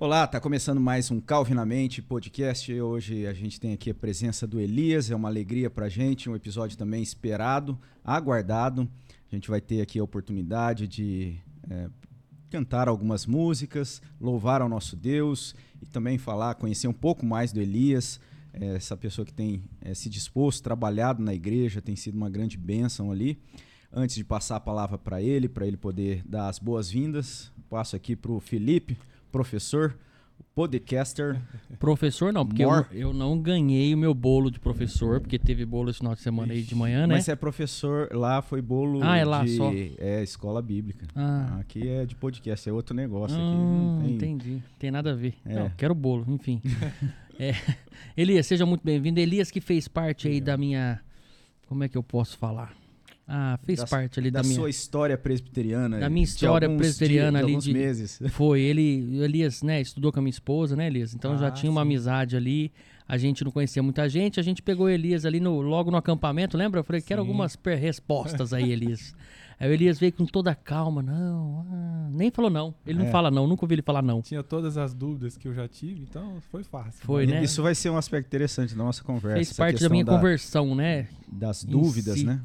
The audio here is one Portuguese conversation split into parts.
Olá, está começando mais um Calvinamente podcast. Hoje a gente tem aqui a presença do Elias, é uma alegria para a gente, um episódio também esperado, aguardado. A gente vai ter aqui a oportunidade de é, cantar algumas músicas, louvar ao nosso Deus e também falar, conhecer um pouco mais do Elias, é, essa pessoa que tem é, se disposto, trabalhado na igreja, tem sido uma grande bênção ali. Antes de passar a palavra para ele, para ele poder dar as boas-vindas, passo aqui para o Felipe, professor, podcaster. Professor não, porque eu, eu não ganhei o meu bolo de professor, porque teve bolo esse final de semana aí de manhã, né? Mas você é professor, lá foi bolo Ah, é lá de só. é, escola bíblica. Ah. Aqui é de podcast, é outro negócio. aqui Hum, não tem... entendi. Tem nada a ver. É. Não, quero bolo, enfim. É. Elias, seja muito bem-vindo. Elias que fez parte aí da minha. Como é que eu posso falar? Ah, fez Da- parte ali da da, minha. sua história presbiteriana. Da minha de história alguns presbiteriana dias- de ali alguns de- meses. Foi, ele, o Elias, né, estudou com a minha esposa, né, Elias? Então já Ah, tinha uma sim. amizade ali. A gente não conhecia muita gente, a gente pegou o Elias ali no, logo no acampamento, lembra? Eu falei, quero Sim. algumas per- respostas aí, Elias. aí o Elias veio com toda a calma, não, ah, nem falou não. Ele É. não fala não, nunca ouvi ele falar não. Tinha todas as dúvidas que eu já tive, então foi fácil. Foi, né? Isso vai ser um aspecto interessante da nossa conversa. Fez parte da minha conversão, né? Das dúvidas, si. né?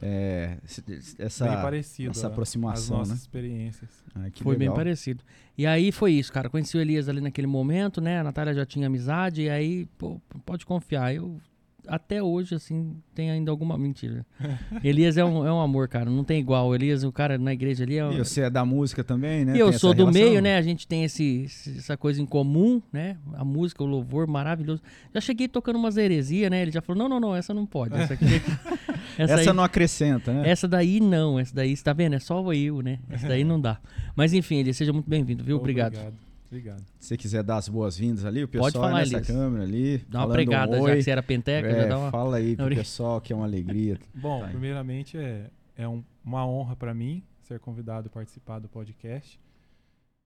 É, se- essa, bem parecido. essa a- aproximação, As né? nossas experiências. Ah, que Foi bem legal. parecido. E aí foi isso, cara. Conheci o Elias ali naquele momento, né? A Natália já tinha amizade, e aí, pô, pode confiar. Eu, até hoje, assim, tem ainda alguma mentira. Elias é um, é um amor, cara. Não tem igual. O Elias, o cara na igreja ali é. E você é da música também, né? E eu Tem sou do relação? meio, né? A gente tem esse, esse- essa coisa em comum, né? A música, o louvor maravilhoso. Já cheguei tocando umas heresias, né? Ele já falou: não, não, não, essa não pode. Essa, aqui, essa, Essa aí- não acrescenta, né? essa daí não, essa daí, você tá vendo? É só eu, né? Essa daí não dá. Mas enfim, Elias, seja muito bem-vindo, viu? Obrigado. Obrigado. Obrigado. Se você quiser dar as boas-vindas ali, o pessoal Pode falar, é nessa Elias. câmera ali. Dá uma falando pregada um já oi. que você era penteca, É, já dá uma. Fala aí pro pessoal que é uma alegria. Bom, Tá. primeiramente é, é um- uma honra para mim ser convidado a participar do podcast.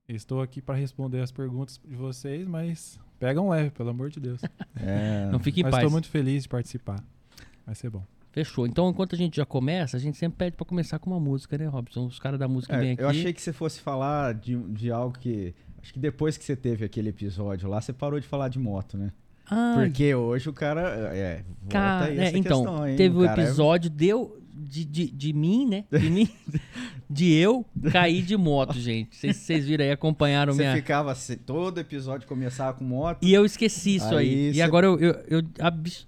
Estou aqui para responder as perguntas de vocês, mas pegam leve, pelo amor de Deus. É, Não fique em mas paz. estou muito feliz de participar. Vai ser bom. Fechou. Então, enquanto a gente já começa, a gente sempre pede pra começar com uma música, né, Robson? Os caras da música É, vêm aqui. eu achei que você fosse falar de, de algo que. Acho que depois que você teve aquele episódio lá, você parou de falar de moto, né? Ah, Porque hoje o cara. É, volta cara, aí é, essa então, questão, hein? teve o cara é- episódio deu de, de, de mim, né? De mim, de eu cair de moto, gente. Vocês- Vocês viram aí, acompanharam Você minha. ficava. assim, Todo episódio começava com moto. E eu esqueci isso aí. Aí E cê- agora eu, eu, eu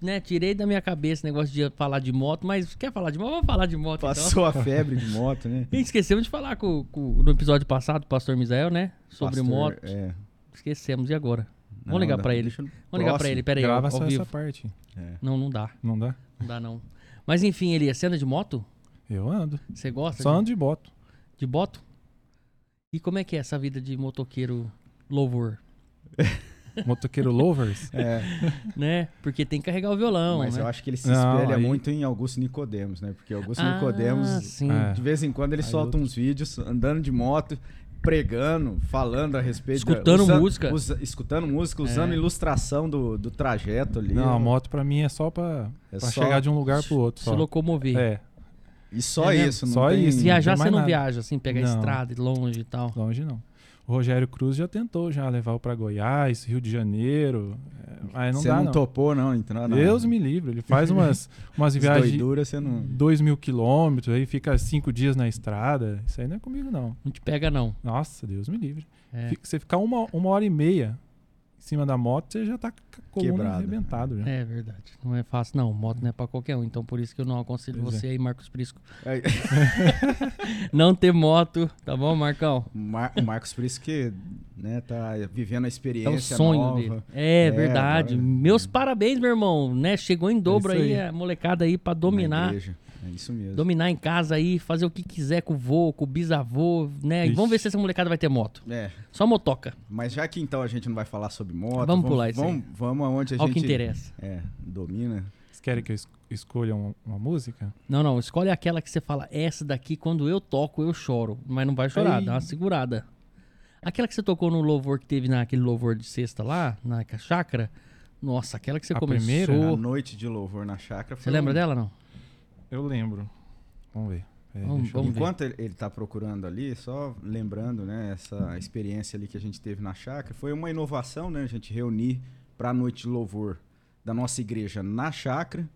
né, tirei da minha cabeça o negócio de falar de moto, mas quer falar de moto? Vamos falar de moto então. Passou a febre de moto, né? E esquecemos de falar com, com- no episódio passado, o pastor Misael, né? Sobre Pastor, moto. É. Esquecemos. E agora? Não, Vamos ligar pra ele. Vamos ligar pra próximo. ele, pera aí, Grava ao, só essa parte. É. Não, não dá. Não dá? Não dá não. Mas enfim, Elias, você anda de moto? Eu ando. Você gosta Só de, ando de boto. de moto? E como é que é essa vida de motoqueiro louvor? Motoqueiro Lovers. É, Né? Porque tem que carregar o violão, mas né? eu acho que ele se Não, espelha aí- muito em Augusto Nicodemos, né? Porque Augusto Ah, Nicodemos, sim. É. de vez em quando, ele Aí solta eu- uns vídeos andando de moto, pregando, falando a respeito da- Escutando usa- música. usa- escutando música, usando É. ilustração do, do trajeto ali. Não, a moto pra mim é só pra, É pra só- chegar de um lugar pro outro. Se Só. locomover. É, E só É mesmo? isso, não Só tem... isso. Viajar você não nada. viaja, assim, pegar Não. estrada e longe e tal. longe não. O Rogério Cruz já tentou já levar pra Goiás, Rio de Janeiro, é, mas não Você dá não, não. topou, não, entrar na... Deus me livre, ele faz umas, umas As viagens de doiduras, você não... 2 mil quilômetros, aí fica cinco dias na estrada. Isso aí não é comigo, não. Não te pega, não. Nossa, Deus me livre. É. Fica- Você ficar uma, uma hora e meia cima da moto, você já tá com Quebrado. arrebentado. Já. É verdade. Não é fácil, não. Moto não é pra qualquer um. Então, por isso que eu não aconselho Pois é. você aí, Marcos Prisco. Aí- Não ter moto, tá bom, Marcão? Mar- o Marcos, por isso que né, tá vivendo a É experiência o sonho nova. dele. É, É, verdade. agora- Meus parabéns, meu irmão. Né? Chegou em dobro É aí, aí. a molecada aí pra na dominar. É isso mesmo. Dominar em casa aí, fazer o que quiser com o vô, com o bisavô, né? E Ixi. vamos ver se essa molecada vai ter moto. É, Só motoca. mas já que então a gente não vai falar sobre moto, Vamos pular isso aí. vamos, vamos aonde a Olha o que gente interessa. é, domina. Vocês querem que eu es- escolha um- uma música? Não, não, escolhe aquela que você fala, essa daqui, quando eu toco, eu choro. Mas não vai chorar, Ei. dá uma segurada. Aquela que você tocou no louvor que teve naquele louvor de sexta lá, na chácara. Nossa, aquela que você A começou. primeira? A noite de louvor na chácara. Você foi lembra um- dela, não? Eu lembro. Vamos ver. É, Vamos- vamos ver. Enquanto ele ele tá procurando ali, só lembrando, né, essa experiência ali que a gente teve na chácara, foi uma inovação, né, a gente reunir para a noite de louvor da nossa igreja na chácara,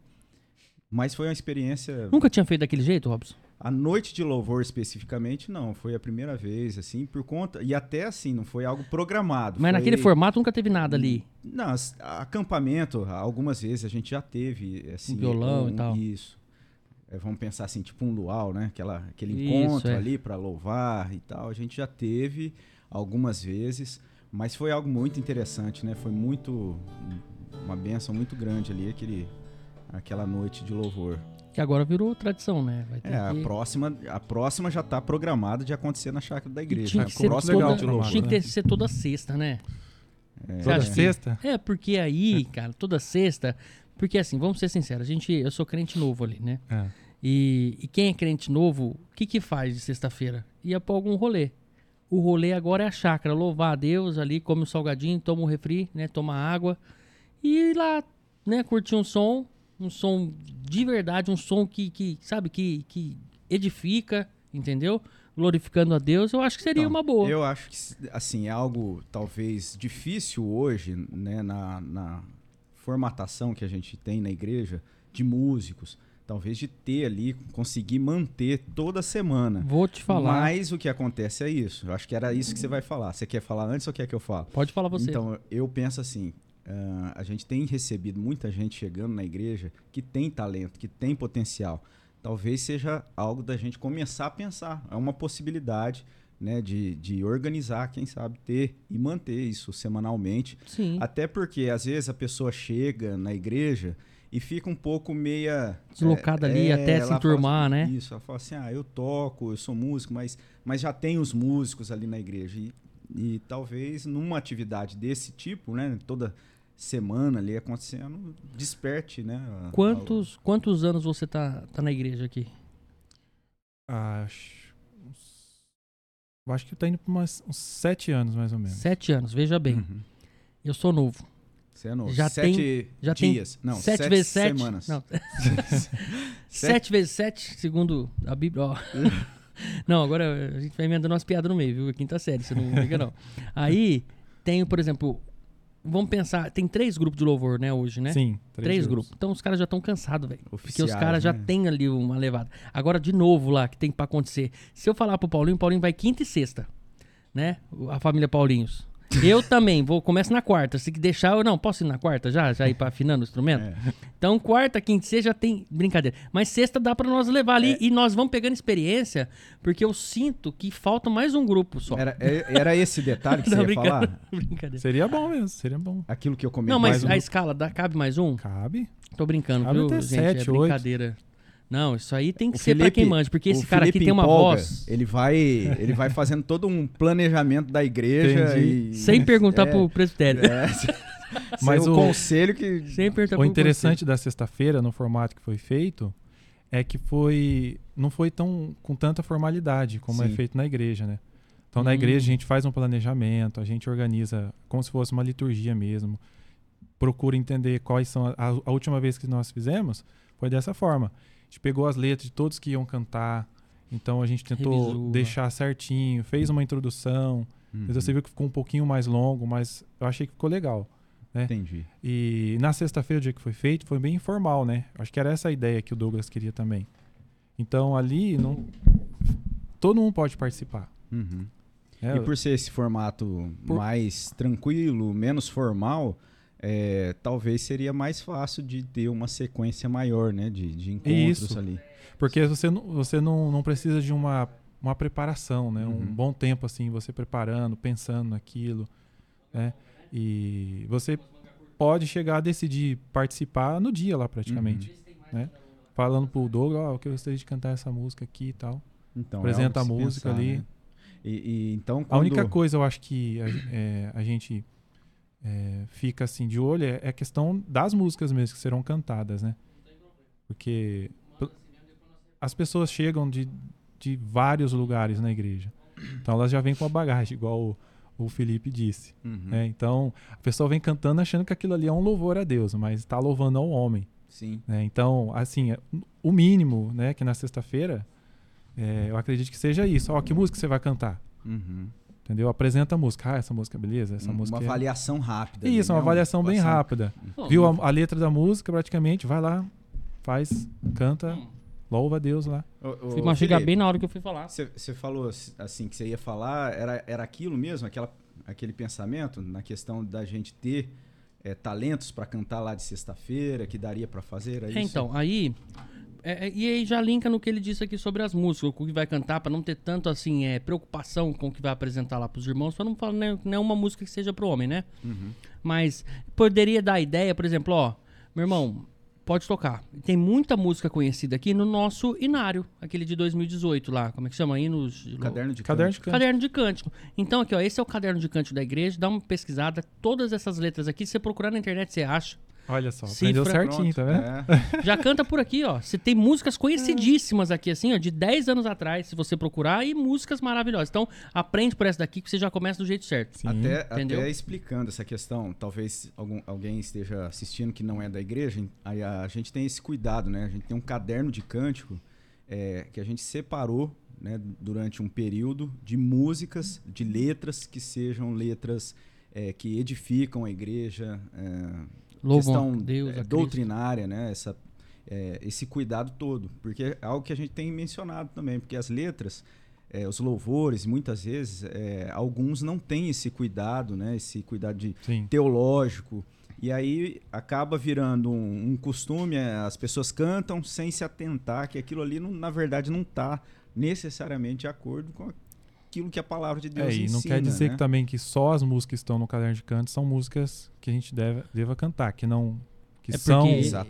mas foi uma experiência Nunca tinha feito daquele jeito, Robson? a noite de louvor especificamente não, foi a primeira vez assim, por conta e até assim, não foi algo programado. Mas foi- naquele formato nunca teve nada ali. Não, acampamento, algumas vezes a gente já teve assim, Um violão e tal. Isso. É, vamos pensar assim, tipo um luau, né? Aquela, aquele Isso, encontro é. ali para louvar e tal. A gente já teve algumas vezes, mas foi algo muito interessante, né? Foi muito uma benção muito grande ali aquele aquela noite de louvor. Que agora virou tradição, né? Vai ter É, a que... próxima, a próxima já está programada de acontecer na chácara da E igreja. tinha né? que, O ser toda, legal de louvor. tinha que né? ter- ser toda sexta, né? É, Você Toda acha que- sexta? É, porque aí, cara, toda sexta. Porque assim, vamos ser sinceros, a gente, eu sou crente novo ali, né? É. E, e quem é crente novo, o que que faz de sexta-feira? Ia pra algum rolê. O rolê agora é a chácara, louvar a Deus ali, come um salgadinho, toma um refri, né? Toma água. E ir lá, né, curtir um som, um som de verdade, um som que, que sabe, que, que edifica, entendeu? Glorificando a Deus, eu acho que seria Então, uma boa. Eu acho que, assim, é algo talvez difícil hoje, né, na, na formatação que a gente tem na igreja, de músicos, talvez de ter ali, conseguir manter toda semana. Vou te falar. Mas o que acontece é isso. Eu acho que era isso que você vai falar. Você quer falar antes ou quer que eu fale? Pode falar você. Então, eu penso assim: ah, a gente tem recebido muita gente chegando na igreja que tem talento, que tem potencial. Talvez seja algo da gente começar a pensar. É uma possibilidade né, de, de organizar, quem sabe, ter e manter isso semanalmente. Sim. Até porque, às vezes, a pessoa chega na igreja e fica um pouco meia... Deslocada ali até ela se enturmar, assim, né? Isso, ela fala assim, ah, eu toco, eu sou músico, mas, mas já tem os músicos ali na igreja. E, e talvez numa atividade desse tipo, né, toda semana ali acontecendo, desperte, né? a- Quantos, quantos anos você tá, tá na igreja aqui? Acho. Eu acho que tá indo umas, uns sete anos, mais ou menos. Sete anos, veja bem. Uhum. Eu sou novo. Você é novo. Já sete já tem dias. Não, sete, sete vezes sete. semanas. Não. sete vezes sete, segundo a Bíblia. Ó. não, agora a gente vai emendando umas piadas no meio, viu? Quinta série, você não liga, não. Aí tem, por exemplo, vamos pensar, tem três grupos de louvor, né, hoje, né? Sim, Três, grupos. Então os caras já estão cansados, velho. Porque os caras já né? têm ali uma levada. Agora, de novo lá, que tem pra acontecer. Se eu falar pro Paulinho, o Paulinho vai quinta e sexta. Né? A família Paulinhos. Eu também, vou começo na quarta. Se deixar, eu não, posso ir na quarta já? Já ir pra afinando o instrumento? É. Então, quarta, quinta e sexta já tem brincadeira. Mas sexta dá pra nós levar ali e nós vamos pegando experiência, porque eu sinto que falta mais um grupo só. Era, é- era esse detalhe que Não, você ia brincadeira. falar? brincadeira. Seria bom mesmo, seria bom. Aquilo que eu comentei. Não, mas mais um a grupo. escala, dá, cabe mais um? Cabe. Tô brincando, Cabe viu, até gente? sete, é oito. brincadeira. Não, isso aí tem que O ser pra quem manja, porque esse cara aqui tem uma empolga, voz. Ele vai, ele vai fazendo todo um planejamento da igreja e Sem perguntar é, pro presbitério. É, Mas o o- conselho que Sem perguntar O pro interessante da sexta-feira, no formato que foi feito, é que foi não foi tão com tanta formalidade como é Sim. feito na igreja, né? Então na Hum. igreja a gente faz um planejamento, a gente organiza como se fosse uma liturgia mesmo. Procura entender quais são a, a- a última vez que nós fizemos foi dessa forma. A gente pegou as letras de todos que iam cantar, então a gente tentou Revisou. deixar certinho, fez uma introdução. Uhum. Mas você viu que ficou um pouquinho mais longo, mas eu achei que ficou legal. Entendi. E na sexta-feira, o dia que foi feito, foi bem informal, né? Acho que era essa a ideia que o Douglas queria também. Então ali, não... todo mundo pode participar. Uhum. né? E por ser esse formato Por- mais tranquilo, menos formal, é, talvez seria mais fácil de ter uma sequência maior, né? De, de encontros Isso. ali. Porque você, não, você não, não precisa de uma, uma preparação, né? Um Uhum. bom tempo, assim, você preparando, pensando naquilo, né? E você pode chegar a decidir participar no dia lá, praticamente, Uhum. né? Falando pro Douglas, ó, eu gostaria de cantar essa música aqui e tal. Então, Apresenta é a música pensar, ali. né? E, e então, A quando... única coisa eu acho que a, é, a gente é, fica assim de olho é, é a questão das músicas mesmo que serão cantadas, né? Porque as pessoas chegam de, de vários lugares na igreja. Então elas já vêm com a bagagem, igual o, o Felipe disse. Uhum. né? Então a pessoa vem cantando achando que aquilo ali é um louvor a Deus, mas está louvando ao homem. Sim. né? Então, assim, é- o mínimo, né, que na sexta-feira é, eu acredito que seja isso. Ó, que música você vai cantar? Uhum. Entendeu? Apresenta a música. Ah, essa música, beleza? Essa Um- música uma é- avaliação rápida. ali, Isso, uma né? avaliação bem rápida. Bom, Viu a, a letra da música praticamente, vai lá, faz, canta, Hum. louva a Deus lá. Fui mastigar Felipe, bem na hora que eu fui falar. Você falou assim que você ia falar, era, era aquilo mesmo, aquela, aquele pensamento na questão da gente ter é, talentos para cantar lá de sexta-feira, que daria para fazer, era É, isso? então, aí. É, é, e aí já linka no que ele disse aqui sobre as músicas, o que vai cantar, pra não ter tanto assim, é, preocupação com o que vai apresentar lá pros irmãos, pra não falar né, nenhuma música que seja pro homem, né? Uhum. Mas poderia dar a ideia, por exemplo, ó, meu irmão, pode tocar. Tem muita música conhecida aqui no nosso inário, aquele de 2018 lá, como é que chama? Hinos. Caderno de Caderno de. Caderno de cântico. Então, aqui, ó, esse é o caderno de cântico da igreja. Dá uma pesquisada. Todas essas letras aqui, se você procurar na internet, você acha. Olha só, Cifra, aprendeu certinho, tá vendo? É. Já canta por aqui, ó. Você tem músicas conhecidíssimas aqui, assim, ó, de 10 anos atrás, se você procurar, e músicas maravilhosas. Então, aprende por essa daqui que você já começa do jeito certo. Sim. Até, Entendeu? até explicando essa questão, talvez algum, alguém esteja assistindo que não é da igreja, aí a gente tem esse cuidado, né? A gente tem um caderno de cântico é, que a gente separou né, durante um período de músicas, de letras que sejam letras é, que edificam a igreja, é, Louvam questão Deus, é, doutrinária, né? Essa, é, esse cuidado todo, porque é algo que a gente tem mencionado também, porque as letras, é, os louvores, muitas vezes, é, alguns não têm esse cuidado, né? Esse cuidado de Sim. teológico. E aí acaba virando um, um costume, é, as pessoas cantam sem se atentar que aquilo ali, não- na verdade, não está necessariamente de acordo com aquilo que a palavra de Deus É, e ensina. não quer dizer né? que também que só as músicas que estão no caderno de canto são músicas que a gente deve, deva cantar, que não que É são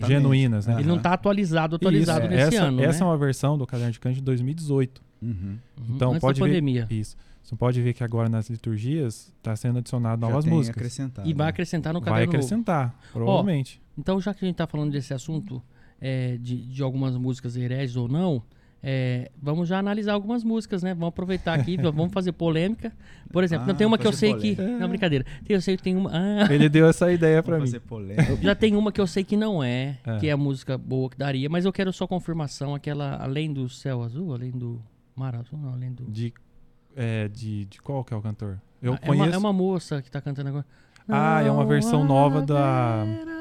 genuínas, né? Ele não tá atualizado, atualizado Isso, nesse essa, ano, essa né? é uma versão do caderno de canto de 2018. Uhum. Uhum, então, antes pode da ver- pandemia. Isso. Você pode ver que agora nas liturgias está sendo adicionado Já novas tem músicas. acrescentado, E vai né? acrescentar no Vai caderno novo. acrescentar, provavelmente. Então, já que a gente tá falando desse assunto, é, de, de algumas músicas hereges ou não, é, vamos já analisar algumas músicas, né? Vamos aproveitar aqui, vamos fazer polêmica. Por exemplo, não Ah, tem uma que eu sei que. polêmica. Não, brincadeira. Tem, eu sei que tem uma. Ah, Ele deu essa ideia pra Vamos mim. fazer polêmica. já tem uma que eu sei que não é, É. que é a música boa que daria, mas eu quero só confirmação, aquela além do céu azul, além do mar azul, não, além do. De, é, de, de qual que é o cantor? Eu Ah, é, conheço. uma, é uma moça que tá cantando agora. Ah, é uma versão nova da- haverá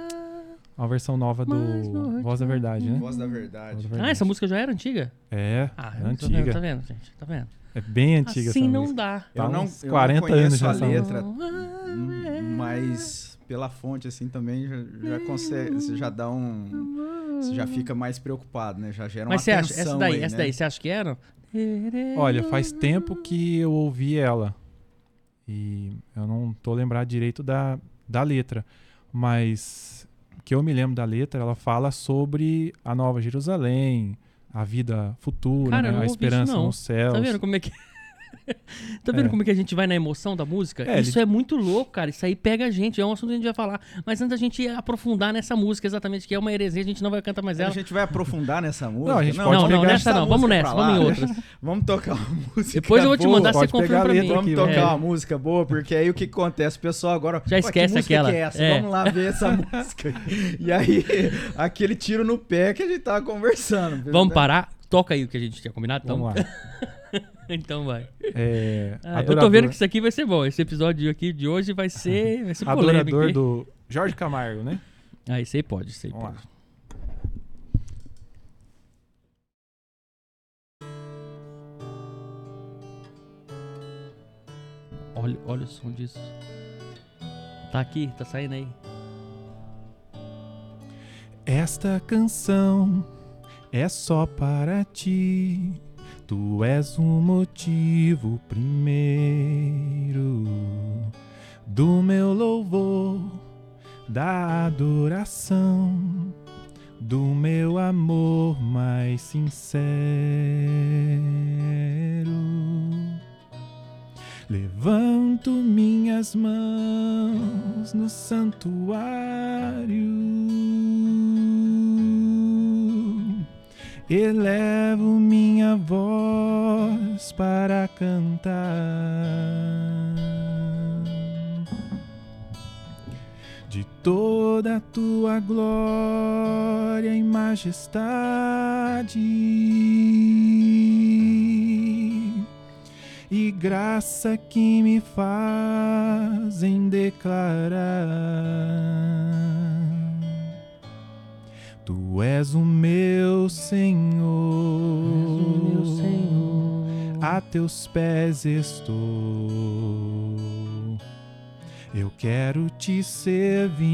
Uma versão nova do noite Voz da Verdade, né? Voz da Voz verdade. da Ah, Verdade. essa música já era antiga? É, Ah, é tá vendo, antiga. tá vendo, gente? Tá vendo? É bem antiga assim essa não música. dá. Tá Eu não, uns eu 40 não conheço anos já a letra, Hum, mas pela fonte assim também já, já consegue, você já dá um, você já fica mais preocupado, né? Já gera uma Mas você acha, essa daí, aí, essa né? daí, você acha que era? Olha, faz tempo que eu ouvi ela. E eu não tô lembrado direito da, da letra. Mas que eu me lembro da letra, ela fala sobre a Nova Jerusalém, a vida futura, Cara, né? a esperança não. nos céus. Tá vendo como é que. tá vendo É. como é que a gente vai na emoção da música? É, Isso ele- é muito louco, cara. Isso aí pega a gente. É um assunto que a gente vai falar. Mas antes da gente aprofundar nessa música, exatamente, que é uma heresia, a gente não vai cantar mais A ela. gente vai aprofundar nessa música. a gente pode Não, não, pegar nessa essa não. Vamos nessa, vamos em outras. Vamos tocar uma música Depois eu vou te boa. mandar, você pode confirma a pra mim. Vamos tocar É. uma música boa, porque aí o que acontece? O pessoal agora. Já "Pô, esquece aquela." Que é essa? É. Vamos lá ver essa música. E aí, aquele tiro no pé que a gente tava conversando. Vamos parar? Toca aí o que a gente tinha combinado? Então, Vamos lá. então vai. É, Ah, eu tô vendo que isso aqui vai ser bom. Esse episódio aqui de hoje vai ser, vai ser polêmico. adorador hein? do Jorge Camargo, né? Ah, isso aí pode, isso aí Vamos pode. Olha, olha o som disso. Tá aqui, tá saindo aí. Esta canção é só para ti. Tu és o motivo primeiro do meu louvor, da adoração, do meu amor mais sincero. Levanto minhas mãos no santuário, elevo minha voz para cantar. De toda a tua glória e majestade e graça que me fazem declarar. Tu és o meu Senhor, o meu Senhor. a teus pés estou. Eu quero te servir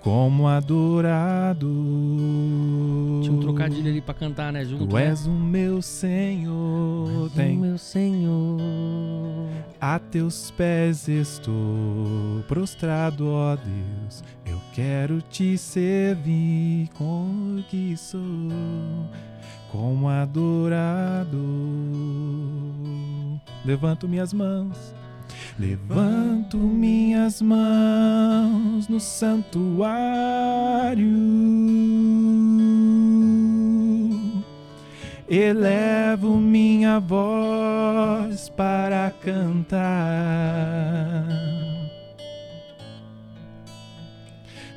como adorado. Tinha um trocadilho ali pra cantar, né? Junto, Tu né? és o meu Senhor, O tem meu Senhor. A teus pés estou prostrado, ó Deus. Eu quero te servir com o que sou, como adorado. Levanto minhas mãos, levanto minhas mãos no santuário. Elevo minha voz para cantar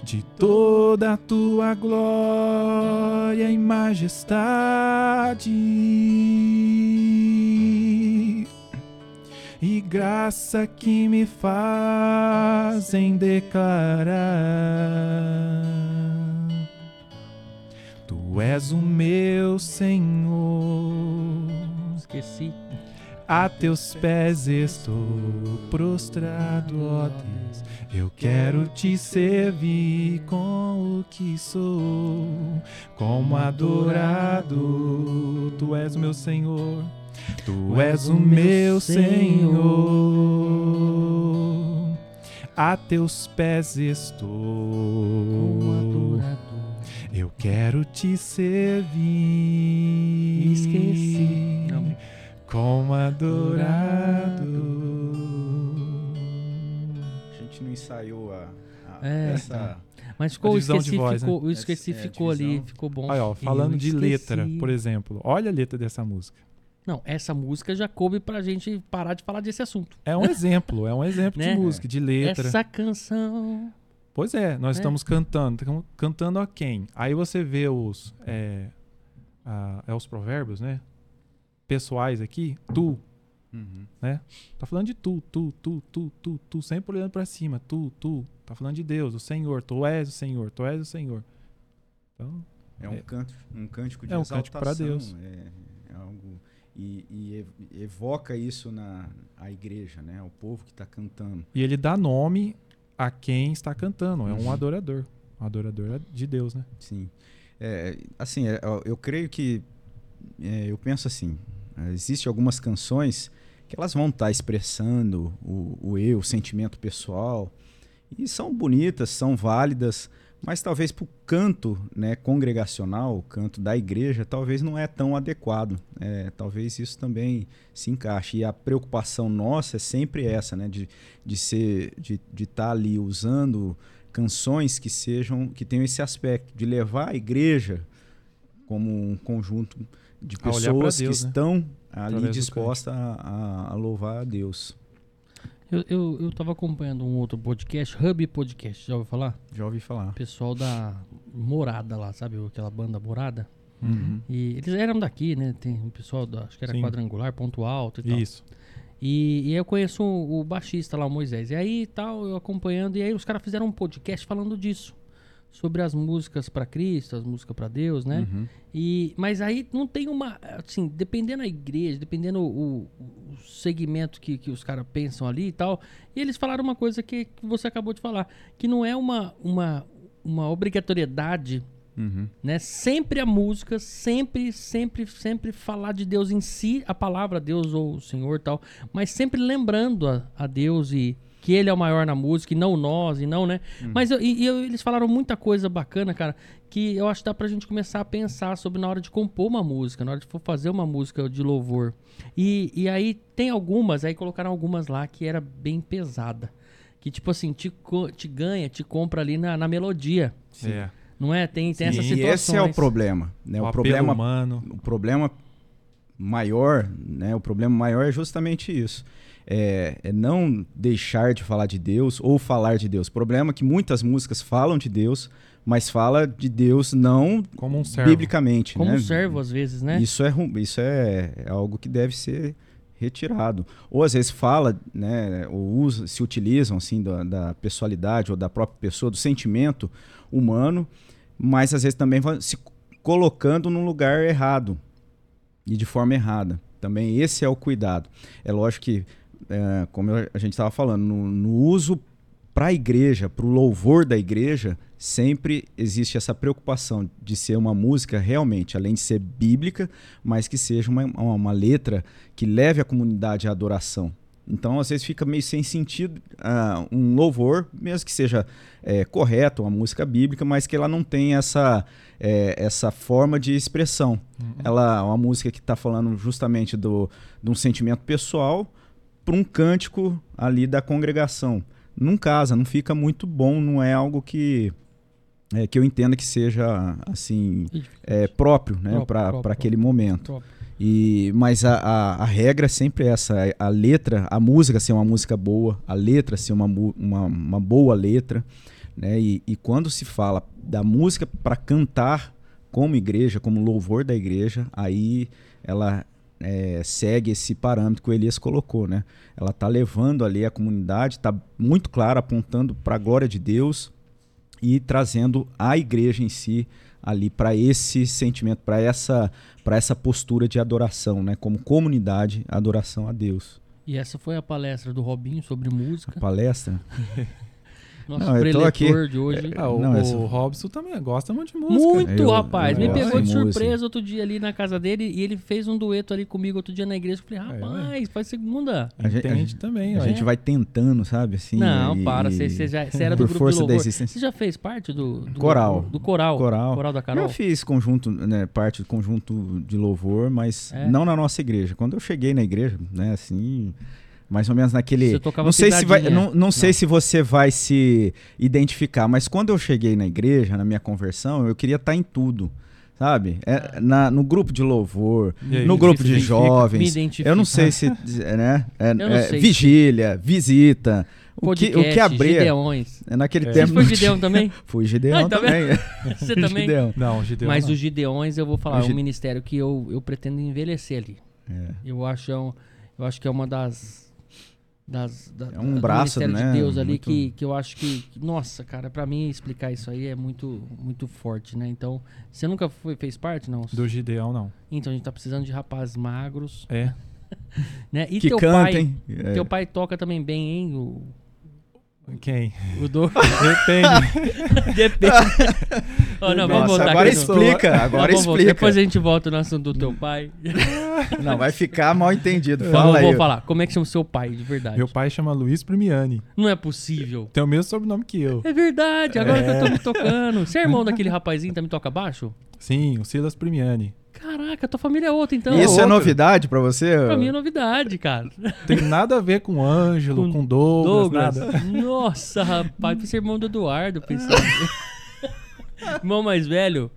de toda a tua glória e majestade e graça que me fazem declarar. Tu és o meu Senhor, Esqueci. a teus pés estou prostrado, ó Deus. Eu quero te servir com o que sou, como adorado. Tu és o meu Senhor, tu és o meu Senhor. A teus pés estou. Como adorador. Eu quero te servir. Esqueci. Não. Como adorado. A gente não ensaiou a, a- É, essa. Mas ficou, A o divisão de esqueci, voz, né? ficou, o esqueci É, ficou ali, ficou bom. Olha, ó, falando Eu de esqueci. letra, por exemplo. Olha a letra dessa música. Não, essa música já coube pra gente parar de falar desse assunto. É um exemplo, é um exemplo Né? de música, de letra. Essa canção. Pois é, nós É. estamos cantando. Cantando a quem? Aí você vê os. É, a- é os provérbios, né? Pessoais aqui. Tu. Uhum. Tá falando de tu, tu, tu, tu, tu, tu. Sempre olhando pra cima. Tu, tu. Tá falando de Deus, o Senhor. Tu és o Senhor, tu és o Senhor. Então, É um, É. canto, um cântico de É um exaltação. cântico pra Deus. É, é algo e, e ev- evoca isso na a igreja, né? O povo que está cantando. e ele dá nome a quem está cantando. É um Uhum. adorador. Um adorador de Deus, né? Sim. É, assim, é, eu, creio que é, eu penso assim. é, Existem algumas canções que elas vão estar expressando o, o eu, o sentimento pessoal e são bonitas, são válidas, mas talvez para o canto né, congregacional, o canto da igreja, talvez não é tão adequado. É, talvez isso também se encaixe. E a preocupação nossa é sempre essa, né, de, de ser, de estar ali usando canções que sejam, que tenham esse aspecto de levar a igreja como um conjunto de pessoas Deus, que né? estão ali dispostas a, a- a louvar a Deus. Eu, eu, eu tava acompanhando um outro podcast, Hub Podcast, já ouviu falar? Já ouvi falar. Pessoal da Morada lá, sabe? Aquela banda Morada. Uhum. E eles eram daqui, né? Tem um pessoal, da, acho que era Sim. quadrangular, ponto alto e tal. Isso. E, e eu conheço o, o baixista lá, o Moisés. E aí tal, eu acompanhando, e aí os caras fizeram um podcast falando disso. Sobre as músicas pra Cristo, as músicas pra Deus, né? Uhum. E, mas aí não tem uma. Assim, dependendo da igreja, dependendo o, o segmento que, que os caras pensam ali e tal. E eles falaram uma coisa que, que você acabou de falar: que não é uma, uma, uma obrigatoriedade, Uhum. né? Sempre a música, sempre, sempre, sempre falar de Deus em si, a palavra Deus ou o Senhor tal. Mas sempre lembrando a, a Deus e que Ele é o maior na música e não nós, e não, né? Mas eu- e, e eu- eles falaram muita coisa bacana, cara, que eu acho que dá pra gente começar a pensar sobre na hora de compor uma música, na hora de for fazer uma música de louvor. E, e aí tem algumas, aí colocaram algumas lá que era bem pesada. Que tipo assim, te, te ganha, te compra ali na, na melodia. É. Não é? Tem, tem essas e situações. esse é o problema. Né? o, O, problema, humano. o problema maior, né, o problema maior é justamente isso. É, é, não deixar de falar de Deus ou falar de Deus. O problema é que muitas músicas falam de Deus, mas fala de Deus não como um servo. biblicamente. Como né? um servo, às vezes, né? Isso é, isso é, é algo que deve ser retirado. Ou às vezes fala, né, ou usa, se utilizam assim da, da pessoalidade ou da própria pessoa, do sentimento humano, mas às vezes também se colocando num lugar errado e de forma errada. Também esse é o cuidado. É lógico que, é, como a gente estava falando, no, no uso para a igreja, para o louvor da igreja, sempre existe essa preocupação de ser uma música realmente, além de ser bíblica, mas que seja uma, uma letra que leve a comunidade à adoração. Então, às vezes, fica meio sem sentido uh, um louvor, mesmo que seja é, correto, uma música bíblica, mas que ela não tem essa, é, essa forma de expressão. Uhum. Ela é uma música que está falando justamente do, de um sentimento pessoal para um cântico ali da congregação. Não casa, não fica muito bom, não é algo que é, que eu entenda que seja assim é, próprio, né, para aquele momento. Próprio. E, mas a, a, a, regra é sempre essa: a, a, letra, a música ser uma música boa, a letra ser uma, uma, uma boa letra. Né? E, e quando se fala da música para cantar como igreja, como louvor da igreja, aí ela é, segue esse parâmetro que o Elias colocou. Né? Ela está levando ali a comunidade, está muito clara, apontando para a glória de Deus e trazendo a igreja em si ali para esse sentimento, para essa, para essa postura de adoração, né? Como comunidade, adoração a Deus. E essa foi a palestra do Robinho sobre música. A palestra? Nosso não, eu tô aqui. de hoje. É, o, não, o Robson também gosta muito de música. Muito, eu, rapaz. Eu me pegou de surpresa música. outro dia ali na casa dele e ele fez um dueto ali comigo outro dia na igreja. Eu falei, é, rapaz, é, faz segunda. A gente, a gente também, A gente vai tentando, sabe? Assim, não, e, para. Você, você, já, você era do grupo força de louvor. Você já fez parte do, do coral. Do, do, coral. Coral. Coral da Carol? Eu fiz conjunto, né, parte do conjunto de louvor, mas é. não na nossa igreja. Quando eu cheguei na igreja, né, assim mais ou menos naquele. Não sei se vai, não, não sei não. se você vai se identificar, mas quando eu cheguei na igreja, na minha conversão, eu queria estar em tudo. Sabe? É, ah. na, no grupo de louvor, aí, no grupo de jovens. Eu não sei se. Né? É, é, sei vigília, se... visita. O que, o que abrir. Gideões. É naquele é. tempo. Você foi Gideão também? Fui Gideão ah, também. Você também? Gideão. Não, Gideão. Mas não. os Gideões, eu vou falar, é um ministério que eu, eu pretendo envelhecer ali. É. Eu, acho, eu acho que é uma das das, da, é um braço, né? de Deus ali muito... que, que eu acho que, nossa, cara, para mim explicar isso aí é muito muito forte, né? Então, você nunca foi, fez parte, não? Do Gideão, não. Então, a gente tá precisando de rapazes magros. É. né? E que teu cantem. pai, é. teu pai toca também bem, hein? O, quem? O do... Depende. Depende. oh, não, vamos voltar agora explica, agora não, explica. Depois a gente volta no assunto do teu pai. Não, vai ficar mal entendido. Fala não, aí. Vou falar. Como é que chama o seu pai, de verdade? Meu pai chama Luiz Primiani. Não é possível. Tem o mesmo sobrenome que eu. É verdade, agora é. que eu tô me tocando. Você é irmão daquele rapazinho que também toca baixo? Sim, o Silas Primiani. Caraca, tua família é outra, então. Isso é, é novidade pra você? Pra mim é novidade, cara. Tem nada a ver com Ângelo, com, com Douglas, Douglas, nada. Nossa, rapaz, pra ser irmão do Eduardo, pensando. Irmão mais velho,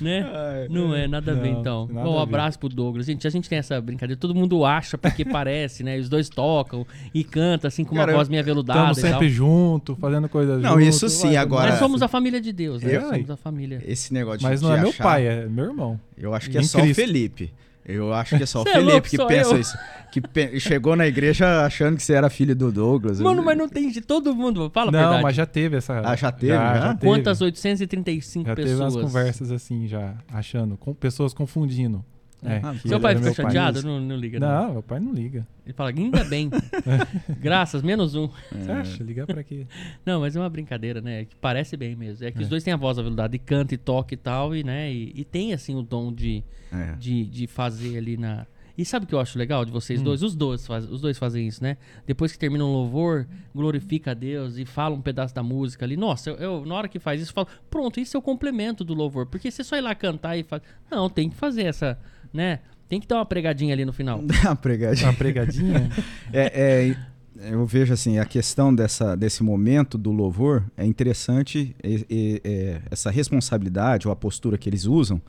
né? Ai, não é, nada a ver então. Nada um abraço pro Douglas. Gente, a gente tem essa brincadeira. Todo mundo acha porque parece, né? Os dois tocam e cantam assim com uma Cara, voz meio aveludada. Estamos sempre junto, fazendo coisas Não, isso sim, agora. Nós somos a família de Deus, né? Eu, somos a família. Esse negócio de Mas não é meu pai, é meu irmão. Eu acho que é só o Felipe. Eu acho que é só o é Felipe é louco, que pensa eu. isso. Que pe chegou na igreja achando que você era filho do Douglas. Mano, mas não tem de todo mundo. Fala Não, verdade. mas já teve essa. Ah, já teve? Já, já? teve. Quantas 835 já pessoas? Já teve umas conversas assim, já achando, com pessoas confundindo. É, ah, seu pai fica chateado? Não, não liga. Não, não, meu pai não liga. Ele fala, ainda bem. Graças, menos um. Você acha? Ligar pra quê? Não, mas é uma brincadeira, né? Que parece bem mesmo. É que é. os dois têm a voz aveludada e canta e toca e tal, e, né? E, e tem, assim, o dom de, é. de, de fazer ali na... E sabe o que eu acho legal de vocês hum. dois? Os dois, faz, os dois fazem isso, né? Depois que termina um louvor, glorifica a Deus e fala um pedaço da música ali. Nossa, eu, eu na hora que faz isso, eu falo, pronto, isso é o complemento do louvor. Porque você só ir lá cantar e faz. Não, tem que fazer essa, né? Tem que dar uma pregadinha ali no final. uma pregadinha. Uma pregadinha? é, é, eu vejo assim, a questão dessa, desse momento do louvor é interessante, é, é, essa responsabilidade ou a postura que eles usam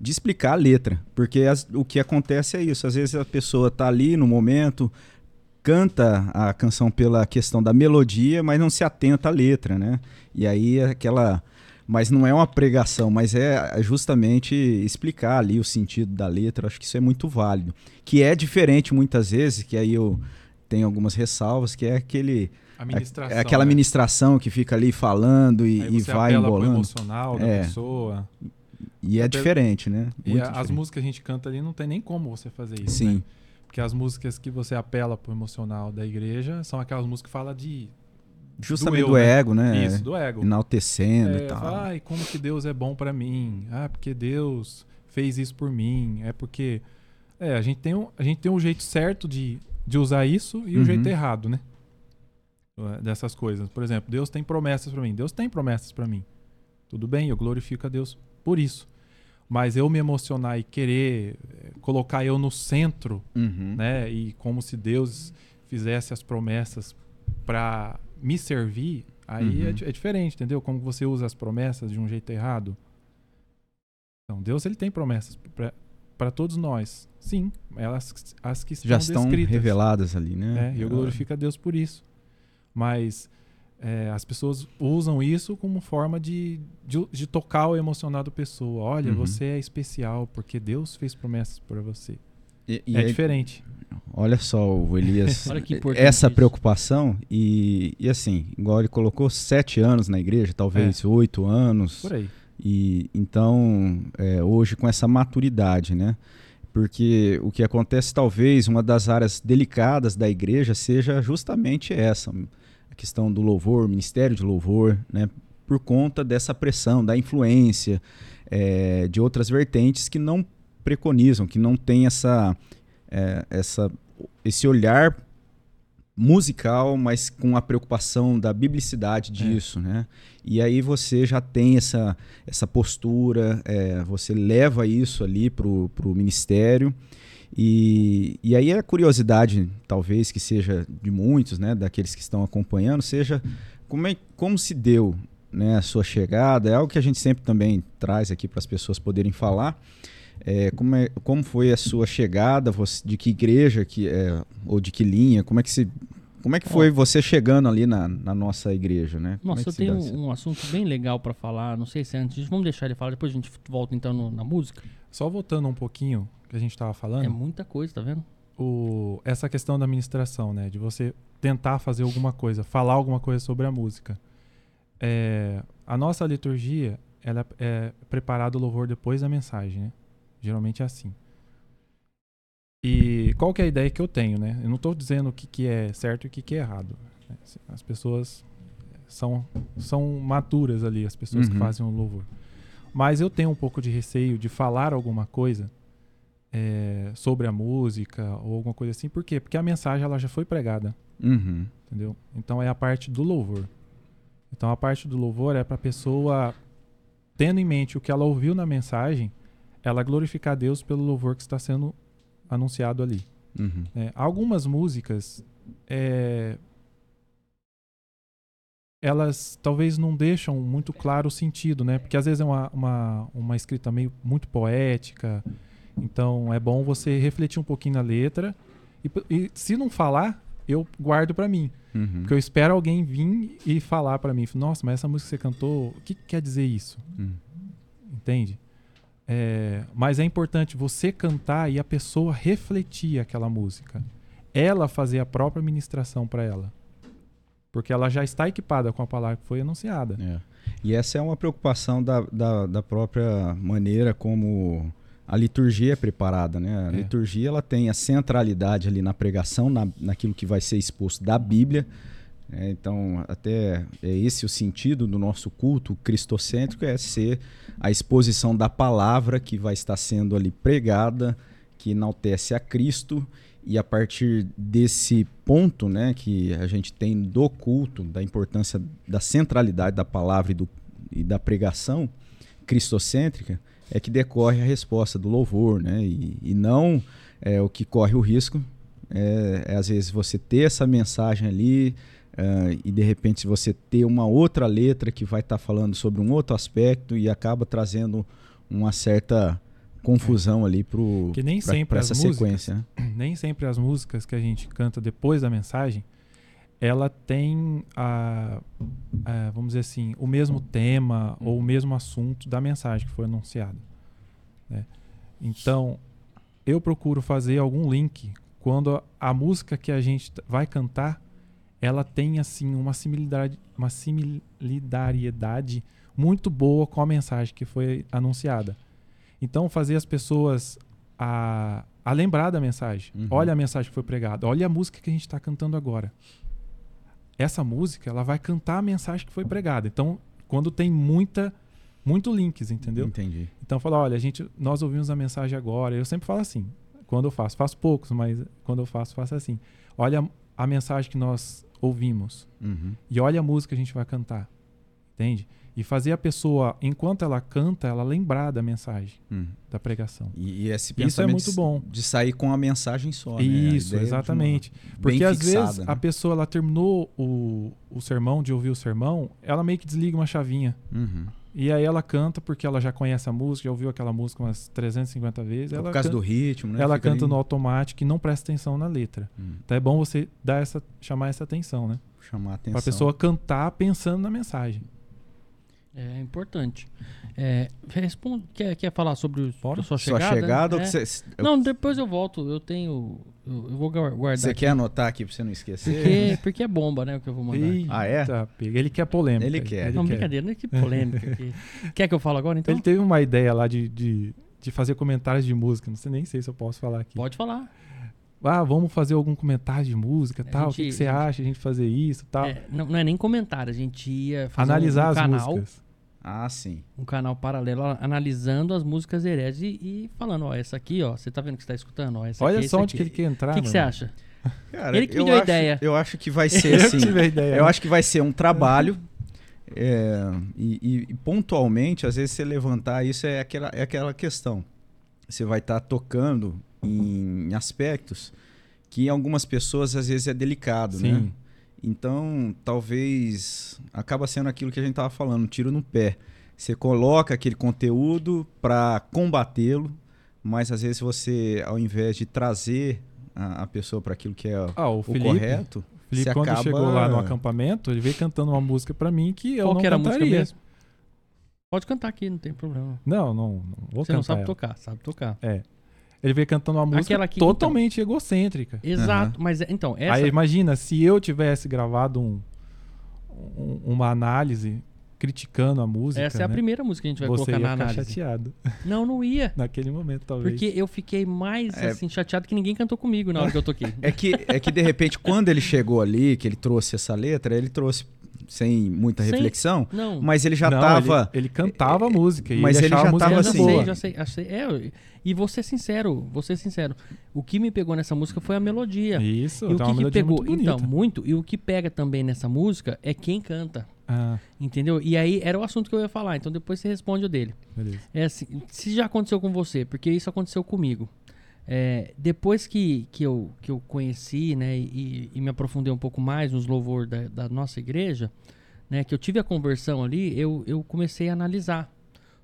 de explicar a letra. Porque as, o que acontece é isso. Às vezes a pessoa está ali no momento, canta a canção pela questão da melodia, mas não se atenta à letra, né? E aí é aquela. Mas não é uma pregação, mas é justamente explicar ali o sentido da letra. Acho que isso é muito válido. Que é diferente muitas vezes, que aí eu tenho algumas ressalvas, que é aquele. Administração, é aquela né? administração que fica ali falando e, Aí e você vai apela pro embolando. emocional da É. pessoa. E é Até- diferente, né? E Muito a- as diferente. músicas que a gente canta ali não tem nem como você fazer isso. Sim. né? Porque as músicas que você apela pro emocional da igreja são aquelas músicas que falam de. Justamente eu, do, né? ego, né? Isso, do ego. Enaltecendo e É, tal. fala, Ai, como que Deus é bom pra mim. Ah, porque Deus fez isso por mim. É porque. É, a gente tem um, a gente tem um jeito certo de, de usar isso e o Uhum. jeito errado, né? Dessas coisas. Por exemplo, Deus tem promessas pra mim. Deus tem promessas pra mim. Tudo bem, eu glorifico a Deus por isso. Mas eu me emocionar e querer eh, colocar eu no centro Uhum. né? E como se Deus fizesse as promessas para me servir, aí Uhum. é, é diferente, entendeu? Como você usa as promessas de um jeito errado. Então, Deus ele tem promessas para todos nós. Sim, elas as que Já estão descritas. reveladas ali, né? E eu glorifico a Deus por isso. Mas é, as pessoas usam isso como forma de, de, de tocar o emocional da pessoa. Olha, Uhum. você é especial porque Deus fez promessas para você. E, e é aí, diferente. olha só, o Elias, Olha que importante essa isso. preocupação e, e assim, igual ele colocou sete anos na igreja, talvez oito anos, Por aí. e então é, hoje com essa maturidade, né? Porque o que acontece, talvez, uma das áreas delicadas da igreja seja justamente essa, a questão do louvor, ministério de louvor, né? Por conta dessa pressão, da influência é, de outras vertentes que não preconizam, que não tem essa, é, essa, esse olhar musical, mas com a preocupação da biblicidade disso, né? E aí você já tem essa, essa postura, é, você leva isso ali pro, pro ministério. E, e aí a curiosidade, talvez, que seja de muitos, né, daqueles que estão acompanhando, seja como, é, como se deu né, a sua chegada, é algo que a gente sempre também traz aqui para as pessoas poderem falar. É, como, é, como foi a sua chegada, você, de que igreja que é, ou de que linha, como é que se como é que foi você chegando ali na, na nossa igreja, né? É Nossa, que eu tenho um, um assunto bem legal pra falar. Não sei se é antes. Vamos deixar ele falar, depois a gente volta então no- na música. Só voltando um pouquinho que a gente estava falando, É muita coisa, tá vendo? o, essa questão da ministração, né? De você tentar fazer alguma coisa, falar alguma coisa sobre a música. É, a nossa liturgia, ela é preparada o louvor depois da mensagem, né? Geralmente é assim. E qual que é a ideia que eu tenho, né? Eu não estou dizendo o que, que é certo e o que, que é errado. né? As pessoas são, são maturas ali, as pessoas que Uhum. fazem o louvor. Mas eu tenho um pouco de receio de falar alguma coisa é, sobre a música ou alguma coisa assim. Por quê? Porque a mensagem ela já foi pregada, Uhum. entendeu? Então é a parte do louvor. Então a parte do louvor é para a pessoa, tendo em mente o que ela ouviu na mensagem, ela glorificar a Deus pelo louvor que está sendo anunciado ali. Uhum. né? Algumas músicas, é, elas talvez não deixam muito claro o sentido, né? Porque às vezes é uma, uma, uma escrita meio muito poética. Então é bom você refletir um pouquinho na letra. E, e se não falar, eu guardo pra mim. Uhum. Porque eu espero alguém vir e falar pra mim. Nossa, mas essa música que você cantou, o que, que quer dizer isso? Uhum. Entende? É, mas é importante você cantar e a pessoa refletir aquela música. Ela fazer a própria ministração para ela. Porque ela já está equipada com a palavra que foi anunciada. É. E essa é uma preocupação da, da, da própria maneira como a liturgia é preparada, né? A É. liturgia ela tem a centralidade ali na pregação, na, naquilo que vai ser exposto da Bíblia. Né? então, até é esse o sentido do nosso culto cristocêntrico, é ser a exposição da palavra que vai estar sendo ali pregada, que enaltece a Cristo e a partir desse ponto, né, que a gente tem do culto, da importância da centralidade da palavra e, do, e da pregação cristocêntrica, é que decorre a resposta do louvor, né, e, e não é, o que corre o risco é, é às vezes você ter essa mensagem ali é, e de repente você ter uma outra letra que vai estar falando sobre um outro aspecto e acaba trazendo uma certa confusão ali pro Que nem pra, sempre pra as essa músicas- sequência. né? nem sempre as músicas que a gente canta depois da mensagem, ela tem a, a, vamos dizer assim, o mesmo tema ou o mesmo assunto da mensagem que foi anunciada. né? Então, eu procuro fazer algum link quando a, a música que a gente vai cantar, ela tem assim uma similaridade, uma similaridade muito boa com a mensagem que foi anunciada. Então, fazer as pessoas a, a lembrar da mensagem. Uhum. Olha a mensagem que foi pregada. Olha a música que a gente está cantando agora. Essa música, ela vai cantar a mensagem que foi pregada. Então, quando tem muita, muito links, entendeu? Entendi. Então, fala, olha, a gente, nós ouvimos a mensagem agora. Eu sempre falo assim. Quando eu faço, faço poucos, mas quando eu faço, faço assim. Olha a mensagem que nós ouvimos Uhum. e olha a música que a gente vai cantar. Entende? E fazer a pessoa, enquanto ela canta, ela lembrar da mensagem, Uhum. da pregação. E, e esse Isso é pensamento muito bom. de sair com a mensagem só. né? A Isso, exatamente. Porque às fixada, vezes né? a pessoa ela terminou o, o sermão, de ouvir o sermão, ela meio que desliga uma chavinha. Uhum. E aí ela canta porque ela já conhece a música, já ouviu aquela música umas 350 vezes. É Ela Por causa can- do ritmo, né? ela Fica canta ali- no automático e não presta atenção na letra. Hum, Então é bom você dar essa, chamar essa atenção, né? chamar a atenção. Pra pessoa cantar pensando na mensagem. É importante. É, responde, quer, quer falar sobre o, Bora. sua Sua chegada? chegada, ou É. que você, Não, depois eu volto. Eu tenho. Eu, eu vou guar- guardar. você quer anotar aqui pra você não esquecer? Porque, porque é bomba, né? O que eu vou mandar. Ah, é? Pega. Ele quer polêmica. Ele quer. não, brincadeira, né? Que polêmica. que... Quer que eu fale agora então? Ele teve uma ideia lá de, de, de fazer comentários de música. Não sei nem sei se eu posso falar aqui. Pode falar. Ah, vamos fazer algum comentário de música A tal. o gente- que, que você gente- acha a gente fazer isso tal? É, não, não é nem comentário, a gente ia fazer um- Analisar um, as canal, músicas. Ah, sim. um canal paralelo analisando as músicas hereges e, e falando, ó, essa aqui, ó, você tá vendo que você tá escutando, ó, essa Olha aqui, só essa onde que aqui. ele quer entrar. O que, que você acha? Cara, Ele que me eu deu a ideia. Eu acho que vai ser Eu que assim. a ideia. Eu acho que vai ser um trabalho. é, e, e- e pontualmente, às vezes, você levantar isso é aquela, é aquela questão. Você vai estar tocando em aspectos que em algumas pessoas às vezes é delicado, né? Sim. Então, talvez acaba sendo aquilo que a gente estava falando, um tiro no pé. Você coloca aquele conteúdo para combatê-lo, mas às vezes você, ao invés de trazer a, a pessoa para aquilo que é o, Ah, o o Felipe, correto, Felipe você quando acaba... chegou lá no acampamento, ele veio cantando uma música pra mim que eu Qual não que era a música cantaria. mesmo? Pode cantar aqui, não tem problema. Não, não, não vou Você cantar. não sabe ela. tocar, sabe tocar. É. Ele veio cantando uma música Aquela que- então. totalmente egocêntrica. Exato, mas é- então, essa Aí imagina, se eu tivesse gravado um, um- uma análise criticando a música, essa é a né, primeira música que a gente vai você colocar ia na ficar análise. chateado Não, não ia. naquele momento, talvez. Porque eu fiquei mais É. assim chateado que ninguém cantou comigo na hora que eu toquei. É que, é que de repente, quando ele chegou ali, que ele trouxe essa letra, ele trouxe sem muita Sem- reflexão, Não. mas ele já Não, estava. Ele, ele cantava a música e mas ele ele já a música tava assim. sei, boa. já sei, já sei. É, e vou ser sincero, vou ser sincero. O que me pegou nessa música foi a melodia. Isso, E o tem que, uma que melodia pegou? muito então, muito. E o que pega também nessa música é quem canta. Ah, Entendeu? E aí era o assunto que eu ia falar. Então depois você responde o dele. beleza. É assim, se já aconteceu com você, porque isso aconteceu comigo. É, depois que, que, eu, que eu conheci, né, e, e me aprofundei um pouco mais nos louvores da, da nossa igreja, né, que eu tive a conversão ali, eu, eu comecei a analisar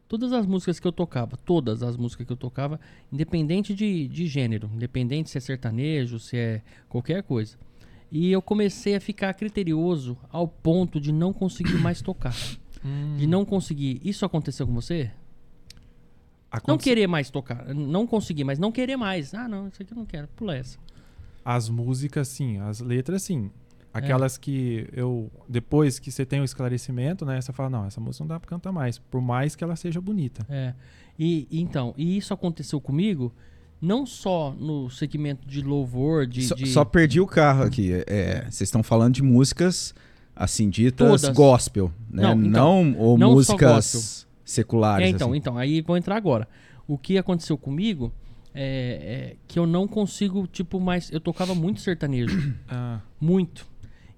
todas as músicas que eu tocava, todas as músicas que eu tocava, independente de, de gênero, independente se é sertanejo, se é qualquer coisa. E eu comecei a ficar criterioso ao ponto de não conseguir mais tocar. De não conseguir. Isso aconteceu com você? Não Aconte- querer mais tocar. Não conseguir, mas não querer mais. Ah, não, isso aqui eu não quero. Pula essa. As músicas, sim. As letras, sim. É. Aquelas que eu. Depois que você tem o esclarecimento, né? Você fala, não, essa música não dá pra cantar mais. Por mais que ela seja bonita. É. E então, e isso aconteceu comigo, não só no segmento de louvor, de. Só, de- só perdi o carro aqui. É, vocês estão falando de músicas assim ditas Todas. gospel, né? Não, então, não ou não só músicas seculares. É, então, assim. então, aí vou entrar agora. O que aconteceu comigo é, é que eu não consigo, tipo, mais. Eu tocava muito sertanejo. Ah, Muito.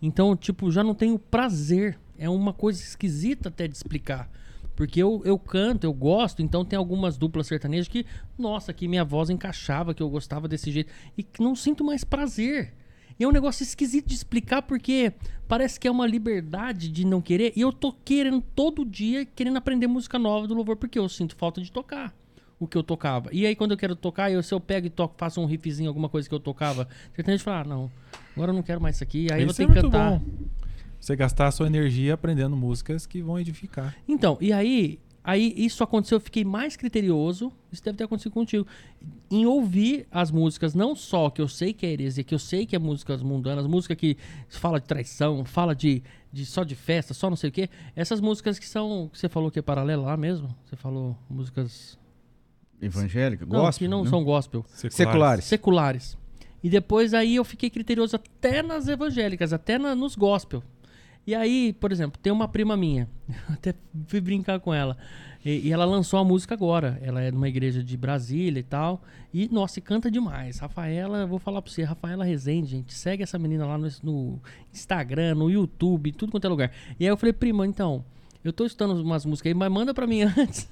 Então, tipo, já não tenho prazer. É uma coisa esquisita até de explicar. Porque eu, eu canto, eu gosto, então tem algumas duplas sertanejas que, nossa, que minha voz encaixava, que eu gostava desse jeito. E que não sinto mais prazer. E é um negócio esquisito de explicar porque parece que é uma liberdade de não querer. E eu tô querendo todo dia, querendo aprender música nova do louvor, porque eu sinto falta de tocar. o que eu tocava. E aí, quando eu quero tocar, eu, se eu pego e toco, faço um riffzinho, alguma coisa que eu tocava, sertanejo fala, ah, não, agora eu não quero mais isso aqui. Aí eu vou Isso é ter que cantar. bom. Você gastar a sua energia aprendendo músicas que vão edificar. Então, e aí, aí isso aconteceu, eu fiquei mais criterioso, isso deve ter acontecido contigo, em ouvir as músicas, não só que eu sei que é heresia, que eu sei que é músicas mundanas, música que fala de traição, fala de, de só de festa, só não sei o quê. Essas músicas que são, que você falou que é paralela lá mesmo, você falou músicas Evangélica? não, Gospel? que não né? são gospel, Seculares. seculares. E depois aí eu fiquei criterioso até nas evangélicas, até na- nos gospel. E aí, por exemplo, tem uma prima minha, até fui brincar com ela, e, e ela lançou a música agora. Ela é numa igreja de Brasília e tal. E, nossa, canta demais. Rafaela, vou falar pra você, Rafaela Rezende, gente. Segue essa menina lá no, no Instagram, no YouTube, tudo quanto é lugar. E aí eu falei, prima, então, eu tô escutando umas músicas aí, mas manda pra mim antes.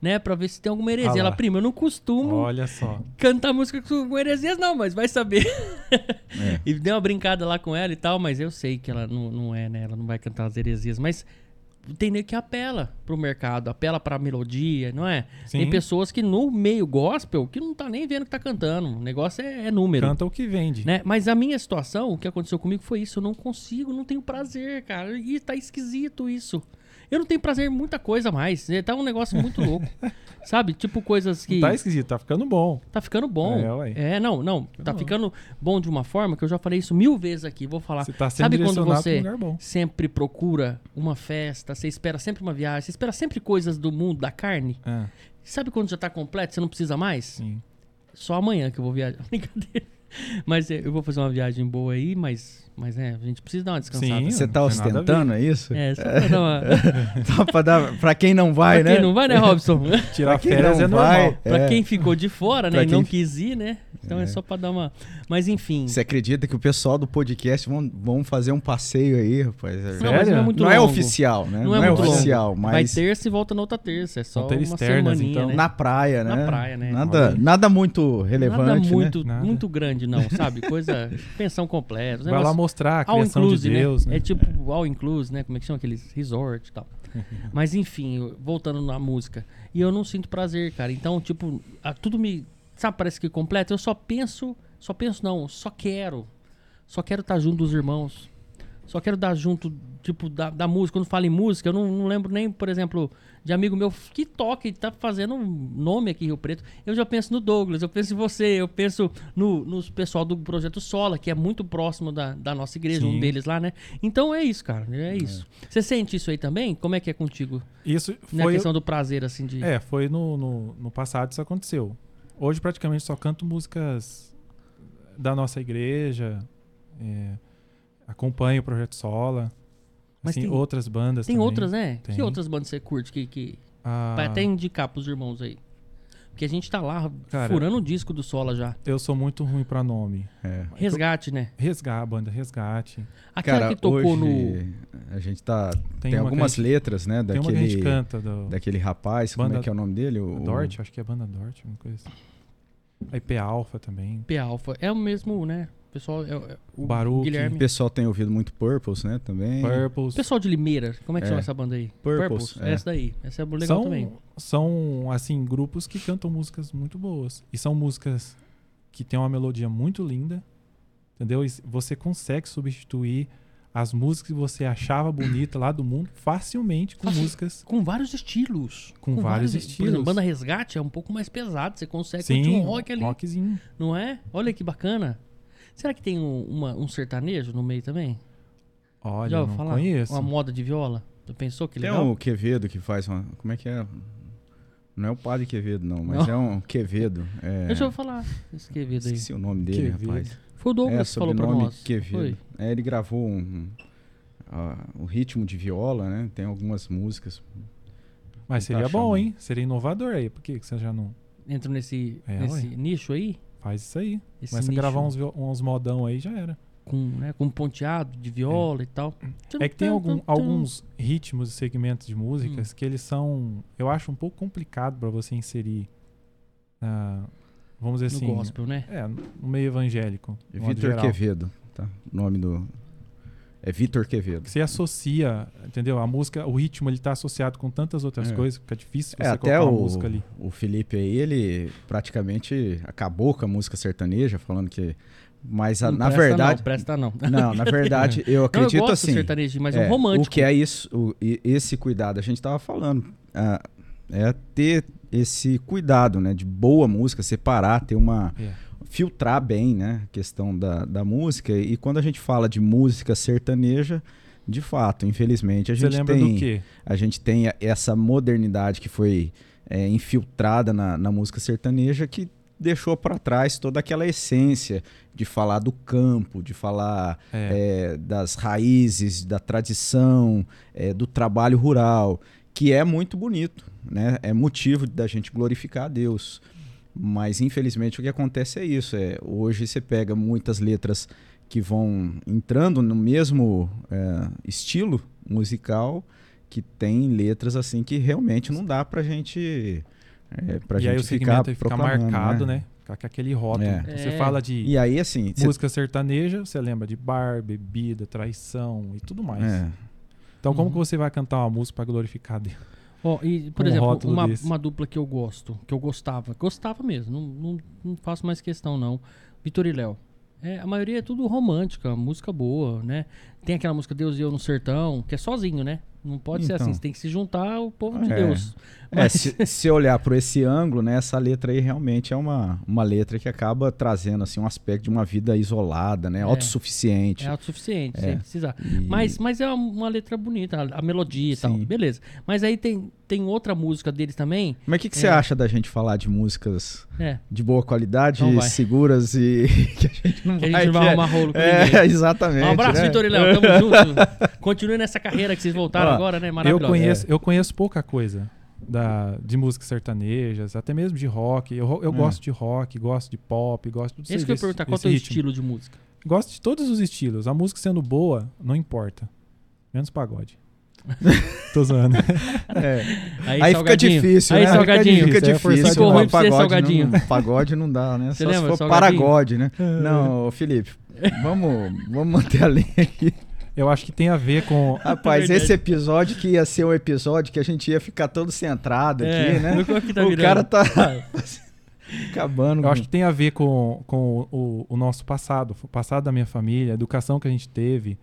Né, pra ver se tem alguma heresia. Ah ela, prima, eu não costumo Olha só. cantar música com heresias, não, mas vai saber. É. E dei uma brincada lá com ela e tal, mas eu sei que ela não, não é, né? Ela não vai cantar as heresias, mas tem nego que apela pro mercado, apela pra melodia, não é? Tem Sim. pessoas que no meio gospel que não tá nem vendo que tá cantando. O negócio é, é número. Canta o que vende. Né? Mas a minha situação, o que aconteceu comigo foi isso. Eu não consigo, não tenho prazer, cara. E tá esquisito isso. Eu não tenho prazer em muita coisa mais. Tá um negócio muito louco. Sabe? Tipo coisas que. Não tá esquisito, tá ficando bom. Tá ficando bom. É, ué. É, não, não. Tá bom. ficando bom de uma forma que eu já falei isso mil vezes aqui. Vou falar. Você tá Sabe quando você sempre procura uma festa, você espera sempre uma viagem, você espera sempre coisas do mundo, da carne? É, Sabe quando já tá completo, você não precisa mais? sim. Só amanhã que eu vou viajar. Brincadeira. Mas é, eu vou fazer uma viagem boa aí, mas, mas é, a gente precisa dar uma descansada. Sim. Você tá ostentando, é isso? É, só pra dar uma. Só pra, dar, pra quem não vai, pra né? quem não vai, né, Robson? Tirar quem férias é vai, normal. pra É. quem ficou de fora, né, Pra e não quis ir, né? Então é. É. só pra dar uma. Mas enfim. Você acredita que o pessoal do podcast vão, vão fazer um passeio aí, rapaz? É- Não, mas não é muito Não é longo. oficial, né? Não é muito longo. oficial, Vai mas terça e volta na outra terça. É só uma externas, semaninha, então. né? na praia, né? Na praia, né? Nada, nada muito relevante, Nada né? muito, Nada. muito grande, não, sabe? Coisa. pensão completa. Vai lá mostrar a criação de inclusive, Deus, né? né? É tipo all inclusive, né? Como é que chama aqueles resort e tal. Mas enfim, voltando na música. E eu não sinto prazer, cara. Então, tipo, a- tudo me. Sabe, parece que completa. Eu só penso. Só penso, não, só quero. Só quero estar junto dos irmãos. Só quero dar junto, tipo, da, da música. Quando falo em música, eu não, não lembro nem, por exemplo, de amigo meu que toca e tá fazendo um nome aqui em Rio Preto. Eu já penso no Douglas, eu penso em você, eu penso no, nos pessoal do Projeto Sola, que é muito próximo da, da nossa igreja, um Sim. deles lá, né? Então é isso, cara. É isso. Você sente isso aí também? Como é que é contigo? Isso Na foi. questão do prazer, assim, de. É, foi no, no, no passado isso aconteceu. Hoje praticamente só canto músicas da nossa igreja. é, acompanho o Projeto Sola. Mas assim, tem- outras bandas Tem também. outras, né? Que Tem. outras bandas você curte que. que... Ah, Vai até indicar pros irmãos aí. Porque a gente tá lá Cara, furando o disco do Sola já. Eu sou muito ruim pra nome. É. Resgate, né? Resgate, banda Resgate. Aquela Cara, que tocou hoje a gente tá... Tem, que a algumas gente- letras, né? Tem uma que a gente Daquele, canta do daquele rapaz, como é Banda- que é o nome dele? O, Dort, acho que é banda Dort, uma coisa assim. IP Alpha também. P Alpha. É o mesmo, né? O pessoal. É, é- o Baruch. O Guilherme. pessoal tem ouvido muito Purples, né? Também. Purples. O pessoal de Limeira, como é que É. chama essa banda aí? Purples, é. Essa daí. Essa é legal são, também. são, assim, grupos que cantam músicas muito boas. E são músicas que têm uma melodia muito linda, entendeu? E você consegue substituir as músicas que você achava bonita lá do mundo facilmente com músicas Com vários estilos. Com vários Por estilos. exemplo, banda Resgate é um pouco mais pesado. Você consegue sim, um rock ali. rockzinho. Não é? Olha que bacana. Será que tem um, uma- um sertanejo no meio também? Olha, Já eu ouviu não falar? conheço. Uma moda de viola? Tu pensou que Tem legal? o Quevedo que faz uma... Como é que é? Não é o Padre Quevedo, não. Mas Não. é um Quevedo. É... Deixa eu falar. Esse Quevedo aí. Esqueci o nome dele, Quevedo. rapaz. Foi o É, Douglas que falou pra nós. Quevedo. Foi. É, ele gravou um, um, ah, o ritmo de viola, né? Tem algumas músicas. Mas seria bom, hein? Seria inovador aí. Por que que você já não Entra nesse, É, nesse nicho aí. faz isso aí? Esse Começa a nicho gravar uns, uns modão aí, já era. com, né, com ponteado de viola e tal. É que tem algum- alguns ritmos e segmentos de músicas que eles são, eu acho um pouco complicado pra você inserir, na- vamos dizer no assim, gospel, né? é, no meio evangélico. modo Vitor. Quevedo, tá? O nome do. É Vitor Quevedo. Você associa, entendeu? A música, o ritmo, ele tá associado com tantas outras É. coisas, fica difícil É, você até colocar uma o, música ali. o Felipe aí, ele praticamente acabou com a música sertaneja, falando que. Mas a- Não na presta verdade. Não, presta não. Não, na verdade, eu Não, eu acredito gosto assim. do sertanejo, mas é, um romântico. O que é isso, o- esse cuidado, a gente estava falando, ah, é ter esse cuidado, né, de boa música, separar, ter uma É. filtrar bem, né, a questão da, da música. E quando a gente fala de música sertaneja, de fato, infelizmente, a Você gente tem a gente tem essa modernidade que foi é, infiltrada na, na música sertaneja que deixou para trás toda aquela essência de falar do campo, de falar É. é, das raízes, da tradição, é, do trabalho rural, que é muito bonito, né? É motivo da gente glorificar a Deus. Mas infelizmente o que acontece é isso. É, hoje você pega muitas letras que vão entrando no mesmo é, estilo musical que tem letras assim que realmente não dá pra gente é, pra e gente aí o ficar segmento fica marcado, né? Fica com aquele rótulo. É. Você É. fala de E aí assim, música sertaneja, você lembra de bar, bebida, traição e tudo mais. é, Então como Uhum. que você vai cantar uma música pra glorificar Deus? Ó, e, por Um exemplo, uma, uma dupla que eu gosto, que eu gostava, gostava mesmo, não, não, não faço mais questão não. Vitor e Léo. É, a maioria é tudo romântica, música boa, né? Tem aquela música Deus e eu no sertão, que é sozinho, né? Não pode ser Então. assim, você tem que se juntar ao povo de É. Deus. É, Mas- se, se olhar por esse ângulo, né, essa letra aí realmente é uma, uma letra que acaba trazendo assim um aspecto de uma vida isolada, né, É. autossuficiente. É autossuficiente, É. sem precisar. E- Mas, mas é uma, uma letra bonita, a, a melodia e tal, Sim. beleza. Mas aí tem, tem outra música deles também. Mas o que, que você É. acha da gente falar de músicas É, de boa qualidade, Então vai. seguras e que a gente não que a vai, gente não vai é- arrumar rolo com ninguém. É, exatamente. Um abraço, né? Vitor e Léo. Tamo junto. Continue nessa carreira que vocês voltaram Ó, agora, né? Eu Maravilhosa. conheço, eu conheço pouca coisa da, de músicas sertanejas, até mesmo de rock. Eu, eu É. gosto de rock, gosto de pop, gosto de tudo Esse que eu ia perguntar, qual é o teu ritmo. estilo de música? Gosto de todos os estilos. A música sendo boa, não importa. Menos pagode. Tô zoando. É. Aí, Aí fica difícil, Aí, né? salgadinho. Fica é difícil. né? ruim pra pagode salgadinho. Não, pagode não dá, né? Você Só lembra, se for salgadinho? paragode, né? Não, ô, Felipe, vamos, vamos manter a linha aqui. Eu acho que tem a ver com. Rapaz, Verdade. esse episódio que ia ser um episódio que a gente ia ficar todo centrado aqui, É, né? que tá o cara tá acabando. Eu acho que tem a ver com, com o, o nosso passado, o passado da minha família, a educação que a gente teve,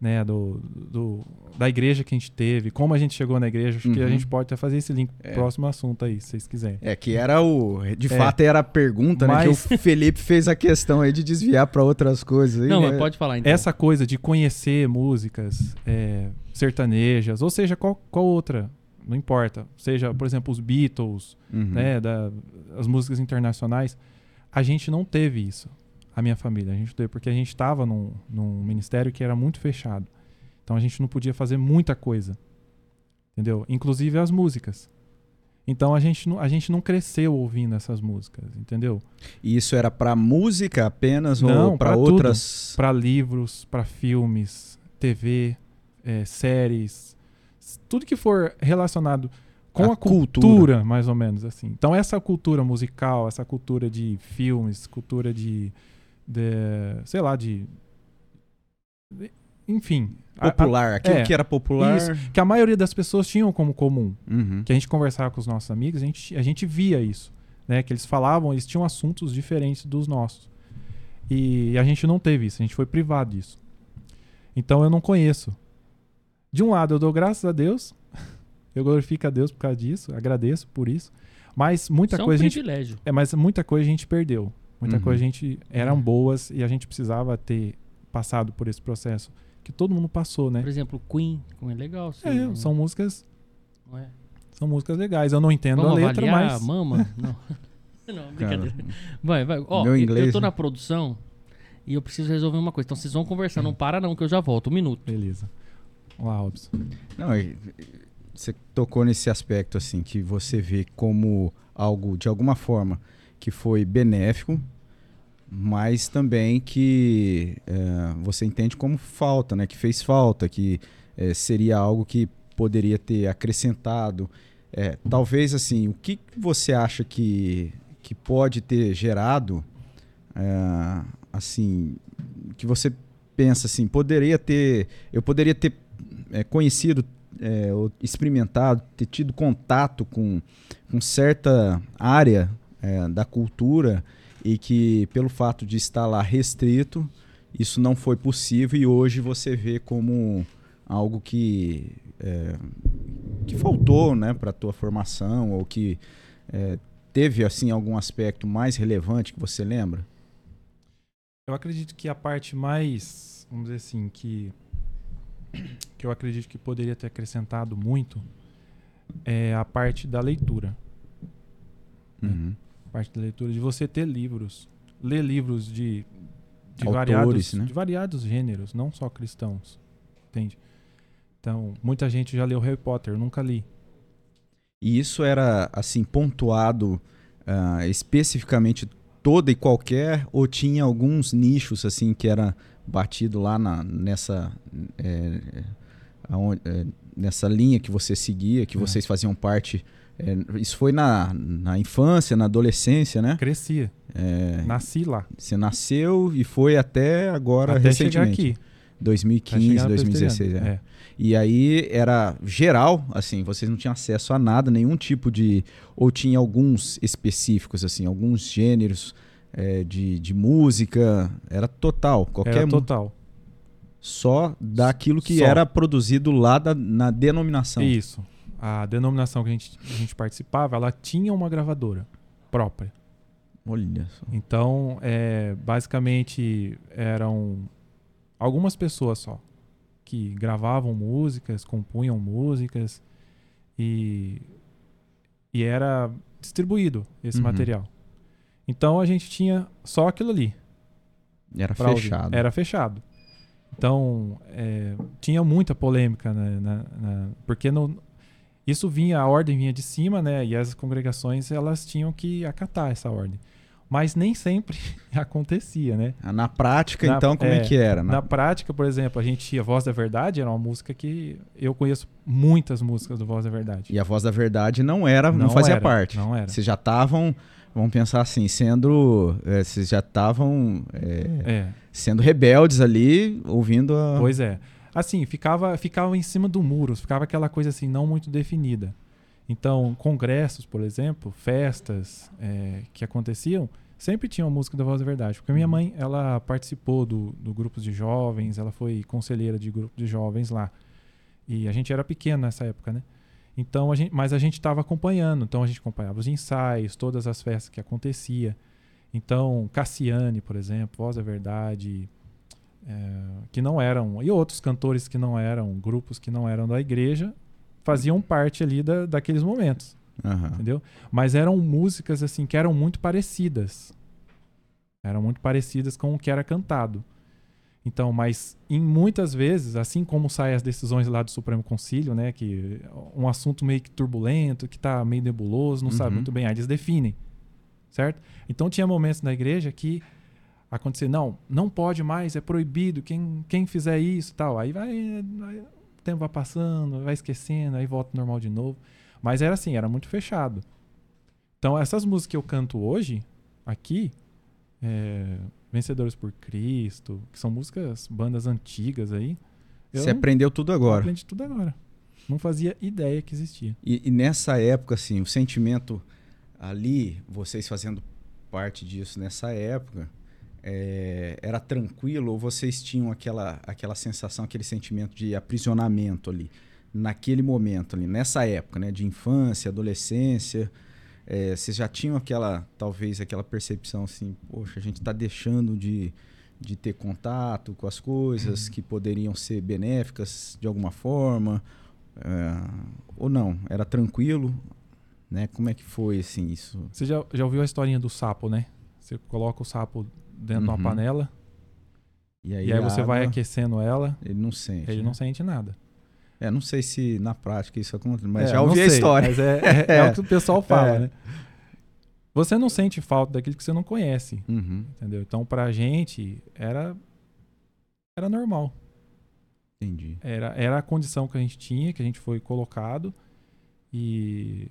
né, do, do- da igreja que a gente teve, como a gente chegou na igreja. Acho que a Uhum. gente pode até fazer esse link pro É. próximo assunto aí, se vocês quiserem. É que era o. De É. fato, era a pergunta, né? Mas- Que o Felipe fez a questão aí de desviar pra outras coisas. aí, Não, né? mas pode falar então. Essa coisa de conhecer músicas é, sertanejas, ou seja, qual, qual outra, não importa. Seja, por exemplo, os Beatles, Uhum. né, da, as músicas internacionais, a gente não teve isso, a minha família. A gente teve, porque a gente estava num, num ministério que era muito fechado. Então a gente não podia fazer muita coisa. Entendeu? Inclusive as músicas. Então a gente não, a gente não cresceu ouvindo essas músicas, entendeu? E isso era pra música apenas Não, ou tudo. outras. Para livros, para filmes, TV, é, séries, s- tudo que for relacionado com A a, cultura, cultura. mais ou menos assim. Então essa cultura musical, essa cultura de filmes, cultura de, de sei lá, de, de- enfim, a- a- Popular, aquilo é, que era popular. isso, que a maioria das pessoas tinham como comum. Uhum. Que a gente conversava com os nossos amigos, a gente, a gente via isso, né? Que eles falavam, eles tinham assuntos diferentes dos nossos. E a gente não teve isso, a gente foi privado disso. Então eu não conheço. De um lado, eu dou graças a Deus, eu glorifico a Deus por causa disso, agradeço por isso. Mas muita Isso é um coisa a gente privilégio. é, mas muita coisa a gente perdeu. Muita Uhum. coisa a gente eram boas e a gente precisava ter passado por esse processo que todo mundo passou, né? Por exemplo, Queen, Queen é legal. sim, É, né? são músicas, Não é? são músicas legais. Eu não entendo Vamos a letra, avaliar, mas mama? Não. não, brincadeira. Cara, Vai, vai. Ó, Meu eu- inglês, eu tô na produção e eu preciso resolver uma coisa. Então vocês vão conversar, não para não, que eu já volto. Um minuto. beleza. Vamos lá, Robson. Não, você tocou nesse aspecto assim que você vê como algo de alguma forma que foi benéfico, mas também que é, você entende como falta, né? Que fez falta, que é, seria algo que poderia ter acrescentado. É, talvez assim, o que você acha que, que pode ter gerado é, assim que você pensa assim, poderia ter, eu poderia ter é, conhecido, é, experimentado, ter tido contato com, com certa área é, da cultura e que pelo fato de estar lá restrito, isso não foi possível e hoje você vê como algo que é, que faltou, né, para tua formação ou que é, teve assim algum aspecto mais relevante que você lembra? Eu acredito que a parte mais, vamos dizer assim, que que eu acredito que poderia ter acrescentado muito é a parte da leitura. Uhum. A parte da leitura de você ter livros, ler livros de de Autores, variados, né? de variados gêneros, não só cristãos, entende? Então, muita gente já leu Harry Potter, nunca li. E isso era assim pontuado ah, especificamente toda e qualquer ou tinha alguns nichos assim que era batido lá na, nessa é, aonde- é, nessa linha que você seguia, que É. vocês faziam parte. É, isso foi na, na infância, na adolescência, né? Crescia, É, nasci lá, você nasceu e foi até agora até chegar recentemente, aqui. 2015, até chegar na 2016. presbiteriana. É. É. E aí era geral, assim, vocês não tinham acesso a nada, nenhum tipo de. Ou tinha alguns específicos, assim, alguns gêneros é, de, de música. Era total, qualquer Era total. Só daquilo que Só. era produzido lá da- na denominação. Isso. A denominação que a gente, a gente participava, ela tinha uma gravadora própria. Olha só. Então, é, basicamente, eram algumas pessoas só que gravavam músicas, compunham músicas e, e era distribuído esse Uhum. material. Então, a gente tinha só aquilo ali. Era pra ouvir. fechado. Era fechado. Então, é, tinha muita polêmica, né, na- na- porque no, isso vinha, a ordem vinha de cima, né, e as congregações elas tinham que acatar essa ordem. Mas nem sempre acontecia, né? Ah, Na prática, Na- então, como é, é, que era? Na prática, por exemplo, a gente tinha Voz da Verdade, era uma música que eu conheço muitas músicas do Voz da Verdade. E a voz da verdade não era, não, Não fazia era, parte. não era. Vocês já estavam, vamos pensar assim, sendo. é, vocês já estavam é, É, sendo rebeldes ali, ouvindo a. pois é. Assim, ficava, ficava em cima do muro, ficava aquela coisa assim, não muito definida. Então, congressos, por exemplo, festas é, que aconteciam, sempre tinha uma música da Voz da Verdade. Porque a minha Uhum. mãe, ela participou do, do grupo de jovens, ela foi conselheira de grupo de jovens lá. E a gente era pequeno nessa época, né? Então, a gente, mas a gente estava acompanhando. Então, a gente acompanhava os ensaios, todas as festas que acontecia. Então, Cassiane, por exemplo, Voz da Verdade, é, que não eram, e outros cantores que não eram, grupos que não eram da igreja, faziam parte ali da, daqueles momentos, Aham. entendeu? Mas eram músicas assim que eram muito parecidas. Eram muito parecidas com o que era cantado. Então, mas em muitas vezes, assim como saem as decisões lá do Supremo Concílio, né, que um assunto meio que turbulento, que tá meio nebuloso, não sabe Uhum. muito bem, aí eles definem, certo? Então tinha momentos na igreja que acontecer, não, não pode mais, é proibido, quem, quem fizer isso e tal. Aí vai, vai- o tempo vai passando, vai esquecendo, aí volta normal de novo. Mas era assim, era muito fechado. Então essas músicas que eu canto hoje, aqui, é, Vencedores por Cristo, que são músicas, bandas antigas aí, Você aprendeu tudo agora. aprendi tudo agora. Não fazia ideia que existia. E, e nessa época, assim, o sentimento ali, vocês fazendo parte disso nessa época, é, era tranquilo ou vocês tinham aquela, aquela sensação, aquele sentimento de aprisionamento ali, naquele momento ali, nessa época, né, de infância, adolescência, é, vocês já tinham aquela, talvez, aquela percepção assim, poxa, a gente está deixando de, de ter contato com as coisas que poderiam ser benéficas de alguma forma, é, ou não? Era tranquilo? Né? Como é que foi assim isso? Você já, já ouviu a historinha do sapo, né? Você coloca o sapo dentro de Uhum. uma panela E aí, e aí a você vai água, aquecendo ela, Ele não sente. ele né? não sente nada. É, não sei se na prática isso acontece, mas É, já ouvi a sei, história. Mas é, é- é o que o pessoal fala, É. né? Você não sente falta daquilo que você não conhece, Uhum, entendeu? Então, pra gente, era, era normal. entendi. Era, era a condição que a gente tinha, que a gente foi colocado. E,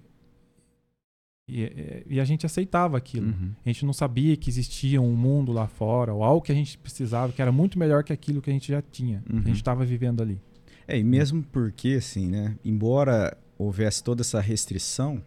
E, e- e a gente aceitava aquilo. Uhum. A gente não sabia que existia um mundo lá fora, ou algo que a gente precisava, que era muito melhor que aquilo que a gente já tinha, que Uhum. a gente estava vivendo ali. É, e mesmo porque, assim, né? Embora houvesse toda essa restrição,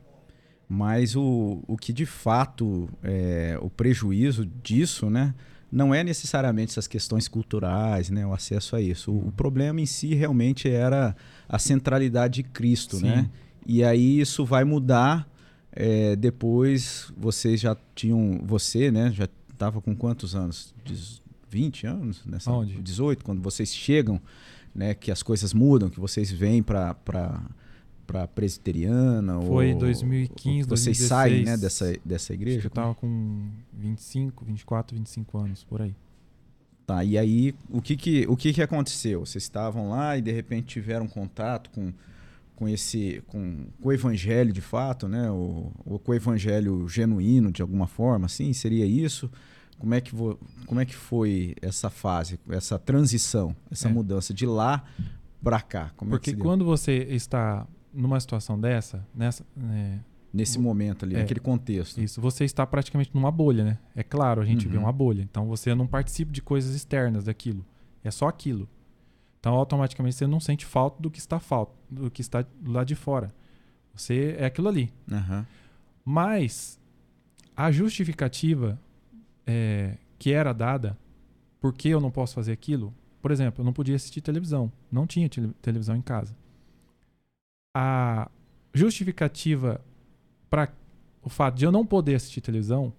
mas o, o que de fato é o prejuízo disso, né? Não é necessariamente essas questões culturais, né? O acesso a isso. O, o problema em si realmente era a centralidade de Cristo, Sim. né? E aí isso vai mudar é, depois. Vocês já tinham. Você, né? Já estava com quantos anos? Diz- 20 anos? Nessa, Aonde? 18, quando vocês chegam, né? Que as coisas mudam, que vocês vêm para para presbiteriana Foi ou 2015, vocês 2016. saem né dessa dessa Acho que igreja eu tava com 25, 24, 25 anos, por aí. Tá, e aí o que que, o que que aconteceu? Vocês estavam lá e de repente tiveram contato com, com esse com, com o evangelho de fato, né? O, o, com o evangelho genuíno de alguma forma, assim, seria isso? Como é que vo, como é que foi essa fase, essa transição, essa É. mudança de lá para cá? Como é que Porque deu? quando você está numa situação dessa, nessa, é, nesse momento ali, É. naquele contexto. isso, você está praticamente numa bolha, né? É claro, a gente vê Uhum. uma bolha. Então você não participa de coisas externas daquilo. É só aquilo. Então automaticamente você não sente falta do que está falta, do que está lá de fora. Você é aquilo ali. Aham. Mas a justificativa é, que era dada, por que eu não posso fazer aquilo? Por exemplo, eu não podia assistir televisão. Não tinha tele- televisão em casa. A justificativa para o fato de eu não poder assistir televisão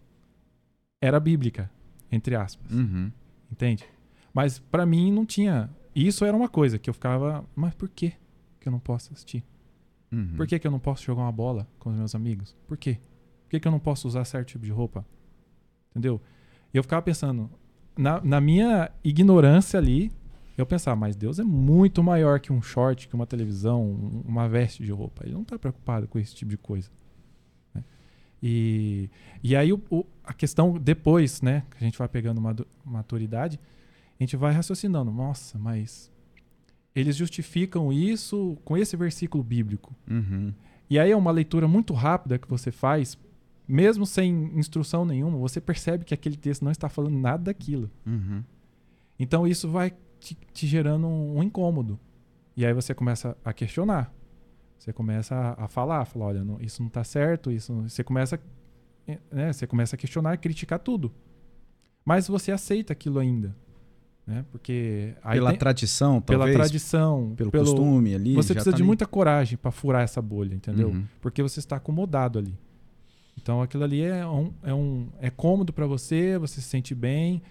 era bíblica, entre aspas. Uhum. Entende? Mas para mim não tinha. Isso era uma coisa que eu ficava. Mas por que que eu não posso assistir? Uhum. Por que, que eu não posso jogar uma bola com os meus amigos? Por quê? Por que, que eu não posso usar certo tipo de roupa? Entendeu? E eu ficava pensando, na, na minha ignorância ali, eu pensava, mas Deus é muito maior que um short, que uma televisão, um- uma veste de roupa. Ele não está preocupado com esse tipo de coisa. né? E, e aí o- o- a questão depois, né, que a gente vai pegando madu- maturidade, a gente vai raciocinando, nossa, mas eles justificam isso com esse versículo bíblico. Uhum. E aí é uma leitura muito rápida que você faz, mesmo sem instrução nenhuma, você percebe que aquele texto não está falando nada daquilo. Uhum. Então isso vai te, te gerando um, um incômodo. E aí você começa a questionar. Você começa a, a falar, falar, olha, não- isso não está certo, isso. Você começa, eh, né, você começa a questionar e criticar tudo. Mas você aceita aquilo ainda, né? Porque Pela tem- tradição, pela talvez, tradição, pelo, costume ali. você precisa tá de ali. muita coragem para furar essa bolha, entendeu? Uhum. porque você está acomodado ali. Então aquilo ali é um, é um é cômodo para você, você se sente bem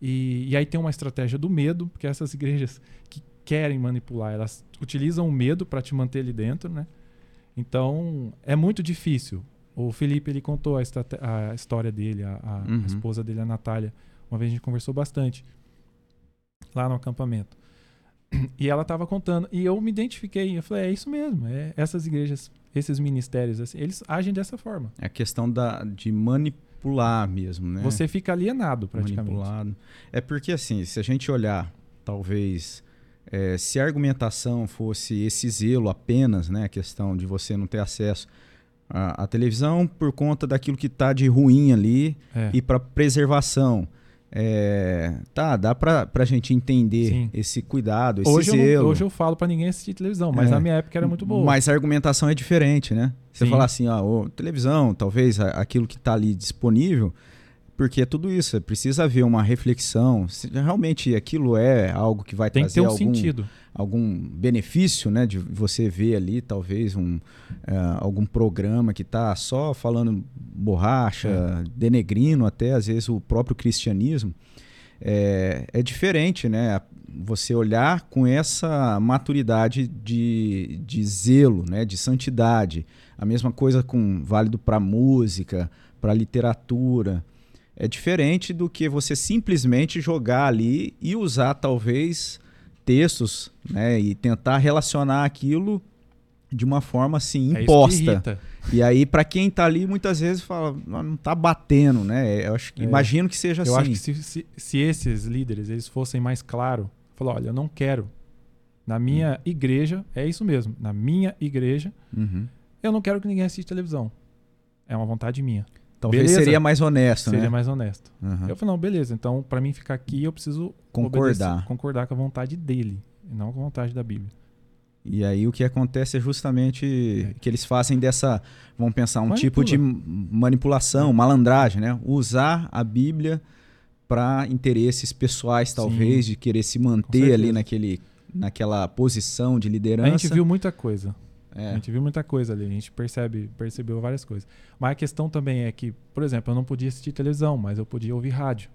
e, e aí tem uma estratégia do medo, porque essas igrejas que querem manipular, elas utilizam o medo para te manter ali dentro, né? Então é muito difícil. O Felipe ele contou a, a história dele, a, a- a Uhum. esposa dele, a Natália. Uma vez a gente conversou bastante lá no acampamento. E ela estava contando. E eu me identifiquei. Eu falei, é isso mesmo. É, essas igrejas, esses ministérios, assim, eles agem dessa forma. É a questão da, de manipular mesmo, né? Você fica alienado, praticamente. Manipulado. É porque, assim, se a gente olhar, talvez, é, se a argumentação fosse esse zelo apenas, né? A questão de você não ter acesso à, à televisão por conta daquilo que está de ruim ali É. e para preservação. É, tá, dá pra, pra gente entender Sim. esse cuidado, esse Hoje, eu, zelo. não- hoje eu falo pra ninguém assistir televisão, mas É. na minha época era muito boa. Mas a argumentação é diferente, né? Você Sim. falar assim, ó, televisão, talvez aquilo que está ali disponível, porque é tudo isso, é, precisa haver uma reflexão, se realmente aquilo é algo que vai Tem que trazer ter um algum, sentido. algum benefício, né, de você ver ali, talvez um é, algum programa que está só falando borracha, É. denegrindo até às vezes o próprio cristianismo. É, é diferente, né? Você olhar com essa maturidade de, de zelo, né? De santidade. A mesma coisa com válido para música, para literatura. É diferente do que você simplesmente jogar ali e usar talvez textos, né? E tentar relacionar aquilo de uma forma assim É imposta. irrita. E aí, para quem tá ali, muitas vezes fala, "Ah, não tá batendo, né? Eu acho que, É. imagino que seja Eu assim. acho que se, se, se esses líderes eles fossem mais claros, falar, olha, eu não quero. Na minha Hum. igreja, é isso mesmo. Na minha igreja, Uhum. eu não quero que ninguém assista televisão. é uma vontade minha. Talvez Beleza. seria mais honesto, Seria né? mais honesto. Aham. Eu falei, não, beleza, então pra mim ficar aqui eu preciso Concordar. obedecer- concordar com a vontade dele, e não com a vontade da Bíblia. E aí o que acontece é justamente que eles fazem dessa, vamos pensar, um Manipula. tipo de manipulação, malandragem, né? Usar a Bíblia para interesses pessoais, talvez, de querer se manter ali naquele, naquela posição de liderança. A gente viu muita coisa. A É. gente viu muita coisa ali, a gente percebe, percebeu várias coisas. Mas a questão também é que, por exemplo, eu não podia assistir televisão, mas eu podia ouvir rádio.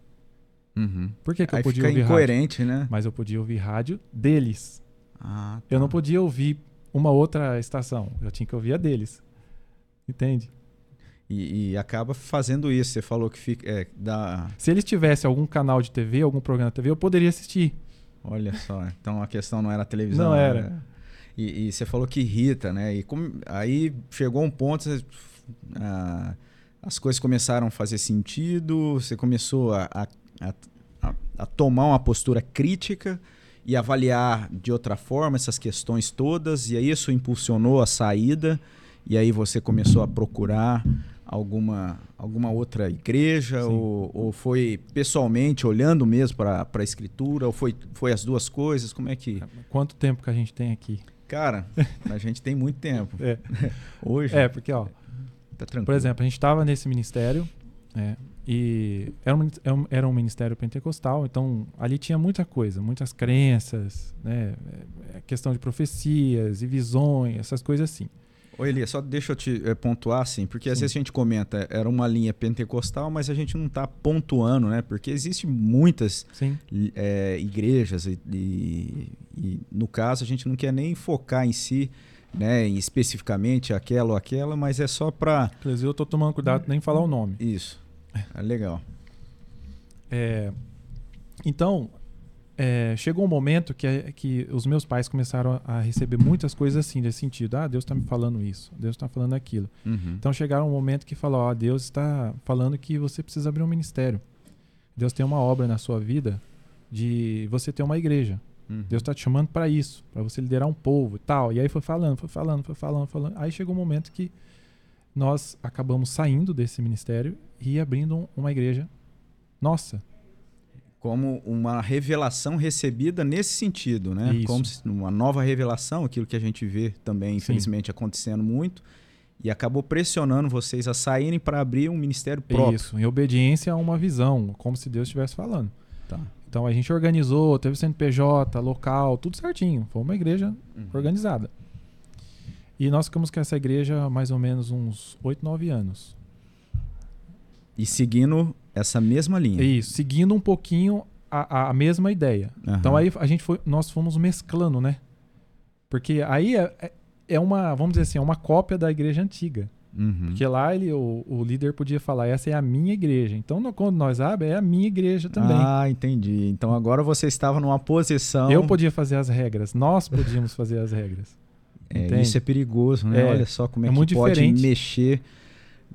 Uhum. Por que, que eu podia ouvir rádio? incoerente, né? Mas eu podia ouvir rádio deles. Ah, Eu não tá. podia ouvir uma outra estação. Eu tinha que ouvir a deles. Entende? E, e acaba fazendo isso. Você falou que fica. É, dá, Se eles tivessem algum canal de TV, algum programa de TV, eu poderia assistir. olha só. Então a questão não era a televisão. Não era. E, e você falou que irrita, né? E como- aí chegou um ponto. você- ah, as coisas começaram a fazer sentido, você começou a, a, a- a- a tomar uma postura crítica e avaliar de outra forma essas questões todas, e aí isso impulsionou a saída, e aí você começou a procurar alguma, alguma outra igreja, ou, ou foi pessoalmente olhando mesmo para a escritura, ou foi, foi as duas coisas? Como é que. Quanto tempo que a gente tem aqui? Cara, a gente tem muito tempo. É, Hoje, é porque, ó, tá tranquilo. por exemplo, a gente estava nesse ministério, né, e era um, é um- era um ministério pentecostal, então ali tinha muita coisa, muitas crenças, né, é, é questão de profecias e visões, essas coisas assim. Ô Elias, só deixa eu te eh, pontuar assim, porque às Sim. vezes a gente comenta, era uma linha pentecostal, mas a gente não está pontuando, né? Porque existem muitas eh, igrejas e, e- e, no caso a gente não quer nem focar em si, né, em especificamente aquela ou aquela, mas é só para inclusive eu tô tomando cuidado nem falar o nome. isso. É legal. É, então, é, chegou um momento que, que os meus pais começaram a, receber muitas coisas assim, nesse sentido. Ah, Deus está me falando isso, Deus está falando aquilo. Uhum. Então chegaram um momento que falou, ó, Deus está falando que você precisa abrir um ministério. Deus tem uma obra na sua vida de você ter uma igreja. Uhum. Deus está te chamando para isso, para você liderar um povo e tal. E aí foi falando, foi falando, foi falando, falando. Aí chegou um momento que nós acabamos saindo desse ministério e abrindo um- uma igreja nossa. Como uma revelação recebida nesse sentido, né? Isso. Como uma nova revelação, aquilo que a gente vê também, infelizmente, acontecendo muito, e acabou pressionando vocês a saírem para abrir um ministério próprio. Isso, em obediência a uma visão, como se Deus estivesse falando. Tá. Então a gente organizou, teve CNPJ, local, tudo certinho. Foi uma igreja Uhum. organizada. E nós ficamos com essa igreja mais ou menos uns 8, 9 anos. E seguindo essa mesma linha. Isso, seguindo um pouquinho a, a- mesma ideia. Aham. Então aí a gente foi, nós fomos mesclando, né? Porque aí é, é- é uma, vamos dizer assim, é uma cópia da igreja antiga. Uhum. Porque lá ele, o, o líder podia falar, essa é a minha igreja. Então no- quando nós abrimos, é a minha igreja também. Ah, entendi. Então agora você estava numa posição. Eu podia fazer as regras, nós podíamos fazer as regras. É, isso é perigoso, né? É, Olha só como é, é que muito pode diferente. mexer.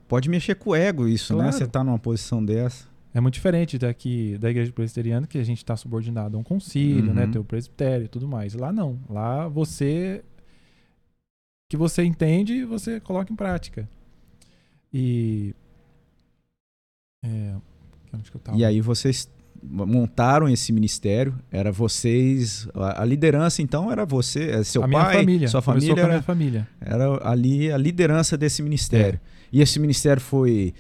Pode mexer com o ego, isso, né? Claro. Você tá numa posição dessa. É muito diferente daqui da igreja presbiteriana, que a gente está subordinado a um concílio, Uhum. né? Tem o presbitério e tudo mais. Lá não. Lá você. que você entende, você coloca em prática. E. É. E aí vocês montaram esse ministério, era vocês, a, a liderança então era você, é seu a minha pai, família. sua família era, família. era ali a liderança desse ministério. É. E esse ministério foi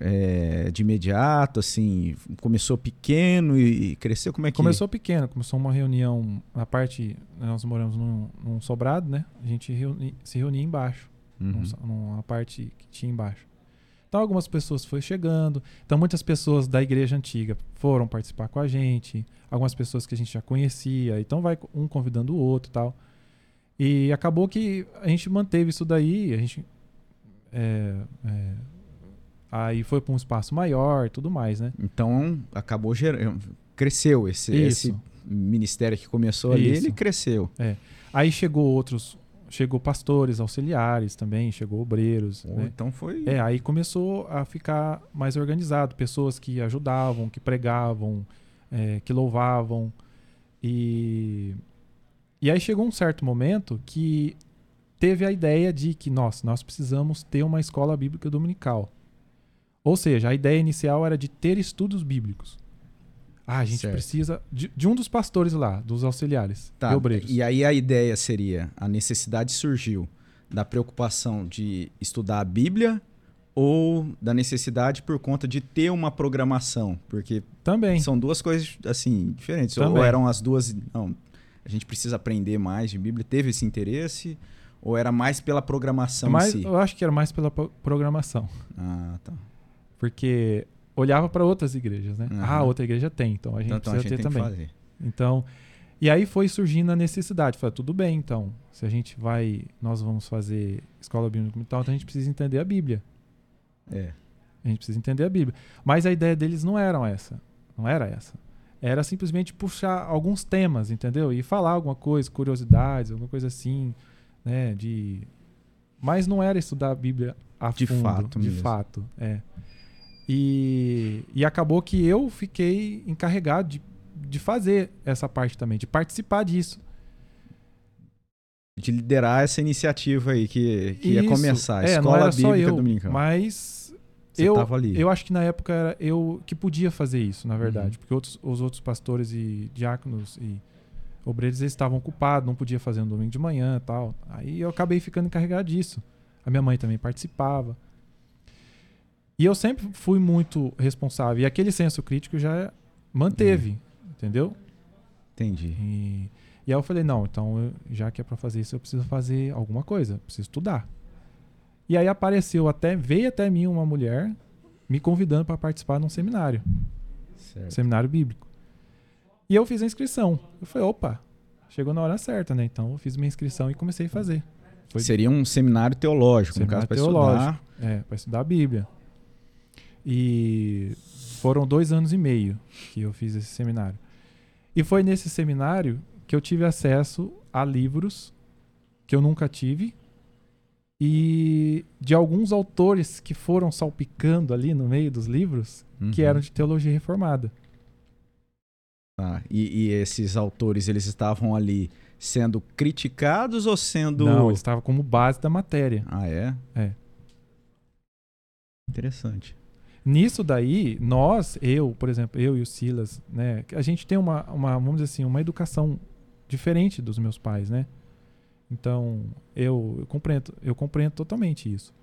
é, de imediato, assim, começou pequeno e, cresceu, como é que... Começou pequeno, começou uma reunião na parte. Nós moramos num, num sobrado, né? A gente reuni- se reunia embaixo. Uhum. numa parte que tinha embaixo. Então algumas pessoas foram chegando, então muitas pessoas da igreja antiga foram participar com a gente, algumas pessoas que a gente já conhecia, então vai um convidando o outro e tal. E acabou que a gente manteve isso daí, a gente é, é, aí foi para um espaço maior e tudo mais, né? Então acabou gerando, cresceu esse, esse ministério que começou ali, Isso. ele cresceu. Aí chegou outros, chegou pastores auxiliares também, chegou obreiros, Pô, né? Então foi... É, aí começou a ficar mais organizado, pessoas que ajudavam, que pregavam, é, que louvavam. E, e aí chegou um certo momento que teve a ideia de que, nossa, nós precisamos ter uma escola bíblica dominical. Ou seja, a ideia inicial era de ter estudos bíblicos. Ah, a gente Certo. precisa de, de um dos pastores lá, dos auxiliares, Tá. obreiros. E aí a ideia seria, a necessidade surgiu da preocupação de estudar a Bíblia ou da necessidade por conta de ter uma programação? Porque Também. são duas coisas assim diferentes. Ou Também. eram as duas, não, a gente precisa aprender mais de Bíblia, teve esse interesse ou era mais pela programação Mas em si? eu acho que era mais pela pro- programação. Ah, tá. Porque olhava para outras igrejas, né? Uhum. Ah, outra igreja tem, então a gente Então, a precisa gente ter tem que também. fazer. Então, e aí foi surgindo a necessidade. Falei, tudo bem, então, se a gente vai, nós vamos fazer escola bíblica e tal, então a gente precisa entender a Bíblia. É. A gente precisa entender a Bíblia. Mas a ideia deles não era essa. Não era essa. Era simplesmente puxar alguns temas, entendeu? E falar alguma coisa, curiosidades, alguma coisa assim, né? De... Mas não era estudar a Bíblia a De fundo. fato De mesmo. fato, é. E, e acabou que eu fiquei encarregado de, de fazer essa parte também, de participar disso. De liderar essa iniciativa aí que, que ia começar, a é, Escola Bíblica eu, Dominical. Mas Você eu, eu acho que na época era eu que podia fazer isso, na verdade. Uhum. Porque outros, os outros pastores e diáconos e obreiros eles estavam ocupados, não podia fazer no domingo de manhã tal. Aí eu acabei ficando encarregado disso. A minha mãe também participava. E eu sempre fui muito responsável. E aquele senso crítico já manteve, entendeu? Entendi. E, e aí eu falei, não, então eu- já que é pra fazer isso, eu preciso fazer alguma coisa, preciso estudar. E aí apareceu até, veio até mim uma mulher me convidando para participar de um seminário, Certo. seminário bíblico. E eu fiz a inscrição. Eu falei, opa, chegou na hora certa, né? Então eu fiz minha inscrição e comecei a fazer. Foi- Seria um seminário teológico, no caso, Seminário para estudar. É, para estudar a Bíblia. E foram dois anos e meio que eu fiz esse seminário. E foi nesse seminário que eu tive acesso a livros que eu nunca tive e de alguns autores que foram salpicando ali no meio dos livros que Uhum. eram de teologia reformada. Tá. E, e esses autores, eles estavam ali sendo criticados ou sendo... Não, ele estava como base da matéria. Ah, é? É. Interessante. Nisso daí, nós, eu, por exemplo, eu e o Silas, né, a gente tem uma, uma, vamos dizer assim, uma educação diferente dos meus pais, né? Então, eu, eu compreendo, eu compreendo totalmente isso.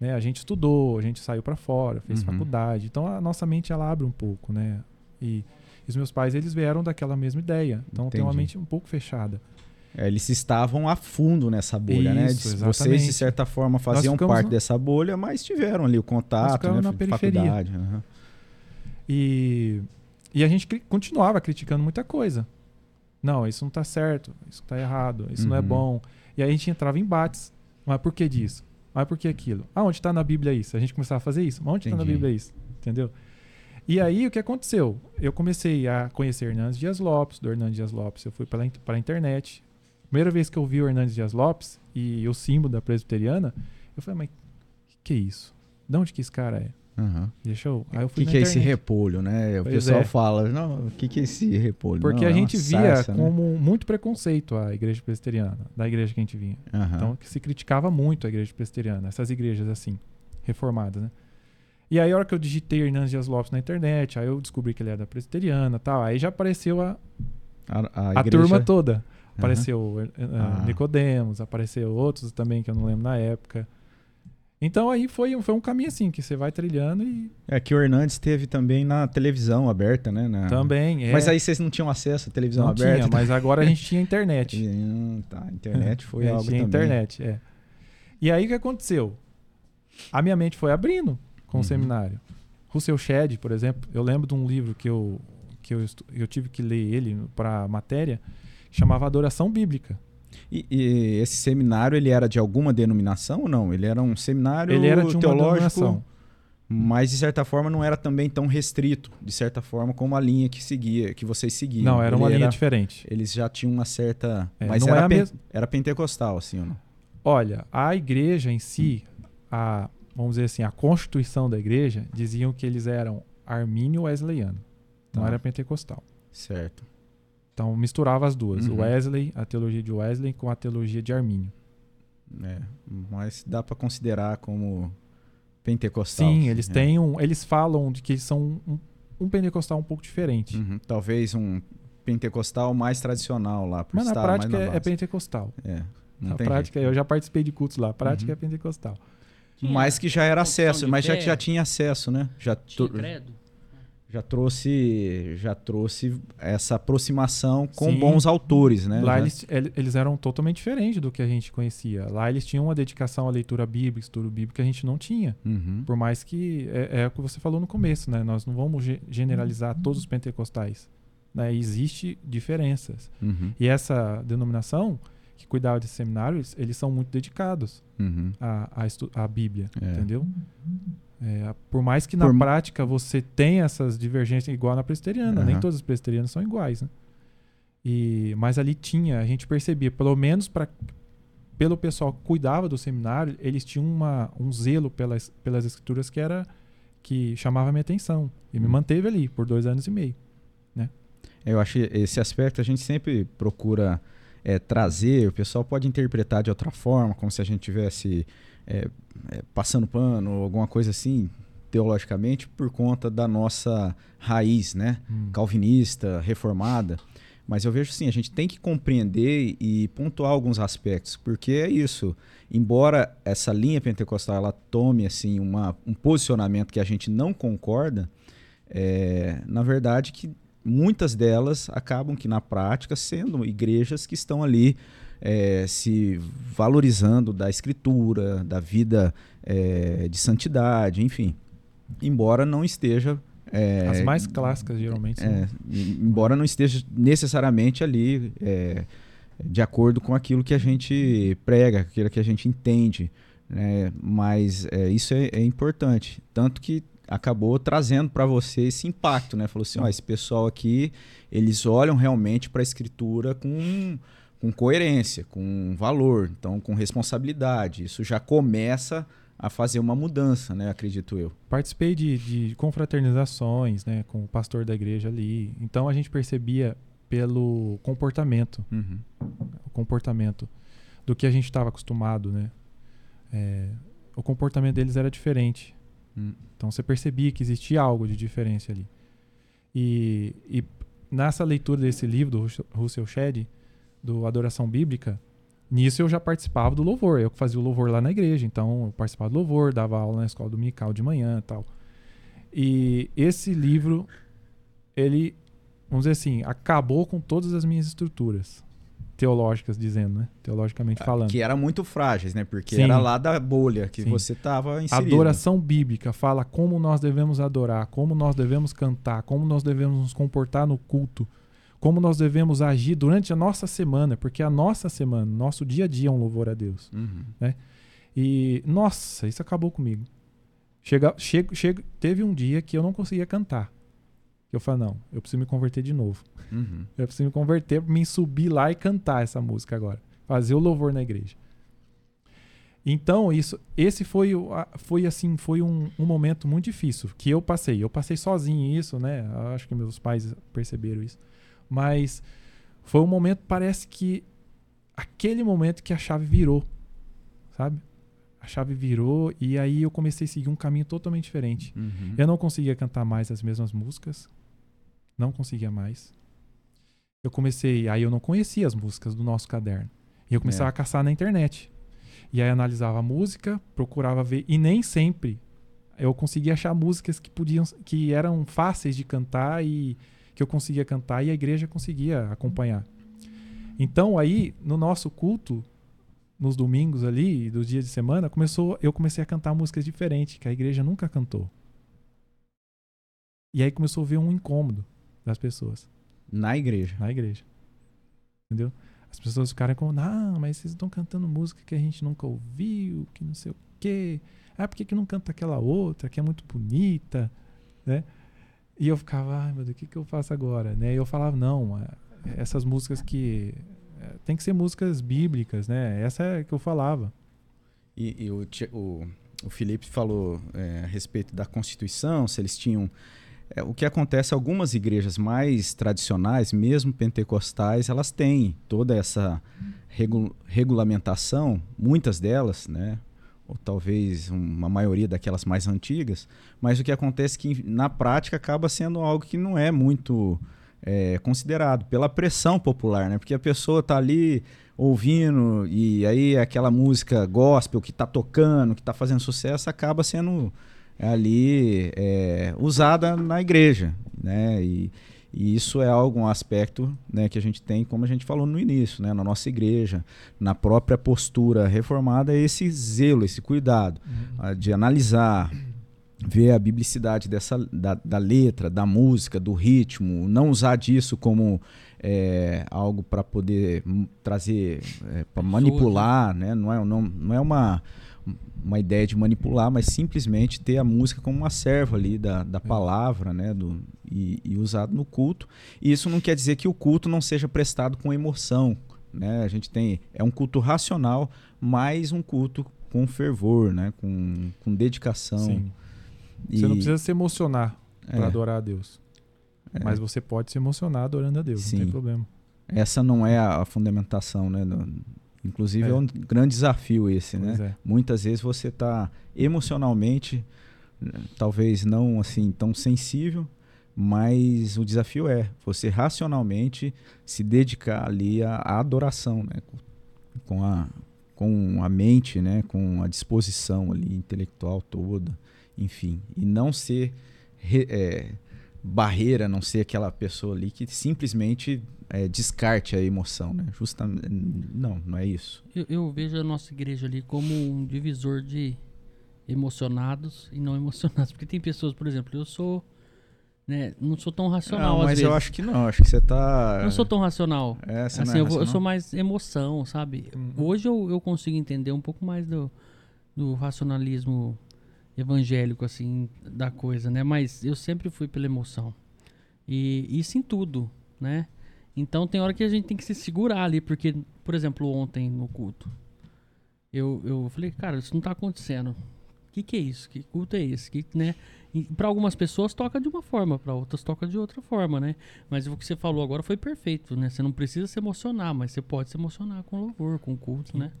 Né? A gente estudou, a gente saiu para fora, fez Uhum. faculdade. Então, a nossa mente ela abre um pouco, né? E, e os meus pais, eles vieram daquela mesma ideia. Então, tem uma mente um pouco fechada. É, eles estavam a fundo nessa bolha, né? Isso, De- Vocês, de certa forma, faziam parte no- dessa bolha, mas tiveram ali o contato, né? na periferia. Faculdade. aham. E, e a gente continuava criticando muita coisa. Não, isso não tá certo, isso tá errado, isso não é Uhum. bom. E aí a gente entrava em embates. Mas por que disso? Mas por que aquilo? Ah, onde tá na Bíblia isso? A gente começava a fazer isso. Mas onde tá na. Bíblia isso? Entendeu? E aí o que aconteceu? Eu comecei a conhecer Hernandes Dias Lopes, do Hernandes Dias Lopes. Eu fui in- pela internet. Primeira vez que eu vi o Hernandes Dias Lopes e o símbolo da presbiteriana, eu falei, mas que, que é isso? De onde que esse cara é? Aham. Deixa eu. Aí eu O fui que, que é esse repolho, né? O Pois pessoal é. fala, não, o que, que é esse repolho? Porque Não, a é gente via sarça, né? como muito preconceito a igreja presbiteriana, da igreja que a gente vinha. Aham. Então, que se criticava muito a igreja presbiteriana, essas igrejas assim, reformadas, né? E aí, a hora que eu digitei Hernandes Dias Lopes na internet, aí eu descobri que ele era presbiteriana e tal. Aí já apareceu a, a, a a turma toda. Apareceu eh, Ah. Nicodemos, apareceu outros também que eu não lembro na época. Então aí foi, foi um caminho assim, que você vai trilhando e É que o Hernandes teve também na televisão aberta, né? Na- também. É, Mas aí vocês não tinham acesso à televisão não aberta? tinha, mas agora a gente tinha internet. Hum, tá, a internet foi É, algo tinha também. internet, é. E aí o que aconteceu? A minha mente foi abrindo com Uhum. o seminário. Russell Shedd, por exemplo, eu lembro de um livro que eu, que eu, eu tive que ler ele para matéria, que chamava Adoração Bíblica. E, e esse seminário, ele era de alguma denominação ou não? Ele era um seminário Ele era de teológico, mas de certa forma não era também tão restrito, de certa forma, como a linha que seguia, que vocês seguiam. Não, era Ele uma linha diferente. Eles já tinham uma certa... É, mas não era, é a pen- mes- era pentecostal, assim, ou não? Olha, a igreja em si, a, vamos dizer assim, a constituição da igreja, diziam que eles eram armínio wesleyano. Não Tá. era pentecostal. Certo. Então misturava as duas. Uhum. Wesley, a teologia de Wesley com a teologia de Armínio. É, mas dá para considerar como pentecostal. Sim, eles é. têm um, eles falam de que eles são um, um pentecostal um pouco diferente. Uhum, Talvez um pentecostal mais tradicional lá. Por Mas na estar mais prática é, é pentecostal. É, Na prática, jeito. eu já participei de cultos lá. A prática Uhum. é pentecostal. Tinha Mas que já era acesso, mas já, já tinha acesso, né? Já, tinha credo. já trouxe já trouxe essa aproximação com Sim. bons autores, né? Lá Já- eles, ele- eles eram totalmente diferentes do que a gente conhecia. Lá eles tinham uma dedicação à leitura bíblica, estudo bíblico que a gente não tinha. Uhum. Por mais que é, é o que você falou no começo, né? Nós não vamos ge- generalizar todos os pentecostais. Né? Existe diferenças. Uhum. E essa denominação que cuidava desse seminário, eles, eles são muito dedicados Uhum. à, à, à Bíblia, É. entendeu? É, por mais que na Por- prática você tenha essas divergências igual na presbiteriana, nem Aham. todas as presbiterianas são iguais, né? E, mas ali tinha, a gente percebia, pelo menos para pelo pessoal que cuidava do seminário, eles tinham uma, um zelo pelas, pelas escrituras que era que chamava a minha atenção e me Hum. manteve ali por dois anos e meio. Eu acho que esse aspecto a gente sempre procura é, trazer, o pessoal pode interpretar de outra forma, como se a gente tivesse é, é, passando pano alguma coisa assim, teologicamente, por conta da nossa raiz, né? calvinista, reformada. Mas eu vejo assim, a gente tem que compreender e pontuar alguns aspectos, porque é isso. Embora essa linha pentecostal ela tome assim uma, um posicionamento que a gente não concorda, é, na verdade que muitas delas acabam que na prática sendo igrejas que estão ali é, se valorizando da escritura, da vida é, de santidade, enfim. Embora não esteja é, As mais clássicas, geralmente, é, em- embora não esteja necessariamente ali é, de acordo com aquilo que a gente prega, aquilo que a gente entende, né? mas é, isso é importante. Tanto que acabou trazendo para você esse impacto, né? Falou assim, ó, esse pessoal aqui, eles olham realmente para a escritura com, com coerência, com valor, então com responsabilidade. Isso já começa a fazer uma mudança, né? Acredito eu. Participei de, de confraternizações, né, com o pastor da igreja ali. Então a gente percebia pelo comportamento, Uhum. o comportamento do que a gente estava acostumado, né? É, o comportamento deles era diferente. Hum. Então você percebia que existia algo de diferente ali. E, e nessa leitura desse livro do Russell- Shedd, do Adoração Bíblica, nisso eu já participava do louvor. Eu fazia o louvor lá na igreja, então eu participava do louvor, dava aula na escola dominical de manhã e tal. E esse livro, ele, vamos dizer assim, acabou com todas as minhas estruturas teológicas, dizendo, né? Teologicamente falando. Que eram muito frágeis, né? Porque Sim. era lá da bolha que Sim. você estava inserido. Adoração bíblica fala como nós devemos adorar, como nós devemos cantar, como nós devemos nos comportar no culto, como nós devemos agir durante a nossa semana, porque a nossa semana, nosso dia a dia é um louvor a Deus. Uhum. E, nossa, isso acabou comigo. Chega, chego, chego, teve um dia que eu não conseguia cantar. Eu falei, não, eu preciso me converter de novo. Uhum. Eu preciso me converter mim subir lá e cantar essa música agora. Fazer o louvor na igreja. Então, isso, esse foi, foi assim, foi um, um momento muito difícil que eu passei. Eu passei sozinho isso, né? Acho que meus pais perceberam isso. Mas foi um momento, parece que aquele momento que a chave virou, sabe? A chave virou e aí eu comecei a seguir um caminho totalmente diferente. Uhum. Eu não conseguia cantar mais as mesmas músicas. Não conseguia mais. Eu comecei, aí eu não conhecia as músicas do nosso caderno. E eu começava É. a caçar na internet. E aí analisava a música, procurava ver e nem sempre eu conseguia achar músicas que podiam que eram fáceis de cantar e que eu conseguia cantar e a igreja conseguia acompanhar. Então aí no nosso culto nos domingos ali, dos dias de semana, começou, eu comecei a cantar músicas diferentes que a igreja nunca cantou. E aí começou a ver um incômodo das pessoas Na igreja. na igreja. Entendeu? As pessoas ficaram com, não, mas vocês estão cantando música que a gente nunca ouviu, que não sei o quê. Ah, por que, que não canta aquela outra, que é muito bonita, né? E eu ficava, ai meu Deus, o que, que eu faço agora? Né? E eu falava, não, essas músicas que... é, tem que ser músicas bíblicas, né? Essa é que eu falava. E, e o, o, o Felipe falou é, a respeito da Constituição, se eles tinham. É, o que acontece, algumas igrejas mais tradicionais, mesmo pentecostais, elas têm toda essa regu regulamentação, muitas delas, né? Ou talvez uma maioria daquelas mais antigas, mas o que acontece é que na prática acaba sendo algo que não é muito é, considerado pela pressão popular, né? Porque a pessoa está ali ouvindo e aí aquela música gospel que está tocando, que está fazendo sucesso, acaba sendo ali é, usada na igreja, né? E, e isso é algo, um aspecto né, que a gente tem, como a gente falou no início, né, na nossa igreja, na própria postura reformada, é esse zelo, esse cuidado uhum. de analisar, ver a biblicidade dessa, da, da, letra, da música, do ritmo, não usar disso como é, algo para poder trazer, é, para manipular, né? não, é, não, não é uma uma ideia de manipular, mas simplesmente ter a música como uma serva ali da, da é. palavra, né? Do, e, e usado no culto. E isso não quer dizer que o culto não seja prestado com emoção. Né? A gente tem. É um culto racional, mas um culto com fervor, né? com, com dedicação. Sim. E... Você não precisa se emocionar para é. adorar a Deus. É. Mas você pode se emocionar adorando a Deus, Sim. não tem problema. Essa não é a fundamentação né, Inclusive é, é um grande desafio esse, né? É. Muitas vezes você está emocionalmente, talvez não assim tão sensível, mas o desafio é você racionalmente se dedicar ali à, à adoração, né? Com a, com a mente, né? Com a disposição ali intelectual toda, enfim, e não ser re, é, barreira, não ser aquela pessoa ali que simplesmente é, descarte a emoção, né? Justamente, não, não é isso. Eu, eu, vejo a nossa igreja ali como um divisor de emocionados e não emocionados, porque tem pessoas, por exemplo, eu sou, né, não sou tão racional. Não, mas eu acho que não, acho que você tá. Não sou tão racional. É, você assim, não é eu, racional? eu sou mais emoção, sabe? Uhum. Hoje eu, eu consigo entender um pouco mais do, do racionalismo evangélico, assim, da coisa, né? Mas eu sempre fui pela emoção. E isso em tudo, né? Então tem hora que a gente tem que se segurar ali, porque, por exemplo, ontem no culto, eu, eu falei, cara, isso não tá acontecendo. O que, que é isso? Que culto é esse? Que, né? Para algumas pessoas toca de uma forma, para outras toca de outra forma, né? Mas o que você falou agora foi perfeito, né? Você não precisa se emocionar, mas você pode se emocionar com louvor, com culto, né?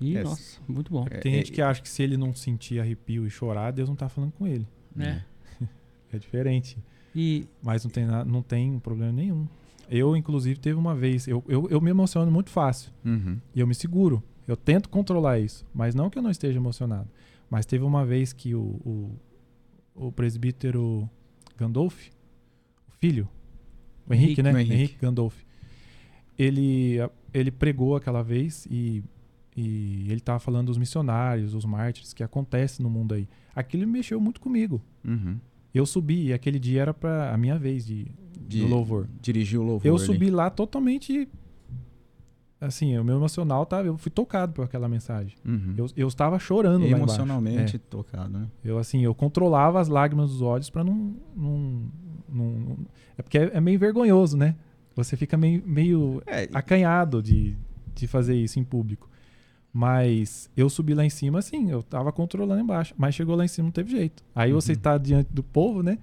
E, é, nossa, muito bom. Tem gente que acha que se ele não sentir arrepio e chorar, Deus não tá falando com ele. Né? É diferente. E... Mas não tem, não tem problema nenhum. Eu, inclusive, teve uma vez. Eu, eu, eu me emociono muito fácil. Uhum. E eu me seguro. Eu tento controlar isso. Mas não que eu não esteja emocionado. Mas teve uma vez que o, o, o presbítero Gandolf, o filho, o Henrique, Henrique né? Henrique. Henrique Gandolf. Ele, ele pregou aquela vez e, e ele estava falando dos missionários, os mártires que acontece no mundo aí. Aquilo mexeu muito comigo. Uhum. Eu subi e aquele dia era para a minha vez de, de louvor. Dirigir o louvor. Eu ali. subi lá totalmente. Assim, o meu emocional tá. Eu fui tocado por aquela mensagem. Uhum. Eu, eu estava chorando lá Emocionalmente é. tocado, né? Eu, assim, eu controlava as lágrimas dos olhos para não, não, não, não, É porque é, é, meio vergonhoso, né? Você fica meio, meio é, acanhado de, de fazer isso em público. Mas eu subi lá em cima, assim, eu tava controlando embaixo. Mas chegou lá em cima, não teve jeito. Aí uhum. você tá diante do povo, né?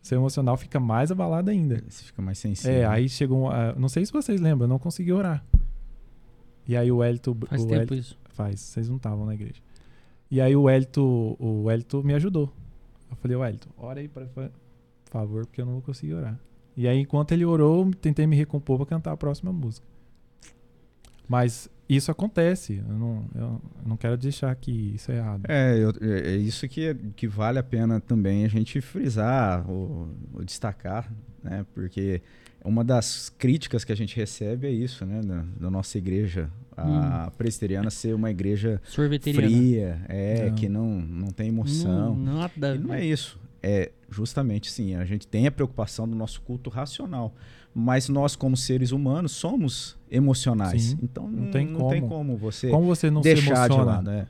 Seu emocional fica mais abalado ainda. Você fica mais sensível. É, aí chegou. Uh, não sei se vocês lembram, eu não consegui orar. E aí o Elito. Faz o tempo Elito, isso. Faz, vocês não estavam na igreja. E aí o Elito, o Elito me ajudou. Eu falei, o Elito, ora aí, por favor, porque eu não vou conseguir orar. E aí, enquanto ele orou, tentei me recompor para cantar a próxima música. Mas isso acontece. Eu não, eu não quero deixar que isso é errado. É, eu, é, é isso que, que vale a pena também a gente frisar ou, ou, destacar, né? Porque uma das críticas que a gente recebe é isso, né? Da, da nossa igreja, a hum. presbiteriana ser uma igreja fria, é, não. que não, não tem emoção. Não, nada. E não é isso. É justamente sim, a gente tem a preocupação do nosso culto racional mas nós como seres humanos somos emocionais. Sim, então não, tem, não como. tem como você, como você não deixar de lado. É.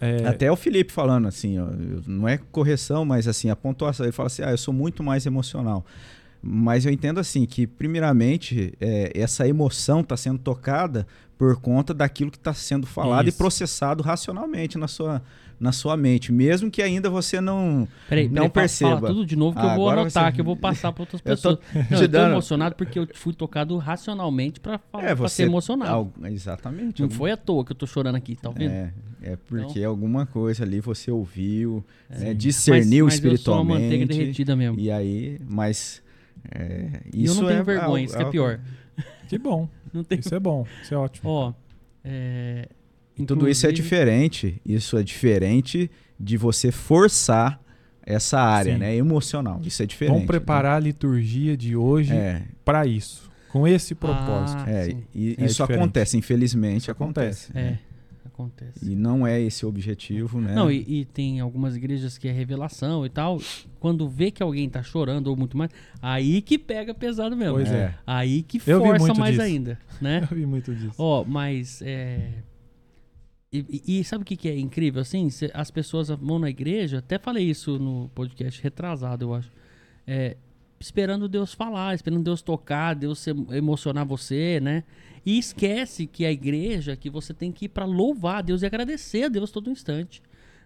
É... Até o Felipe falando assim, ó, não é correção, mas assim, a pontuação, ele fala assim, ah, eu sou muito mais emocional. Mas eu entendo assim que, primeiramente, é, essa emoção está sendo tocada por conta daquilo que está sendo falado Isso. e processado racionalmente na sua, na sua mente, mesmo que ainda você não, Peraí, não peraí, perceba. Fala tudo de novo que Ah, eu vou anotar, você- que eu vou passar para outras Eu tô pessoas. Não, te eu tô dando- emocionado porque eu fui tocado racionalmente para É, você ser emocionado. Al- exatamente. Não algum- foi à toa que eu tô chorando aqui, tá ouvindo? É, é porque alguma coisa ali você ouviu, né, Mas- discerniu mas Eu sou uma manteiga espiritualmente. derretida mesmo. E aí, mas é, E isso eu não tenho é vergonha, algo- isso que é algo- pior. Que bom. Não tem... Isso é bom. Isso é ótimo. Ó, é... Tudo isso é inclusive- diferente. Isso é diferente de você forçar essa área, Sim. né? Emocional. Isso é diferente. Vamos preparar a liturgia de hoje né? para isso, com esse propósito. Ah, É, é, sim. e É isso diferente. acontece, infelizmente Isso acontece. acontece. né? É, acontece. E não é esse o objetivo, né? Não, e, e tem algumas igrejas que é revelação e tal. Quando vê que alguém tá chorando ou muito mais, aí que pega pesado mesmo. Pois é. Aí que força mais disso. ainda, né? Eu vi muito disso. Ó, mas é. E, e- sabe o que, que é incrível? Assim, cê- as pessoas vão na igreja, até falei isso no podcast retrasado, eu acho. É, esperando Deus falar, esperando Deus tocar, Deus se- emocionar você, né? E esquece que a igreja, que você tem que ir pra louvar a Deus e agradecer a Deus todo instante.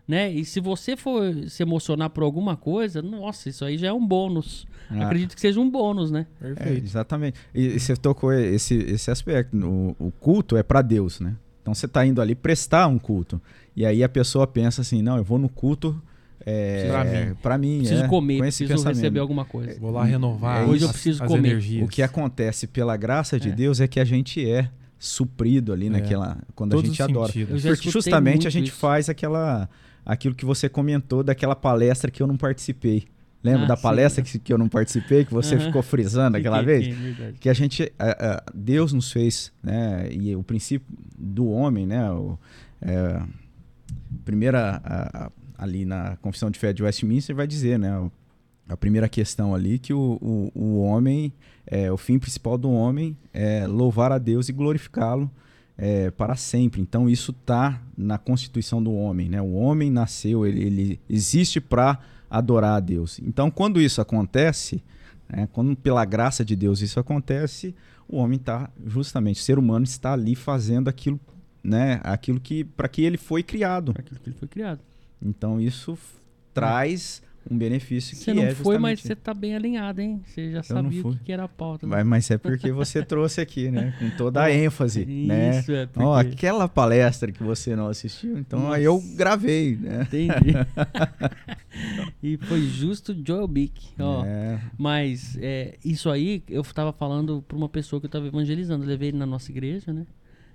Né? E se você for se emocionar por alguma coisa, nossa, isso aí já é um bônus. Ah. Acredito que seja um bônus, né? É, Perfeito. exatamente. E, e você tocou esse, esse aspecto. O, o culto é para Deus, né? Então você está indo ali prestar um culto. E aí a pessoa pensa assim: não, eu vou no culto é, Pra mim. pra mim. Preciso é, comer, com esse preciso pensamento. receber alguma coisa. Vou lá renovar É as, Hoje eu preciso as comer. energias. O que acontece pela graça de É. Deus é que a gente é suprido ali É. naquela. Quando Todos a gente adora. Porque justamente a gente isso. faz aquela. Aquilo que você comentou daquela palestra que eu não participei. Lembra Ah, da sim. palestra que, que eu não participei, que você Aham. ficou frisando aquela vez? verdade. que a gente a- a- Deus nos fez né e o princípio do homem né o, é, primeira a- a- ali na confissão de fé de Westminster vai dizer né o- a primeira questão ali que o, o, o homem é o fim principal do homem é louvar a Deus e glorificá-lo é, para sempre então isso tá na constituição do homem né o homem nasceu ele, ele existe para adorar a Deus então quando isso acontece né? Quando pela graça de Deus isso acontece, o homem está justamente, o ser humano está ali fazendo aquilo, né? Aquilo que para que ele foi criado. Para aquilo que ele foi criado. Então isso traz um benefício que Você não é foi, mas justamente- você tá bem alinhado, hein? Você já não sabia o que era a pauta. né? Mas, mas é porque você trouxe aqui, né? Com toda a Ó, ênfase, né? Isso, é porque... Ó, aquela palestra que você não assistiu, então aí eu Nossa. gravei, né? Entendi. e foi justo Joel Bick, ó. É, Mas é, isso aí eu tava falando pra uma pessoa que eu tava evangelizando. Eu levei ele na nossa igreja, né?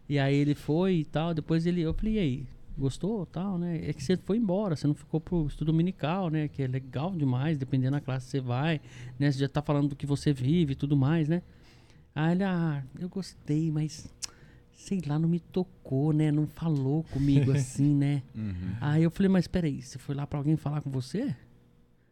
E aí ele foi e tal. Depois ele, eu falei, e aí, gostou tal, né? É que você foi embora, você não ficou pro estudo dominical, né? Que é legal demais, dependendo da classe que você vai, né? Você já tá falando do que você vive e tudo mais, né? Aí ele, ah, eu gostei, mas sei lá, não me tocou, né? Não falou comigo assim, né? uhum. Aí eu falei, mas peraí, você foi lá pra alguém falar com você?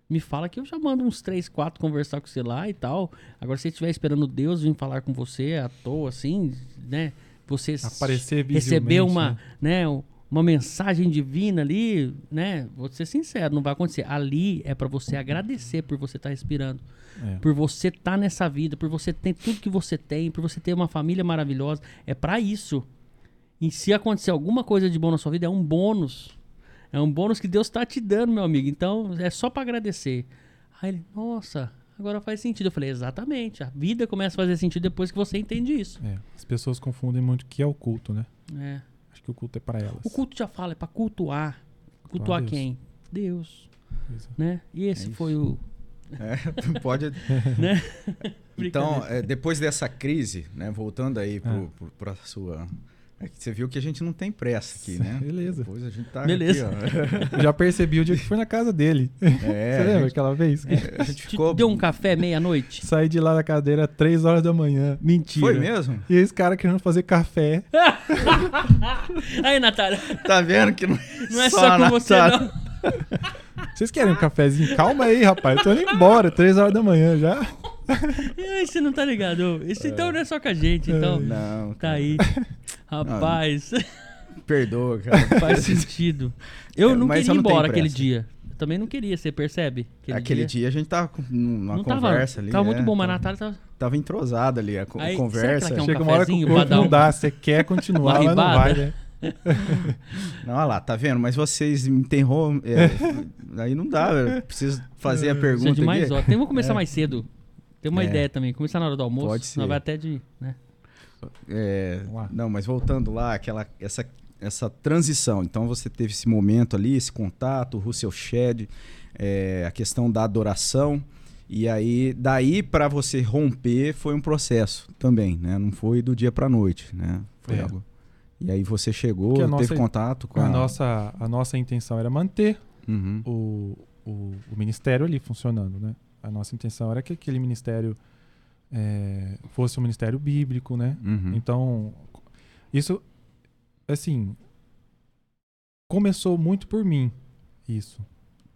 Me fala que eu já mando uns três, quatro conversar com você lá e tal. Agora, se você estiver esperando Deus vir falar com você à toa, assim, né? Você Aparecer receber uma, né? né? Um- uma mensagem divina ali, né? Vou ser sincero, não vai acontecer. Ali é pra você agradecer por você estar respirando, É. por você estar nessa vida, por você ter tudo que você tem, por você ter uma família maravilhosa. É pra isso. E se acontecer alguma coisa de bom na sua vida, é um bônus. É um bônus que Deus tá te dando, meu amigo. Então, é só pra agradecer. Aí ele, nossa, agora faz sentido. Eu falei, exatamente. A vida começa a fazer sentido depois que você entende isso. É. As pessoas confundem muito o que é o culto, né? É. Acho que o culto é para elas. O culto já fala, é pra cultuar. Cultuar Deus. quem? Deus. É. Né? E esse É foi o. É, pode. Né? Então, é, depois dessa crise, né, voltando aí Ah. para a sua. É que você viu que a gente não tem pressa aqui, né? Beleza. Depois a gente tá Beleza. aqui, já percebi o dia que foi na casa dele. É, Você lembra gente- aquela vez? a gente Te ficou. deu um café meia-noite? Saí de lá da cadeira às 3 horas da manhã. Mentira. Foi mesmo? E esse cara querendo fazer café. Aí, Natália, Tá vendo que não, não é só, com você, Natália. não. Vocês querem um cafezinho? Calma aí, rapaz. Eu tô indo embora, 3 horas da manhã já. Ai, você não tá ligado. Isso então não é só com a gente, então. Não, Tá aí. Rapaz, perdoa, cara. faz sentido. Eu É, não queria ir não embora aquele dia. Eu também não queria, você percebe? Aquele, dia, a gente tava com- numa não conversa tava, ali. Tava é, muito bom, mas a Natália tava. tava entrosada ali a Aí, conversa. será que ela quer um Chega uma hora que o corpo não um- dá, você quer continuar, mas não vai, né? Não, olha lá, tá vendo? Mas vocês me interrompem. é, aí não dá, eu preciso fazer a pergunta de mais aqui. horas. Tem, vamos começar É. mais cedo. Tem uma É. ideia também. Começar na hora do almoço. Pode ser. vai até de. Né? É, não, mas voltando lá, aquela, essa, essa transição. Então você teve esse momento ali, esse contato, o Russell Shedd, é, a questão da adoração. E aí, daí para você romper foi um processo também, né? Não foi do dia para noite, né? Foi É. algo. E aí você chegou, teve nossa- contato com a, A nossa, a nossa intenção era manter Uhum. o, o, o ministério ali funcionando, né? A nossa intenção era que aquele ministério é, fosse um ministério bíblico, né? Uhum. Então, isso, assim, começou muito por mim, isso.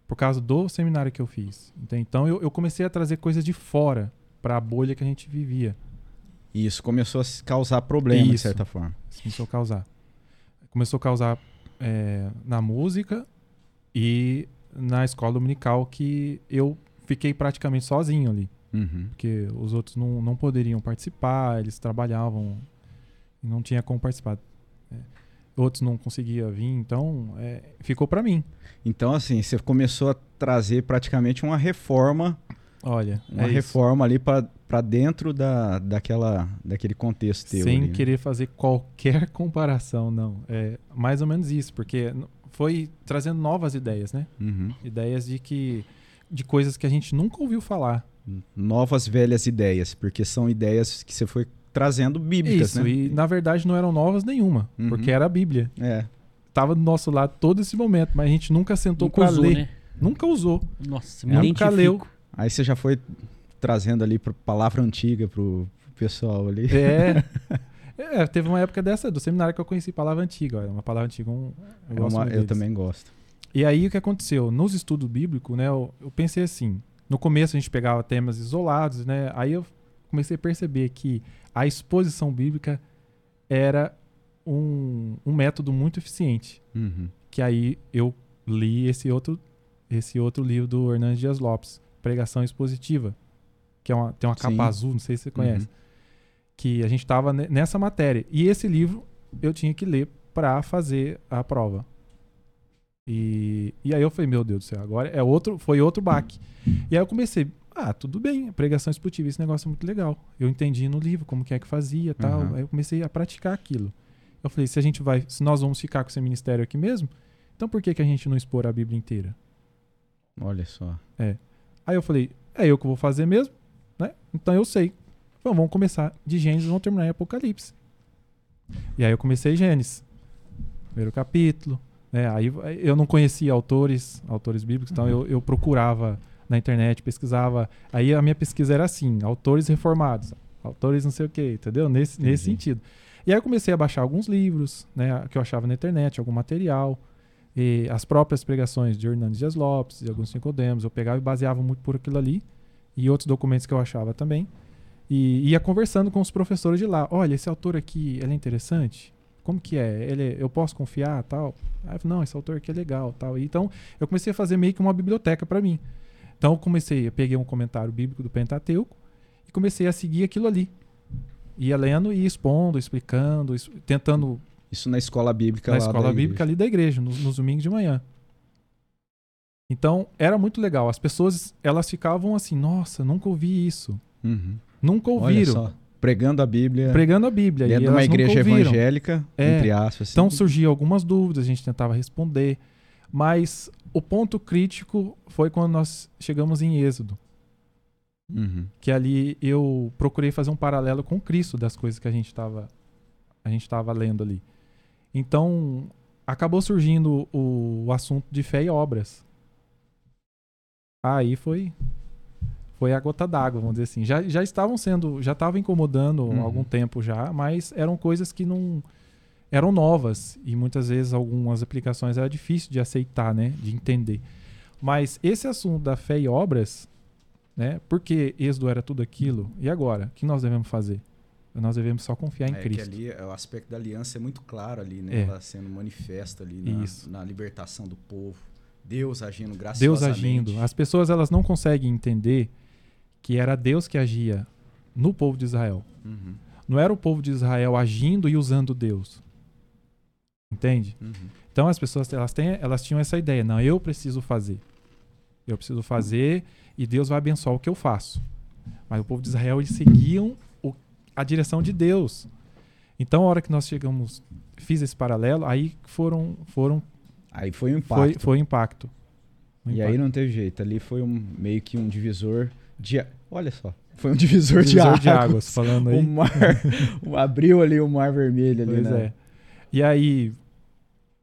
Por causa do seminário que eu fiz. Então, eu, eu comecei a trazer coisas de fora para a bolha que a gente vivia. Isso começou a causar problema, de Isso. certa forma. Isso começou a causar. Começou a causar é, na música e na escola dominical que eu fiquei praticamente sozinho ali. Uhum. Porque os outros não, não poderiam participar, eles trabalhavam e não tinha como participar. É, Outros não conseguiam vir, então é, ficou para mim. Então, assim, você começou a trazer praticamente uma reforma, Olha, uma é isso. reforma ali para dentro da, daquela, daquele contexto teu. sem ali, né? querer fazer qualquer comparação, não. É mais ou menos isso, porque foi trazendo novas ideias, né? Uhum. Ideias de que de coisas que a gente nunca ouviu falar. Novas velhas ideias, porque são ideias que você foi trazendo bíblicas, Isso, né? e na verdade não eram novas nenhuma, Uhum. porque era a Bíblia. É. Tava do nosso lado todo esse momento, mas a gente nunca sentou Nunca para usou, ler. né? Nunca usou. Nossa, me Nunca identifico. leu. Aí você já foi trazendo ali pra palavra antiga pro, pro pessoal ali. É. É, teve uma época dessa do seminário que eu conheci palavra antiga. Uma palavra antiga, um, eu, É gosto uma- muito eu também gosto. E aí o que aconteceu? Nos estudos bíblicos, né, eu, eu pensei assim, no começo a gente pegava temas isolados, né? Aí eu comecei a perceber que a exposição bíblica era um, um método muito eficiente. Uhum. Que aí eu li esse outro, esse outro livro do Hernandes Dias Lopes, Pregação Expositiva, que é uma, tem uma capa Sim. azul, não sei se você conhece. Uhum. Que a gente estava nessa matéria. E esse livro eu tinha que ler para fazer a prova. E, e aí eu falei, meu Deus do céu, agora é outro, foi outro baque. E aí eu comecei, ah, tudo bem, pregação expositiva, esse negócio é muito legal. Eu entendi no livro como que é que fazia tal. Uhum. Aí eu comecei a praticar aquilo. Eu falei, se a gente vai, se nós vamos ficar com esse ministério aqui mesmo, então por que, que a gente não expor a Bíblia inteira? Olha só. Aí eu falei, é eu que vou fazer mesmo, né? Então eu sei. Bom, vamos começar de Gênesis vamos terminar em Apocalipse. E aí eu comecei Gênesis. Primeiro capítulo. Né? Aí eu não conhecia autores, autores bíblicos, então eu, eu procurava na internet, pesquisava. Aí a minha pesquisa era assim, autores reformados, autores não sei o quê, entendeu? Nesse, nesse sentido. E aí eu comecei a baixar alguns livros, né, que eu achava na internet, algum material. E as próprias pregações de Hernandes Dias Lopes e alguns Nicodemos, eu pegava e baseava muito por aquilo ali e outros documentos que eu achava também. E ia conversando com os professores de lá. Olha, esse autor aqui, ele é interessante? Como que é? Ele, eu posso confiar, tal? Aí eu falei, não, esse autor aqui é legal, tal. Então, eu comecei a fazer meio que uma biblioteca para mim. Então, eu comecei, eu peguei um comentário bíblico do Pentateuco e comecei a seguir aquilo ali. Ia lendo e expondo, explicando, tentando Isso na escola bíblica na lá escola bíblica igreja. ali da igreja, nos, nos domingos de manhã. Então, era muito legal. As pessoas, elas ficavam assim, nossa, nunca ouvi isso. Uhum. Nunca ouviram. Pregando a Bíblia Pregando a Bíblia. dentro de uma igreja evangélica, É. entre aspas. Então assim. surgiam algumas dúvidas, a gente tentava responder. Mas o ponto crítico foi quando nós chegamos em Êxodo. Uhum. Que ali eu procurei fazer um paralelo com Cristo das coisas que a gente estava a gente estava lendo ali. Então, acabou surgindo o, o assunto de fé e obras. Aí foi foi a gota d'água, vamos dizer assim. Já, já estavam sendo, já estava incomodando há Uhum. algum tempo já, mas eram coisas que não eram novas e muitas vezes algumas aplicações era difícil de aceitar, né, de entender. Mas esse assunto da fé e obras, né? Porque Êxodo era tudo aquilo. E agora, o que nós devemos fazer? Nós devemos só confiar em É que Cristo. ali é, o aspecto da aliança é muito claro ali, né? É. Ela sendo manifesta ali na, na libertação do povo, Deus agindo graciosamente. Deus agindo. As pessoas elas não conseguem entender que era Deus que agia no povo de Israel. Uhum, Não era o povo de Israel agindo e usando Deus. Entende? uhum. Então as pessoas elas, têm, elas tinham essa ideia, não, eu preciso fazer. Eu preciso fazer e Deus vai abençoar o que eu faço. Mas o povo de Israel eles seguiam o- a direção de Deus. Então a hora que nós chegamos, fiz esse paralelo, aí foram foram Aí foi um foi impacto. foi o impacto. O E impacto. aí não teve jeito. Ali foi um, meio que um divisor de. Olha só. Foi um divisor, Divisor de, águas. águas, falando O aí. mar. o- abriu ali o mar vermelho ali, Pois né? é. E aí,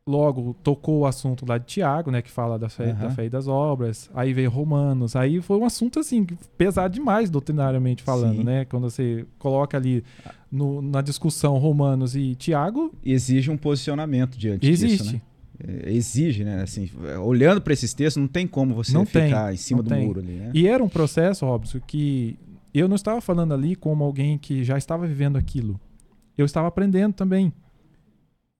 logo tocou o assunto lá de Tiago, né? Que fala da fé, Aham. da fé e das obras. Aí veio Romanos. Aí foi um assunto, assim, pesado demais, doutrinariamente falando, Sim. né? Quando você coloca ali no- na discussão Romanos e Tiago, Exige um posicionamento diante disso, existe. né? É, Exige, né? Assim, olhando para esses textos, não tem como você Não tem, ficar em cima do tem. muro ali, né? E era um processo, Robson, que eu não estava falando ali como alguém que já estava vivendo aquilo. Eu estava aprendendo também.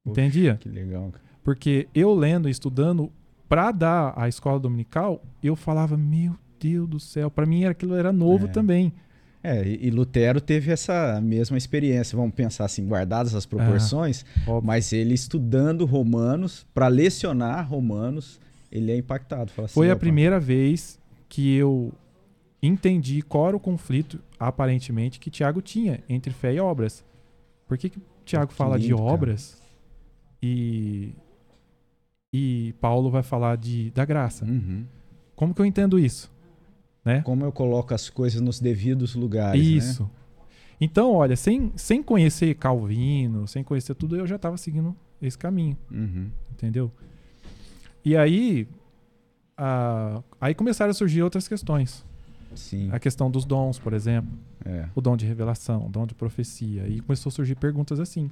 Poxa. Entendia? Que legal. Porque eu lendo e estudando para dar a escola dominical, eu falava, meu Deus do céu, para mim aquilo era novo É. também. É, e, e Lutero teve essa mesma experiência, vamos pensar assim, guardadas as proporções, Óbvio. mas ele estudando Romanos, para lecionar Romanos, ele é impactado. Assim, Foi a "Opa, primeira vez que eu entendi qual era o conflito, aparentemente, que Tiago tinha entre fé e obras. Por que, que Tiago Que fala de lindo, cara. obras e, e Paulo vai falar de, da graça? Uhum. Como que eu entendo isso? Né? Como eu coloco as coisas nos devidos lugares, né? Isso. Então, olha, sem, sem conhecer Calvino, sem conhecer tudo, eu já estava seguindo esse caminho, Uhum. entendeu? E aí, a- aí começaram a surgir outras questões. Sim, A questão dos dons, por exemplo, é. o dom de revelação, o dom de profecia. E começou a surgir perguntas assim.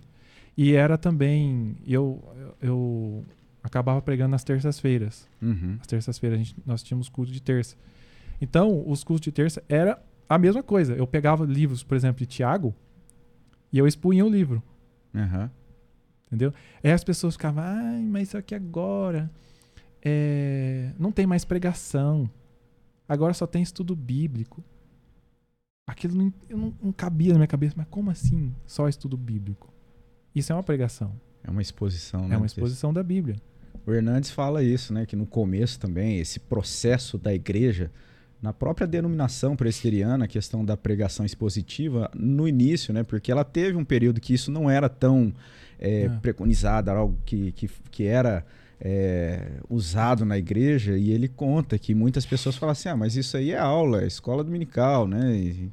E era também, eu, eu acabava pregando nas terças-feiras. Uhum. As terças-feiras nós tínhamos culto de terça. Então, os cultos de terça era a mesma coisa. Eu pegava livros, por exemplo, de Tiago e eu expunha o livro, Aham. entendeu? Aí as pessoas ficavam, ai, mas isso aqui agora é, não tem mais pregação. Agora só tem estudo bíblico. Aquilo não, não, não cabia na minha cabeça, mas como assim só estudo bíblico? Isso é uma pregação, É uma exposição, né? é uma exposição da Bíblia. O Hernandes fala isso, né? Que no começo também, esse processo da igreja, na própria denominação presbiteriana, a questão da pregação expositiva, no início, né? Porque ela teve um período que isso não era tão é, É. preconizado, era algo que, que, que era é, usado na igreja, e ele conta que muitas pessoas falam assim: ah, mas isso aí é aula, é escola dominical, né? E,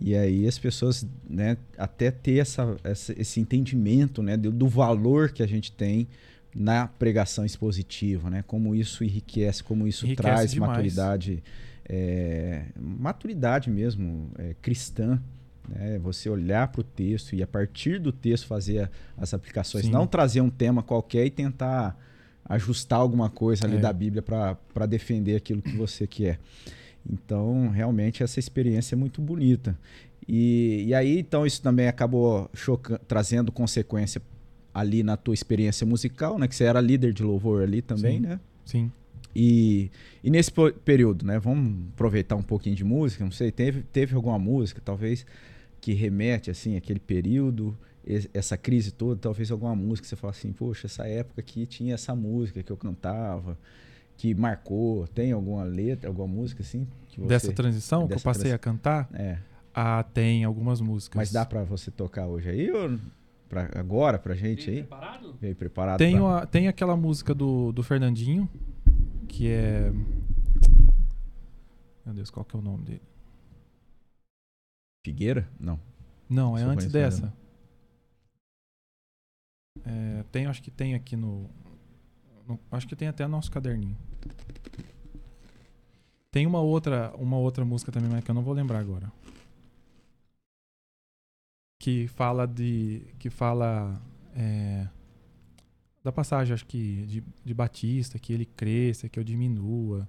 e aí as pessoas, né, até ter essa, essa- esse entendimento, né, do, do valor que a gente tem na pregação expositiva, né? Como isso enriquece, como isso Enriquece traz demais. maturidade, é, maturidade mesmo é, cristã. Né? Você olhar para o texto e a partir do texto fazer as aplicações, Sim. não trazer um tema qualquer e tentar ajustar alguma coisa ali É. da Bíblia para defender aquilo que você quer. Então, realmente, essa experiência é muito bonita. E, e aí, então, isso também acabou choca- trazendo consequência ali na tua experiência musical, né? Que você era líder de louvor ali também, Sim. né? Sim. E, e nesse período, né? Vamos aproveitar um pouquinho de música, não sei, teve, teve alguma música, talvez, que remete, assim, aquele período, es- essa crise toda, talvez alguma música que você fala assim, poxa, essa época aqui tinha essa música que eu cantava, que marcou, tem alguma letra, alguma música, assim? Que você, Dessa transição que eu dessa passei transi- a cantar, É, ah, tem algumas músicas. mas dá pra você tocar hoje aí, ou pra, agora pra gente aí? Preparado? Veio preparado Tem, pra- uma, tem aquela música do, do Fernandinho, que é. Meu Deus, qual que é o nome dele? Figueira? Não. Não, é Só antes dessa. É, tem, acho que tem aqui no, no- Acho que tem até nosso caderninho. Tem uma outra, uma outra música também, mas que eu não vou lembrar agora. Que fala de. Que fala. é, da passagem, acho que, de, de Batista, que ele cresça, que eu diminua.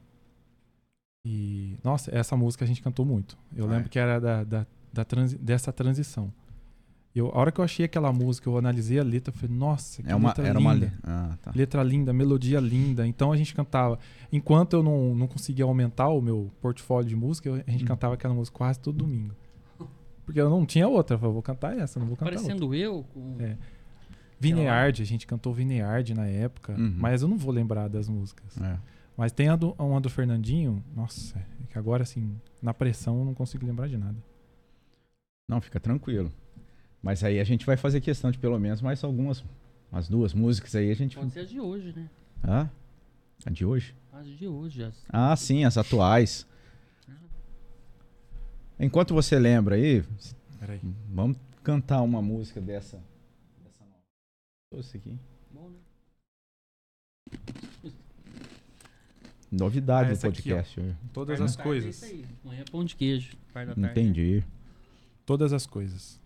E. Nossa, essa música a gente cantou muito. Eu Ah, lembro é? que era da, da, da transi- dessa transição. Eu, a hora que eu achei aquela música, eu analisei a letra, eu falei, nossa, que É uma, letra era linda. uma. Ah, tá. Letra linda, melodia linda. Então a gente cantava. Enquanto eu não, não conseguia aumentar o meu portfólio de música, eu- a gente Hum. cantava aquela música quase todo domingo. Porque eu não tinha outra. Eu falei, vou cantar essa, não vou cantar outra. Parecendo eu. Com... É. Vineard, a gente cantou Vineard na época, Uhum. mas eu não vou lembrar das músicas. É. Mas tem a do, uma do Fernandinho, nossa, é que agora assim, na pressão eu não consigo lembrar de nada. Não, fica tranquilo. Mas aí a gente vai fazer questão de pelo menos mais algumas. As duas músicas aí a gente. Pode ser as de hoje, né? Ah? A de hoje? As de hoje. As... Ah, sim, as atuais. Enquanto você lembra aí, Peraí. vamos cantar uma música dessa nova. Isso aqui. Bom, né? Novidade Ah, do aqui, ó. podcast. hoje. Todas Par da as tarde coisas. É isso aí. Amanhã é pão de queijo. Entendi. Todas as coisas.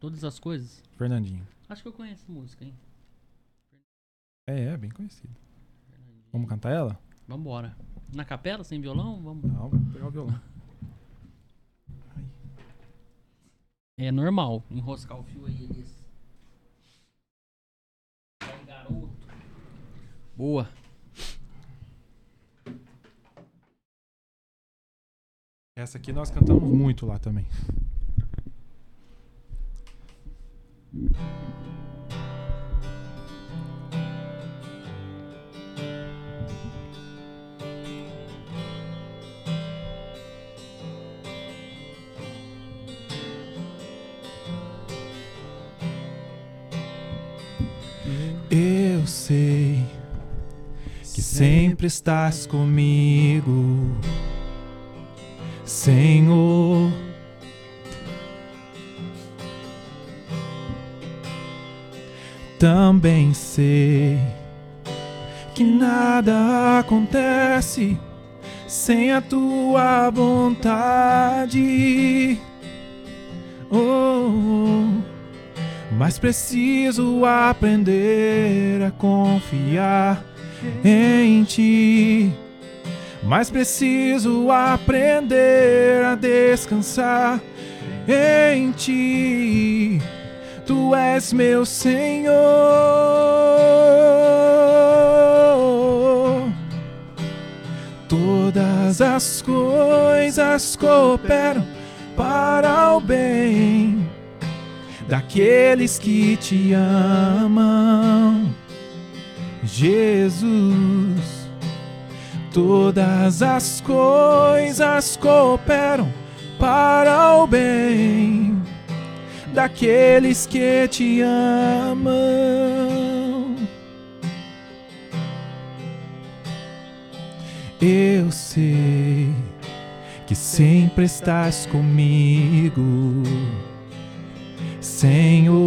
Todas as coisas. Fernandinho. Acho que eu conheço a música, hein? É, é bem conhecido. Vamos cantar ela? Vambora. Na capela, sem violão? Vamos. Não, vamos pegar o violão. É normal enroscar o fio aí, Elias. Ai, garoto. Boa. Essa aqui nós cantamos muito lá também. Eu sei sempre estás comigo, Senhor. Também sei que nada acontece sem a tua vontade. Oh, mas preciso aprender a confiar em ti. Mas preciso aprender a descansar em ti. Tu és meu Senhor. Todas as coisas cooperam para o bem daqueles que te amam, Jesus. Todas as coisas cooperam para o bem daqueles que te amam. Eu sei que sempre estás comigo, Senhor.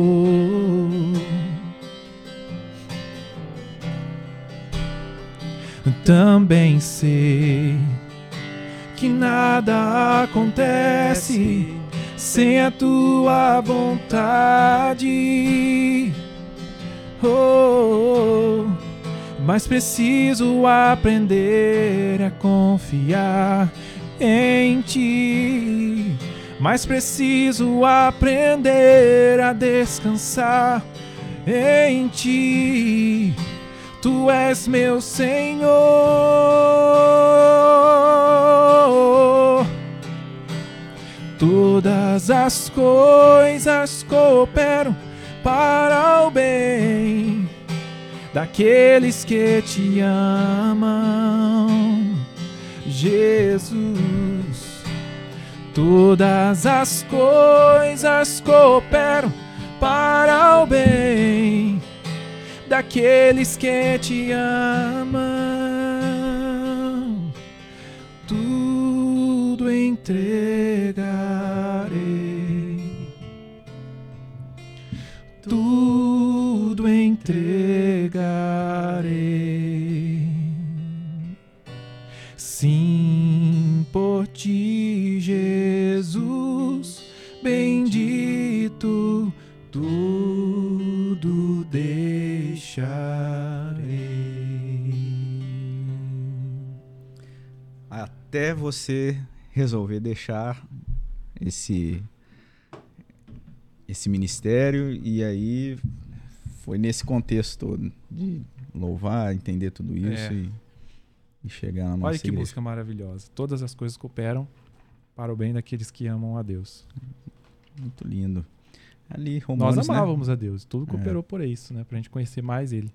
Também sei que nada acontece sem a tua vontade. Oh, mas preciso aprender a confiar em ti. Mas preciso aprender a descansar em ti. Tu és meu Senhor. Todas as coisas cooperam para o bem daqueles que te amam, Jesus. Todas as coisas cooperam para o bem daqueles que te amam. Tudo entregarei, tudo entregarei. Sim, por ti, Até você resolver deixar esse esse ministério e aí foi nesse contexto todo de louvar, entender tudo isso É. e, e chegar na nossa Olha que igreja. música maravilhosa. Todas as coisas cooperam para o bem daqueles que amam a Deus. Muito lindo. Ali, Romanos, Nós né? amávamos a Deus. Tudo É. cooperou por isso, né? Pra gente conhecer mais ele.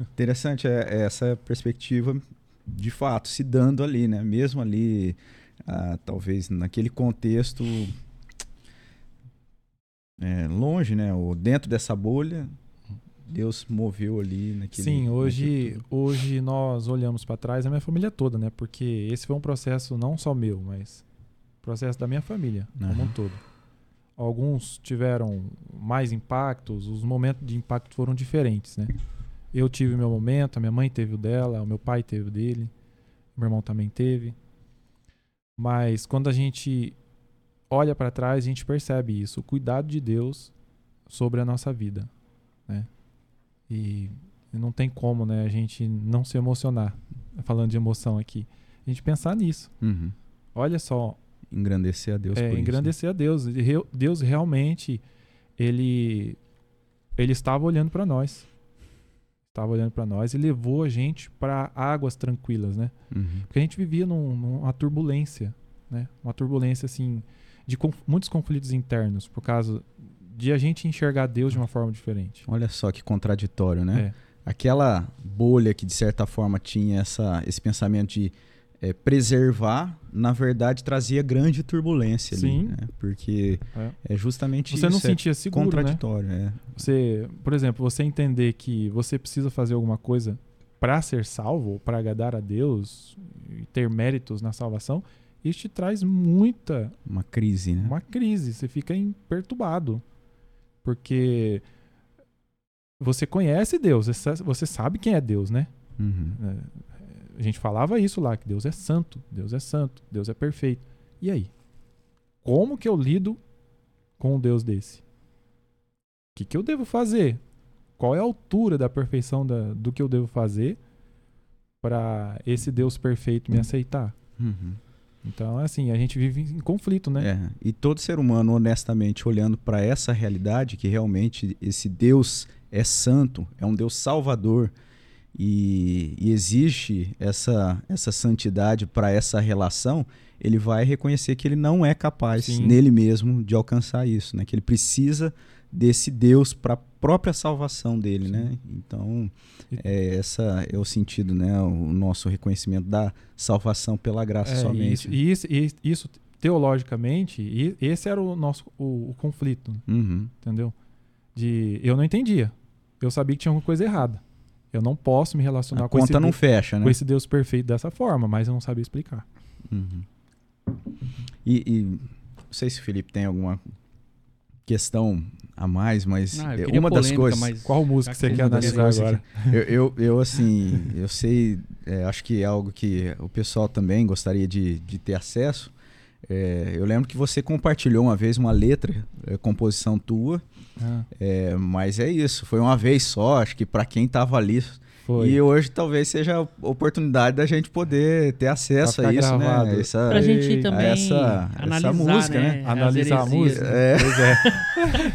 Interessante é, é essa perspectiva de fato se dando ali, né? Mesmo ali, ah, talvez naquele contexto é, longe, né? Ou dentro dessa bolha, Deus moveu ali naquele. Sim, hoje, tudo. hoje nós olhamos para trás, a minha família toda, né? Porque esse foi um processo não só meu, mas processo da minha família como Aham. um todo. Alguns tiveram mais impactos, os momentos de impacto foram diferentes, né? Eu tive meu momento, a minha mãe teve o dela, o meu pai teve o dele, meu irmão também teve. Mas quando a gente olha para trás, a gente percebe isso, o cuidado de Deus sobre a nossa vida, né? E não tem como, né, a gente não se emocionar, falando de emoção aqui. A gente pensar nisso. Uhum. Olha só, Engrandecer a Deus é, por isso. engrandecer a Deus. Deus realmente, ele, ele estava olhando para nós. Estava olhando para nós e levou a gente para águas tranquilas, né? Uhum. Porque a gente vivia num- numa turbulência, né? Uma turbulência, assim, de conf- muitos conflitos internos, por causa de a gente enxergar Deus de uma forma diferente. Olha só que contraditório, né? É. Aquela bolha que de certa forma tinha essa, esse pensamento de eh, preservar, na verdade trazia grande turbulência ali, Sim. né? Porque É. é justamente Você não isso, é sentia seguro, né? contraditório, é. Você, por exemplo, você entender que você precisa fazer alguma coisa para ser salvo, para agradar a Deus e ter méritos na salvação, isso te traz muita Uma crise, né? uma crise, você fica perturbado. Porque você conhece Deus, você sa- você sabe quem é Deus, né? Uhum. É, A gente falava isso lá, que Deus é santo, Deus é santo, Deus é perfeito. E aí? Como que eu lido com um Deus desse? O que, que eu devo fazer? Qual é a altura da perfeição da- do que eu devo fazer para esse Deus perfeito me aceitar? Uhum. Então, assim, a gente vive em conflito, né? É, e todo ser humano, honestamente, olhando para essa realidade, que realmente esse Deus é santo, é um Deus salvador, e, e existe essa, essa santidade para essa relação, ele vai reconhecer que ele não é capaz Sim. nele mesmo de alcançar isso, né? Que ele precisa desse Deus para a própria salvação dele, né? Então, E- é, essa é o sentido, né? O nosso reconhecimento da salvação pela graça É, somente. Isso, e isso, isso, teologicamente, esse era o nosso o, o conflito, Uhum. entendeu? De eu não entendia. Eu sabia que tinha alguma coisa errada. Eu não posso me relacionar A com esse, conta não Deus, fecha, né? com esse Deus perfeito dessa forma, mas eu não sabia explicar. Uhum. E, e não sei se o Felipe tem alguma questão a mais, mas Ah, eu é, uma das polêmica, coisas. mas- Qual música Já você que quer das analisar coisas agora? Eu, eu, eu, assim, eu sei, é, acho que é algo que o pessoal também gostaria de, de ter acesso. É, eu lembro que você compartilhou uma vez uma letra, é, composição tua, Ah, é, mas é isso, foi uma vez só, acho que para quem tava ali. foi. E hoje talvez seja a oportunidade da gente poder ter acesso a isso, gravado. né? Essa, Pra gente também essa- essa analisar, música, né? né? Analisar a música. né? É. Pois é.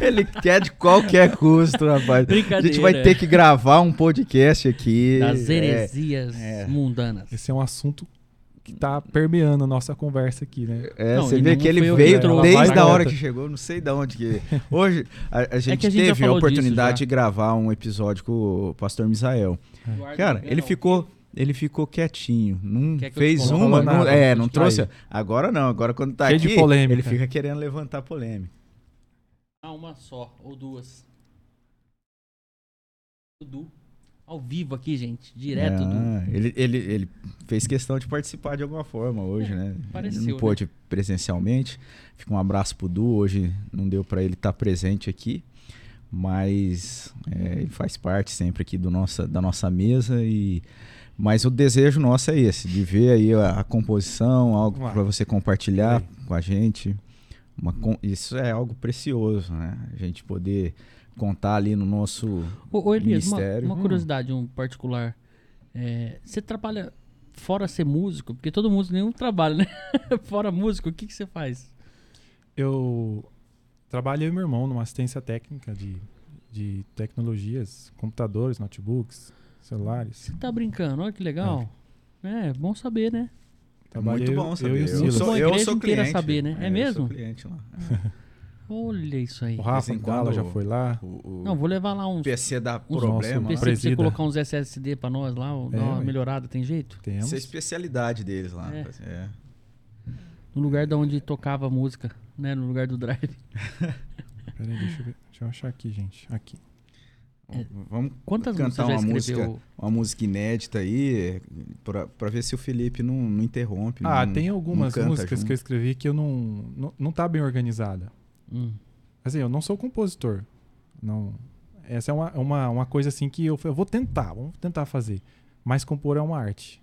Ele quer de qualquer custo, rapaz. A gente vai ter que gravar um podcast aqui. Das É, heresias é. mundanas. Esse é um assunto que tá permeando a nossa conversa aqui, né? É, Não, você vê que ele que veio trouxe. desde a hora que chegou, não sei de onde que. Hoje a, a gente que a gente teve a oportunidade de gravar um episódio com o pastor Misael. Cara, ele ficou, ele ficou quietinho, não que fez uma, Não nada, é, não trouxe. Agora não, agora quando tá Cheio de aqui, polêmica. ele fica querendo levantar polêmica. Ah, uma só, ou duas. Dudu. Ao vivo aqui, gente. Direto do. Ah, ele, ele, ele fez questão de participar de alguma forma hoje, né? pareceu, ele não né? pôde presencialmente. Fica um abraço pro Du. Hoje não deu para ele estar presente aqui, mas é, ele faz parte sempre aqui do nossa, da nossa mesa e mas o desejo nosso é esse, de ver aí a, a composição, algo para você compartilhar com a gente. Uma com- isso é algo precioso, né? A gente poder contar ali no nosso Ô, ô Elias, uma, uma Hum. curiosidade, um particular. É, você trabalha fora ser músico? Porque todo músico nenhum trabalha, né? fora músico, o que, que você faz? Eu trabalha eu e meu irmão numa assistência técnica de, de tecnologias, computadores, notebooks, celulares. Você tá brincando, olha que legal. É, bom saber, né? Trabalha Muito eu- bom eu saber. e o Eu, Silas. sou, eu sou cliente. saber, né? É eu mesmo? sou cliente lá. Olha isso aí. O Rafa Gala quando- já foi lá. O, o Não, vou levar lá uns. PC dá uns problema. Nossa, PC lá. pra você colocar uns SSD pra nós lá, É, dar uma ué. melhorada, tem jeito? Temos. Isso é a especialidade deles lá. É. É. No lugar de onde tocava a música, né? No lugar do drive. Peraí, deixa eu, ver. Deixa eu achar aqui, gente. Aqui. É. Vamos Quantas Cantar uma escreveu? uma música inédita aí, pra, pra ver se o Felipe não, não interrompe. Ah, não- tem algumas músicas junto. que eu escrevi que eu não, não. Não tá bem organizada. Hum. Assim, eu não sou compositor. Não. Essa é uma, uma, uma coisa assim que eu, eu vou tentar, vamos tentar fazer. Mas compor é uma arte.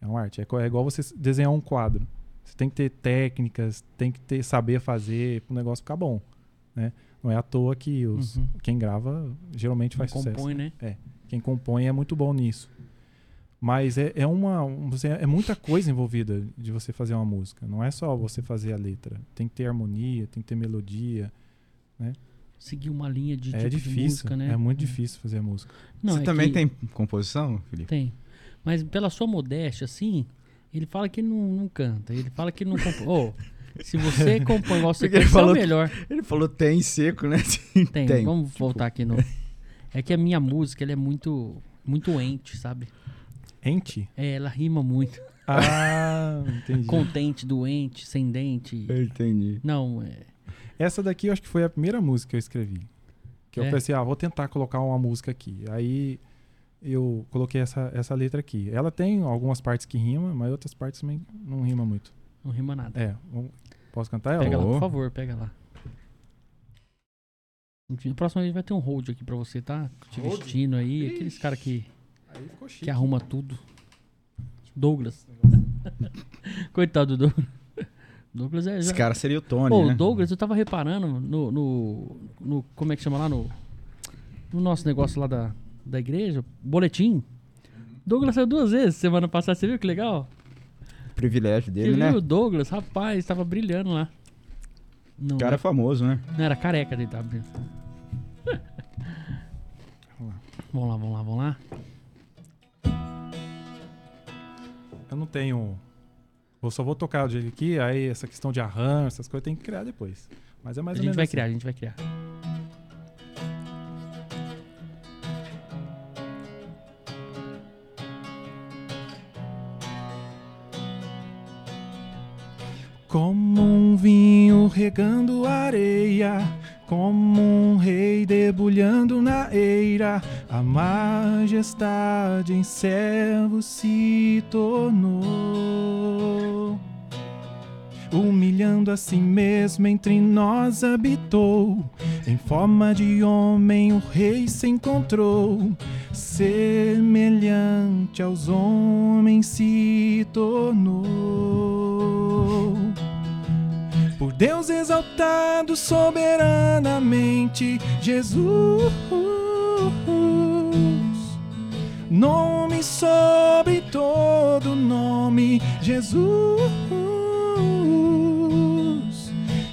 É uma arte. É, é igual você desenhar um quadro. Você tem que ter técnicas, tem que ter saber fazer para o negócio ficar bom. Né? Não é à toa que os, Uhum. quem grava geralmente faz sucesso. Compõe, né? Quem compõe é muito bom nisso. Mas é, é uma. um- você- é muita coisa envolvida de você fazer uma música. Não é só você fazer a letra. Tem que ter harmonia, tem que ter melodia. Seguir uma linha de é tipo de difícil. música, né? É muito difícil fazer a música. Não, Você é também que- tem composição, Felipe? Tem. Mas pela sua modéstia, assim, ele fala que ele não, não canta. Ele fala que ele não compõe. Ô, se você compõe igual você ele canta, é falou o que- melhor. Ele falou tem seco, né? Tem. Vamos voltar aqui no. É que a minha música, ela é muito. Muito ente, sabe? Ente? É, ela rima muito. Ah, entendi. Contente, doente, sem dente. Eu entendi. Não, é. Essa daqui eu acho que foi a primeira música que eu escrevi. Que eu É? pensei, ah, vou tentar colocar uma música aqui. Aí eu coloquei essa, essa letra aqui. Ela tem algumas partes que rimam, mas outras partes também não rima muito. Não rima nada. É, posso cantar ela? Pega lá, Ô. por favor, pega lá. Enfim, No próximo vídeo vai ter um hold aqui pra você, tá? Te vestindo aí. Aqueles caras que, Aí ficou chique. que arruma tudo. Douglas. Coitado do Douglas. Douglas é. Esse Já... cara seria o Tony, Pô, né? o Douglas, eu tava reparando no, no, no- Como é que chama lá? No, no nosso negócio lá da, da igreja, boletim. Douglas saiu duas vezes semana passada, você viu que legal? O privilégio Você dele, viu né? o Douglas? Rapaz, tava brilhando lá. Não, O cara é famoso, né? não era careca dele, tava brilhando. Vamos lá, vamos lá, vamos lá. Eu não tenho. Eu só vou tocar o jeito aqui, aí essa questão de arranjo, essas coisas tem que criar depois. Mas é mais a ou gente menos vai assim. criar, a gente vai criar. Como um vinho regando areia, como um rei debulhando na eira, a majestade em servo se tornou. Humilhando a si mesmo entre nós habitou, em forma de homem o rei se encontrou, semelhante aos homens se tornou. Por Deus exaltado soberanamente, Jesus, nome sobre todo nome, Jesus,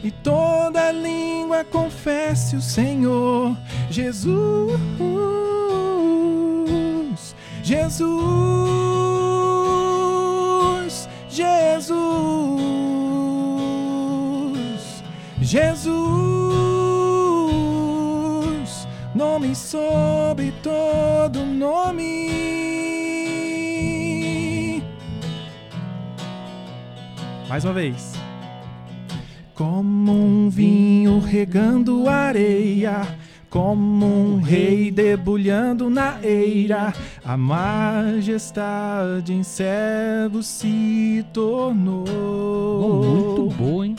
e toda língua confesse o Senhor, Jesus, Jesus, Jesus, Jesus, nome sobre todo nome. Mais uma vez. Como um vinho regando areia, como um rei debulhando na eira, a majestade em servo se tornou. Bom, muito boa, hein?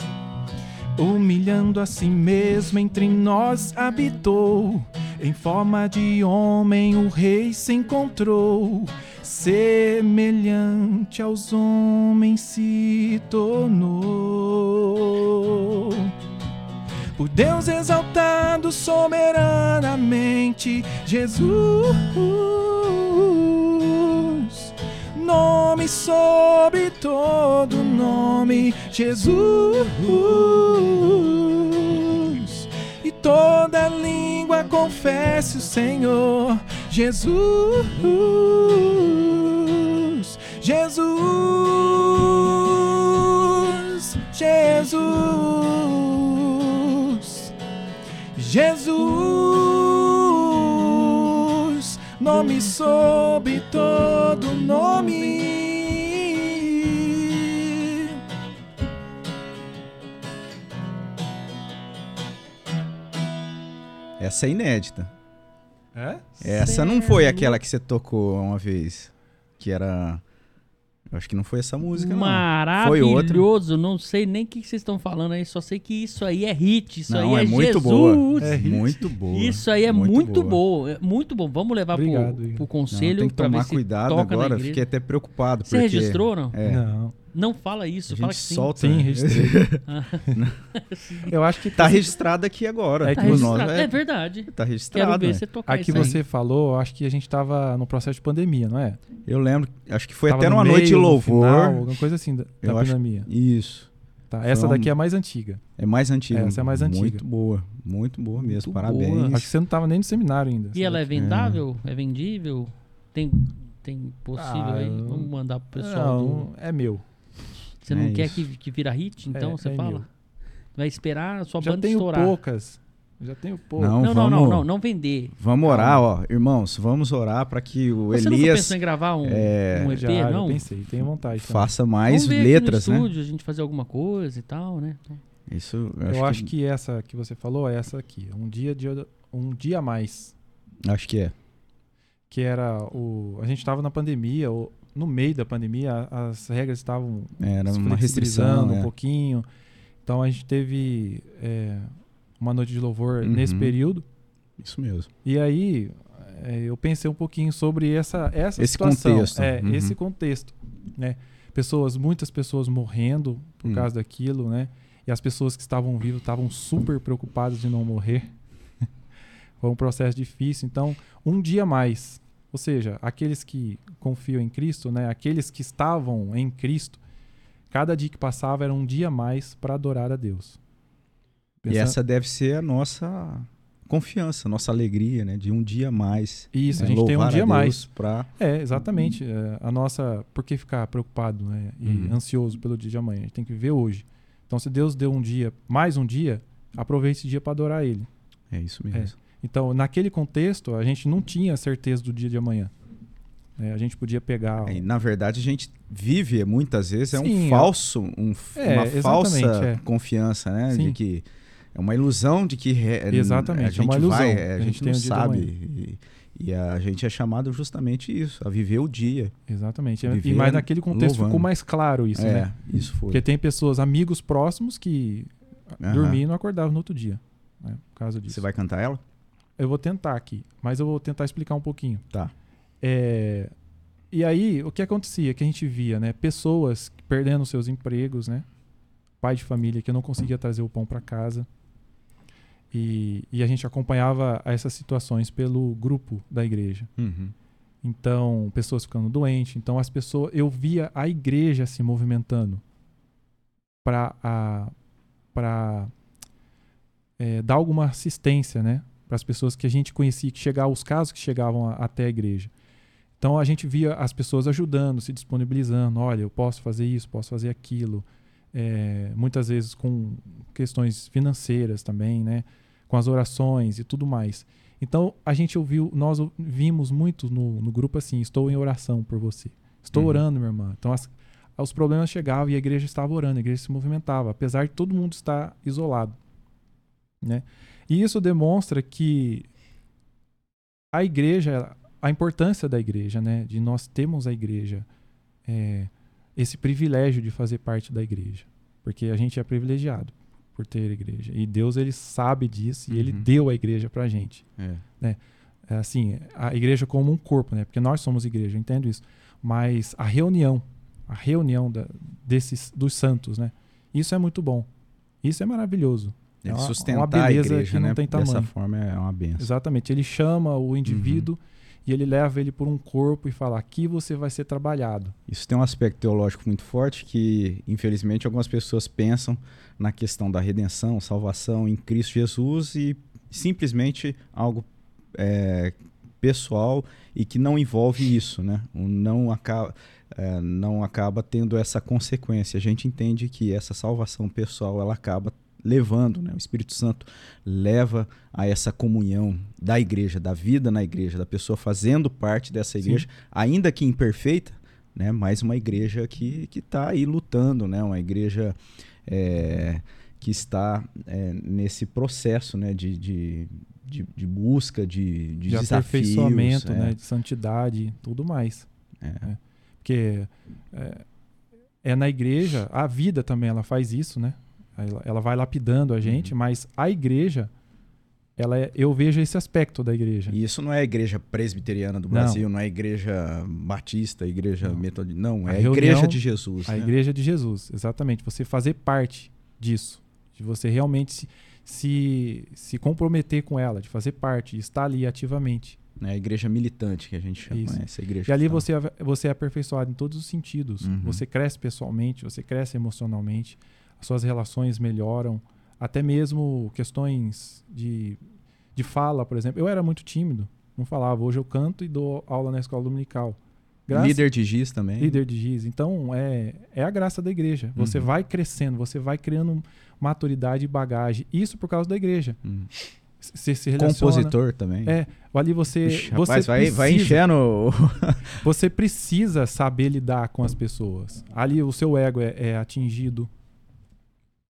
Humilhando a si mesmo entre nós habitou. Em forma de homem o rei se encontrou. Semelhante aos homens se tornou. Por Deus exaltado soberanamente, Jesus, nome sobre todo nome, Jesus, toda língua confesse o Senhor. Jesus, Jesus, Jesus, Jesus, nome sob todo nome. Essa é inédita. É? Essa não foi aquela que você tocou uma vez. Que era. Eu acho que não foi essa música, não. Foi outra. Maravilhoso, não sei nem o que vocês estão falando aí, só sei que isso aí é hit, isso Não, aí é, é muito Jesus. boa. É hit. Muito boa. Isso aí é muito, boa. é muito bom. Vamos levar Obrigado, pro, pro Não, conselho tem que tomar ver se cuidado toca agora. Fiquei até preocupado. Você porque- registrou, não? É. Não. Não fala isso, A fala gente que sim. solta. Sim, registrei. Eu acho que Tá registrado aqui agora. É Tá que O registrado. É, é, verdade. tá Quero registrado. ver né? você tocar Aqui isso aí. você falou, acho que a gente tava no processo de pandemia, não é? Eu lembro, acho que foi Tava até no numa meio, noite de no louvor. final, alguma coisa assim da, da pandemia. Isso. Tá, essa uma- daqui é a mais antiga. É mais antiga. Essa é mais antiga. Muito boa. Muito boa mesmo. Muito Parabéns. boa. Acho que você não tava nem no seminário ainda. E ela é essa vendável? É vendível? Tem, tem possível Ah, aí? Vamos mandar pro daqui. pessoal do... Não, é meu. Você não É quer isso. que, que vira hit, então, É, você é fala? Vai esperar a sua Já banda tenho estourar. poucas. Já tenho poucas. Não, Não, não, não, vamos- não, não vender. Vamos orar, ó. Irmãos, vamos orar para que o Você Elias pensou em gravar um, é, um EP, já, não? pensei, tenho vontade. também. faça mais Vamos letras, aqui no né? estúdio, a gente fazer alguma coisa e tal, né? Isso, eu, Eu acho que essa que você falou é essa aqui. Um dia, de, um dia a mais. acho que é. Que era o. A gente estava na pandemia, no meio da pandemia, as regras estavam Era se uma restrição, é. um pouquinho. Então a gente teve é, uma noite de louvor Uhum. nesse período. Isso mesmo. E aí é, eu pensei um pouquinho sobre essa, essa Esse situação. contexto. É, Uhum. esse contexto. Né? Pessoas, muitas pessoas morrendo por Hum. causa daquilo, né? E as pessoas que estavam vivas estavam super preocupadas de não morrer. Foi um processo difícil. Então, um dia mais. Ou seja, aqueles que confiam em Cristo, né? Aqueles que estavam em Cristo, cada dia que passava era um dia mais para adorar a Deus. E essa deve ser a nossa confiança, nossa alegria, né? De um dia a mais. Isso, né? a gente tem um dia mais. Pra... É, exatamente. É, a nossa. Por que ficar preocupado né, e Uhum. ansioso pelo dia de amanhã? A gente tem que viver hoje. Então, se Deus deu um dia, mais um dia, aproveite esse dia para adorar Ele. É isso mesmo. Então, naquele contexto, a gente não tinha certeza do dia de amanhã. É, a gente podia pegar. É, na verdade, a gente vive muitas vezes é um Sim, é. falso, um, É, uma falsa é. confiança, né? Sim. De que é uma ilusão de que re- Exatamente, a é gente uma ilusão. vai, A a, gente gente não sabe. E, e a gente é chamado justamente isso, a viver o dia. Exatamente. E mais naquele contexto louvando. ficou mais claro isso, é, né? isso foi. Porque tem pessoas, amigos próximos, que Aham. dormiam e não acordavam no outro dia. Né, por causa disso. Você vai cantar ela? Eu vou tentar aqui, mas eu vou tentar explicar um pouquinho. Tá. É, e aí, o que acontecia? Que a gente via, né? Pessoas perdendo seus empregos, né? Pai de família que não conseguia trazer o pão para casa. E, e a gente acompanhava essas situações pelo grupo da igreja. Uhum. Então, pessoas ficando doentes. Então, as pessoas, eu via a igreja se movimentando para para é, dar alguma assistência, né, para as pessoas que a gente conhecia, que chegavam os casos que chegavam a- até a igreja. Então, a gente via as pessoas ajudando, se disponibilizando. Olha, eu posso fazer isso, posso fazer aquilo. É, muitas vezes com questões financeiras também, né, com as orações e tudo mais. Então a gente ouviu, nós vimos muito no, no grupo assim: estou em oração por você. Estou Uhum. orando, minha irmã. Então as- os problemas chegavam e a igreja estava orando, a igreja se movimentava, apesar de todo mundo estar isolado. Né? E isso demonstra que a igreja, a importância da igreja, né? de nós termos a igreja, é, esse privilégio de fazer parte da igreja. Porque a gente é privilegiado por ter a igreja. E Deus ele sabe disso e ele Uhum. deu a igreja pra gente. É. É assim, a igreja como um corpo, né? Porque nós somos igreja, eu entendo isso. Mas a reunião, a reunião da, desses dos santos, né? Isso é muito bom. Isso é maravilhoso. É uma- sustentar uma beleza a igreja, que não né? tem Dessa tamanho. forma é uma benção. Exatamente. Ele chama o indivíduo Uhum. e ele leva ele por um corpo e fala: aqui você vai ser trabalhado. Isso tem um aspecto teológico muito forte que, infelizmente, algumas pessoas pensam na questão da redenção, salvação em Cristo Jesus e simplesmente algo é, pessoal e que não envolve isso, né? Não acaba, é, não acaba tendo essa consequência. A gente entende que essa salvação pessoal ela acaba levando, né? o Espírito Santo leva a essa comunhão da igreja, da vida na igreja, da pessoa fazendo parte dessa igreja, Sim. ainda que imperfeita, né? mas uma igreja que está aí lutando, né? uma igreja é, que está é, nesse processo né? de, de, de, de busca, de, de, de desafios, aperfeiçoamento, é. né? de santidade, tudo mais. É. é. Porque é, é na igreja, a vida também ela faz isso, né? Ela, ela vai lapidando a gente, uhum. mas a igreja, ela é, eu vejo esse aspecto da igreja. E isso não é a igreja presbiteriana do Brasil, não, não é a igreja batista, a igreja metodista, não, é a, a reunião, igreja de Jesus. A né? igreja de Jesus, exatamente. Você fazer parte disso, de você realmente se, se, se comprometer com ela, de fazer parte, de estar ali ativamente. É a igreja militante que a gente chama, Isso. essa igreja. E ali você, é, você é aperfeiçoado em todos os sentidos. Uhum. Você cresce pessoalmente, você cresce emocionalmente, suas relações melhoram, até mesmo questões de, de fala, por exemplo. Eu era muito tímido, não falava. Hoje eu canto e dou aula na escola dominical. Graça, líder de giz também. Líder de giz. Então, é, é a graça da igreja. Você uhum. vai crescendo, você vai criando maturidade e bagagem. Isso por causa da igreja. Uhum. Você se relaciona. Compositor também. É, ali você. Ixi, você rapaz, vai, vai enchendo. você precisa saber lidar com as pessoas. Ali o seu ego é, é atingido.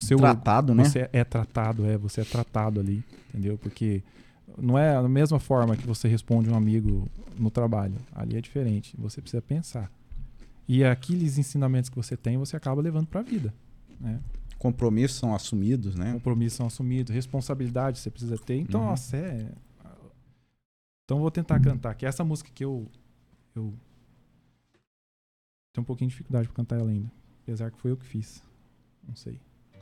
Seu, tratado, né? Você é tratado, é, você é tratado ali, entendeu? Porque não é a mesma forma que você responde um amigo no trabalho. Ali é diferente. Você precisa pensar. E aqueles ensinamentos que você tem, você acaba levando para a vida, né? Compromissos são assumidos, né? Compromissos são assumidos, responsabilidade você precisa ter. Então, uhum. nossa, é. Então vou tentar cantar, que essa música que eu eu tenho um pouquinho de dificuldade para cantar ela ainda, apesar que foi eu que fiz. Não sei.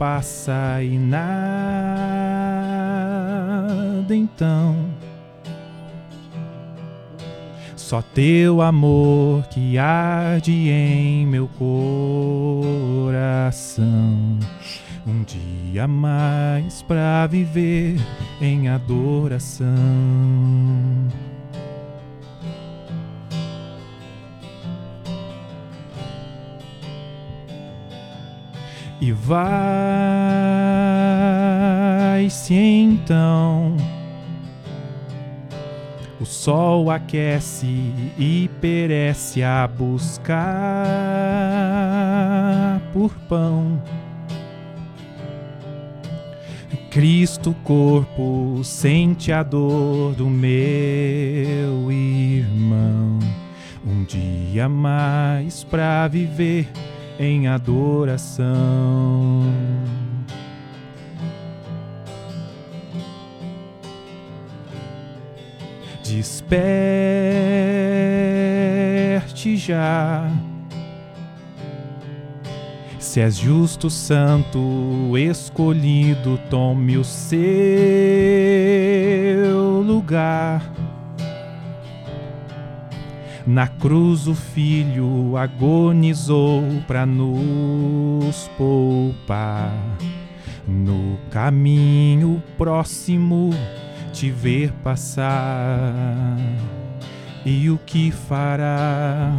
passa e nada então. Só teu amor que arde em meu coração. Um dia mais pra viver em adoração. E vai-se então. O sol aquece e perece a buscar por pão. Cristo corpo sente a dor do meu irmão. Um dia mais pra viver em adoração. Desperte já. Se és justo, santo, escolhido, tome o seu lugar na cruz o Filho agonizou para nos poupar. No caminho próximo te ver passar. E o que fará?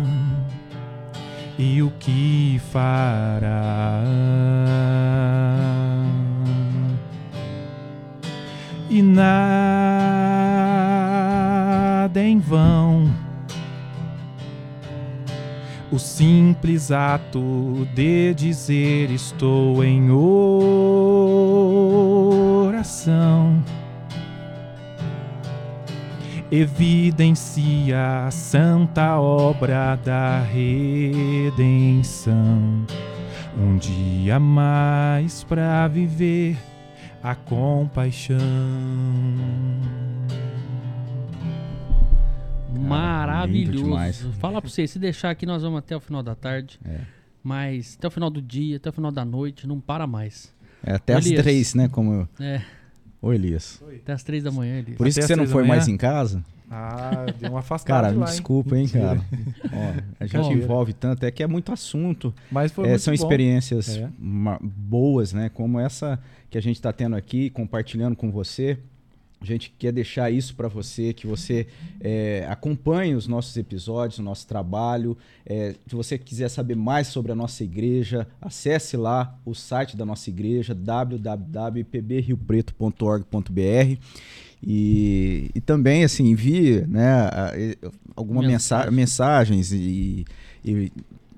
E o que fará? E nada em vão o simples ato de dizer estou em oração evidencia a santa obra da redenção. Um dia mais pra viver a compaixão. Maravilhoso. Fala pra você, se deixar aqui, nós vamos até o final da tarde. É. Mas até o final do dia, até o final da noite, não para mais. É até Elias. três, né? Como eu... É, Ô, Elias. até as três da manhã, Elias. Por isso Até que você não foi mais em casa? Ah, deu uma afastada. Cara, me lá, desculpa, hein, Mentira. cara. Ó, a gente Bom. envolve tanto, é que é muito assunto. Mas foi É, muito são bom. experiências É. boas, né? Como essa que a gente está tendo aqui, compartilhando com você. A gente quer deixar isso para você, que você é, acompanhe os nossos episódios, o nosso trabalho. É, se você quiser saber mais sobre a nossa igreja, acesse lá o site da nossa igreja, www.pbriopreto.org.br. E, e também, assim, envie né, alguma mensa Mensagem. mensagens e, e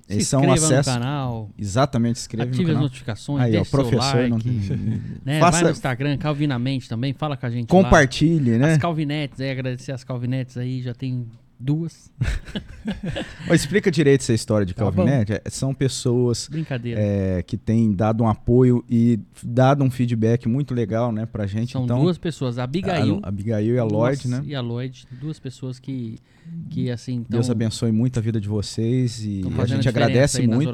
Se eles são inscreva acesso. no canal, Exatamente, inscreve ative no as canal. notificações, Aí, ó, professor não... né? Faça- Vai no Instagram, Calvinamente também, fala com a gente lá. Compartilhe, né? As Calvinetes aí, agradecer as Calvinetes aí, já tem duas. Explica direito essa história de Tá Calvinete. É, São pessoas Brincadeira. é, que têm dado um apoio e dado um feedback muito legal, né, pra gente. São então, duas pessoas, a Abigail, a, a Abigail e a Lloyd, né? E a Lloyd, duas pessoas que, que assim, tão, Deus abençoe muito a vida de vocês e a gente agradece muito.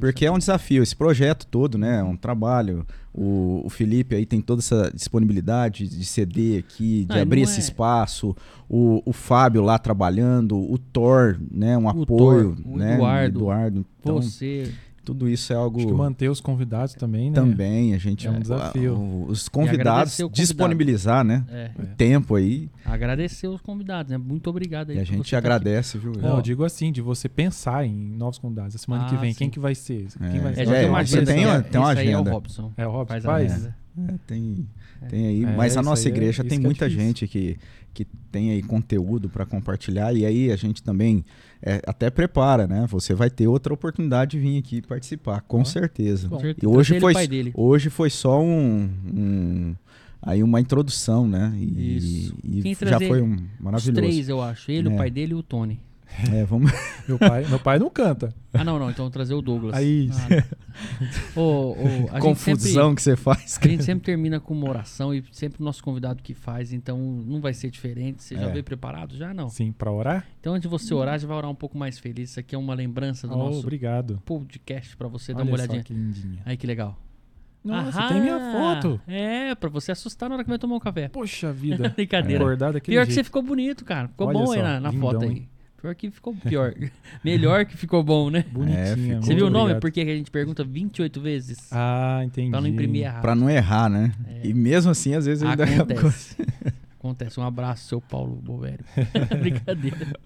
Porque é um desafio, esse projeto todo, né? É um trabalho. O, o Felipe aí tem toda essa disponibilidade de ceder aqui, de abrir esse é- espaço. O, o Fábio lá trabalhando, o Thor, né? Um O apoio, Thor, o né? Eduardo, Eduardo. Então, Você. Tudo isso é algo Acho que manter os convidados também, né? também. A gente É um desafio. o- Os convidados convidado. disponibilizar, né? É, O tempo aí. agradecer os convidados, né? Muito obrigado aí. E a gente tá aqui. agradece, viu? Não, eu digo assim, de você pensar em novos convidados. A semana que Ah, vem, sim. quem que vai ser? Quem É. vai É, ser? já É, tem uma você agenda. tem aqui, uma- aí é o agenda. Robson. É o Robson Faz faz? agenda. É, tem, tem aí. É, mas a nossa é- igreja isso tem é muita difícil. gente que, que tem aí conteúdo para compartilhar. E aí a gente também é, até prepara, né? Você vai ter outra oportunidade de vir aqui participar, com Ó. certeza. Bom. E hoje foi, hoje foi só um, um- aí uma introdução, né? E, Isso. e já foi um Os maravilhoso. três, eu acho. Ele, É. o pai dele e o Tony. É, vamos Meu pai, meu pai não canta. Ah, não, não. Então trazer o Douglas. Aí, Ah, não. Ô, ô, a gente confusão sempre- que você faz. A gente sempre termina com uma oração e sempre o nosso convidado que faz, então não vai ser diferente. Você já É. veio preparado? Já não. Sim, pra orar? Então, antes de você orar, já vai orar um pouco mais feliz. Isso aqui é uma lembrança do Oh, nosso obrigado. podcast pra você dar Olha uma só olhadinha. que lindinha. Aí que legal. Nossa, Aham! tem minha foto. É, pra você assustar na hora que vai tomar um café. Poxa vida. Brincadeira. Acordar daquele Pior que você jeito. ficou bonito, cara. Ficou Olha bom aí só, na, na lindão, foto aí. hein? Pior que ficou pior. Melhor que ficou bom, né? Bonitinha. É, ficou. Você viu o nome? obrigado. Porque a gente pergunta 28 vezes. Ah, entendi. pra não imprimir errado. Pra não errar, né? É. E mesmo assim, às vezes ainda Acontece. Acontece. Um abraço, seu Paulo Bovério. Brincadeira.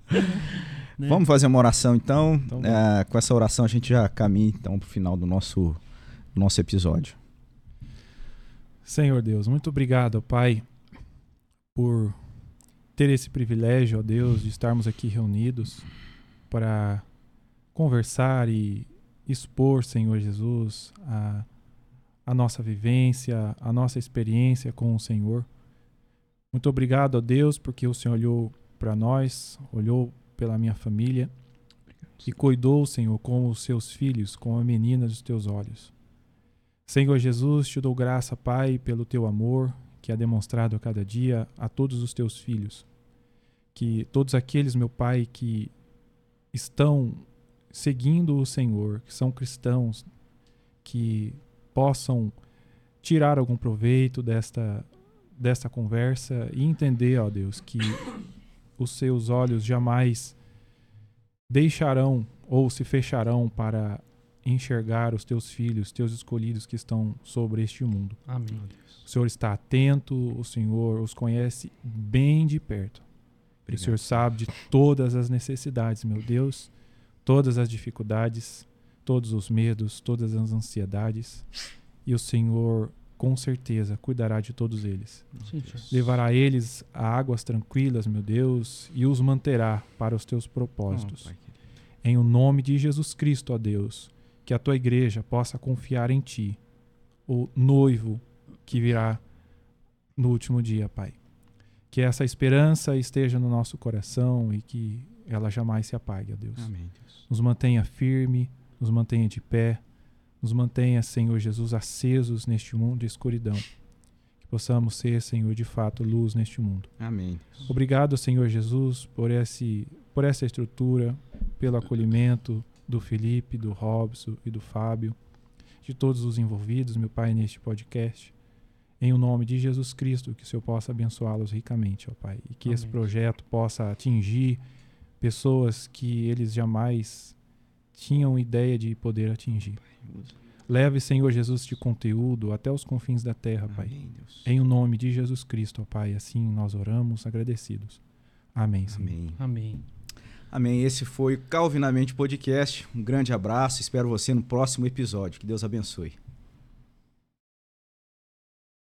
Né? Vamos fazer uma oração então. Então. É, com essa oração a gente já caminha então pro final do nosso, nosso episódio. Senhor Deus, muito obrigado, Pai, por ter esse privilégio, ó Deus, de estarmos aqui reunidos para conversar e expor, Senhor Jesus, a, a nossa vivência, a nossa experiência com o Senhor. Muito obrigado, ó Deus, porque o Senhor olhou para nós, olhou pela minha família e cuidou, Senhor, com os seus filhos, com a menina dos teus olhos. Senhor Jesus, te dou graça, Pai, pelo teu amor que é demonstrado a cada dia a todos os teus filhos. Que todos aqueles, meu Pai, que estão seguindo o Senhor, que são cristãos, que possam tirar algum proveito desta, desta conversa e entender, ó Deus, que os seus olhos jamais deixarão ou se fecharão para enxergar os teus filhos, teus escolhidos que estão sobre este mundo. Amém. O Senhor está atento, o Senhor os conhece bem de perto. o Senhor sabe de todas as necessidades, meu Deus, todas as dificuldades, todos os medos, todas as ansiedades. E o Senhor, com certeza, cuidará de todos eles. Levará eles a águas tranquilas, meu Deus, e os manterá para os teus propósitos. Em o nome de Jesus Cristo, ó Deus, que a tua igreja possa confiar em ti, o noivo que virá no último dia, Pai. Que essa esperança esteja no nosso coração e que ela jamais se apague, ó Deus. Amém, Deus. Nos mantenha firme, nos mantenha de pé, Nos mantenha, Senhor Jesus, acesos neste mundo de escuridão. Que possamos ser, Senhor, de fato, luz neste mundo. Amém. Obrigado, Senhor Jesus, por, esse, por essa estrutura, pelo acolhimento do Felipe, do Robson e do Fábio, de todos os envolvidos, meu Pai, neste podcast. Em o nome de Jesus Cristo, que o Senhor possa abençoá-los ricamente, ó Pai, e que esse Amém. projeto possa atingir pessoas que eles jamais tinham ideia de poder atingir. Leve, Senhor Jesus, este conteúdo até os confins da terra, Pai. Amém, Deus. Em o nome de Jesus Cristo, ó Pai, assim nós oramos agradecidos. Amém, Senhor. Amém. Amém. Amém. Esse foi o Calvinamente Podcast. Um grande abraço. Espero você no próximo episódio. Que Deus abençoe.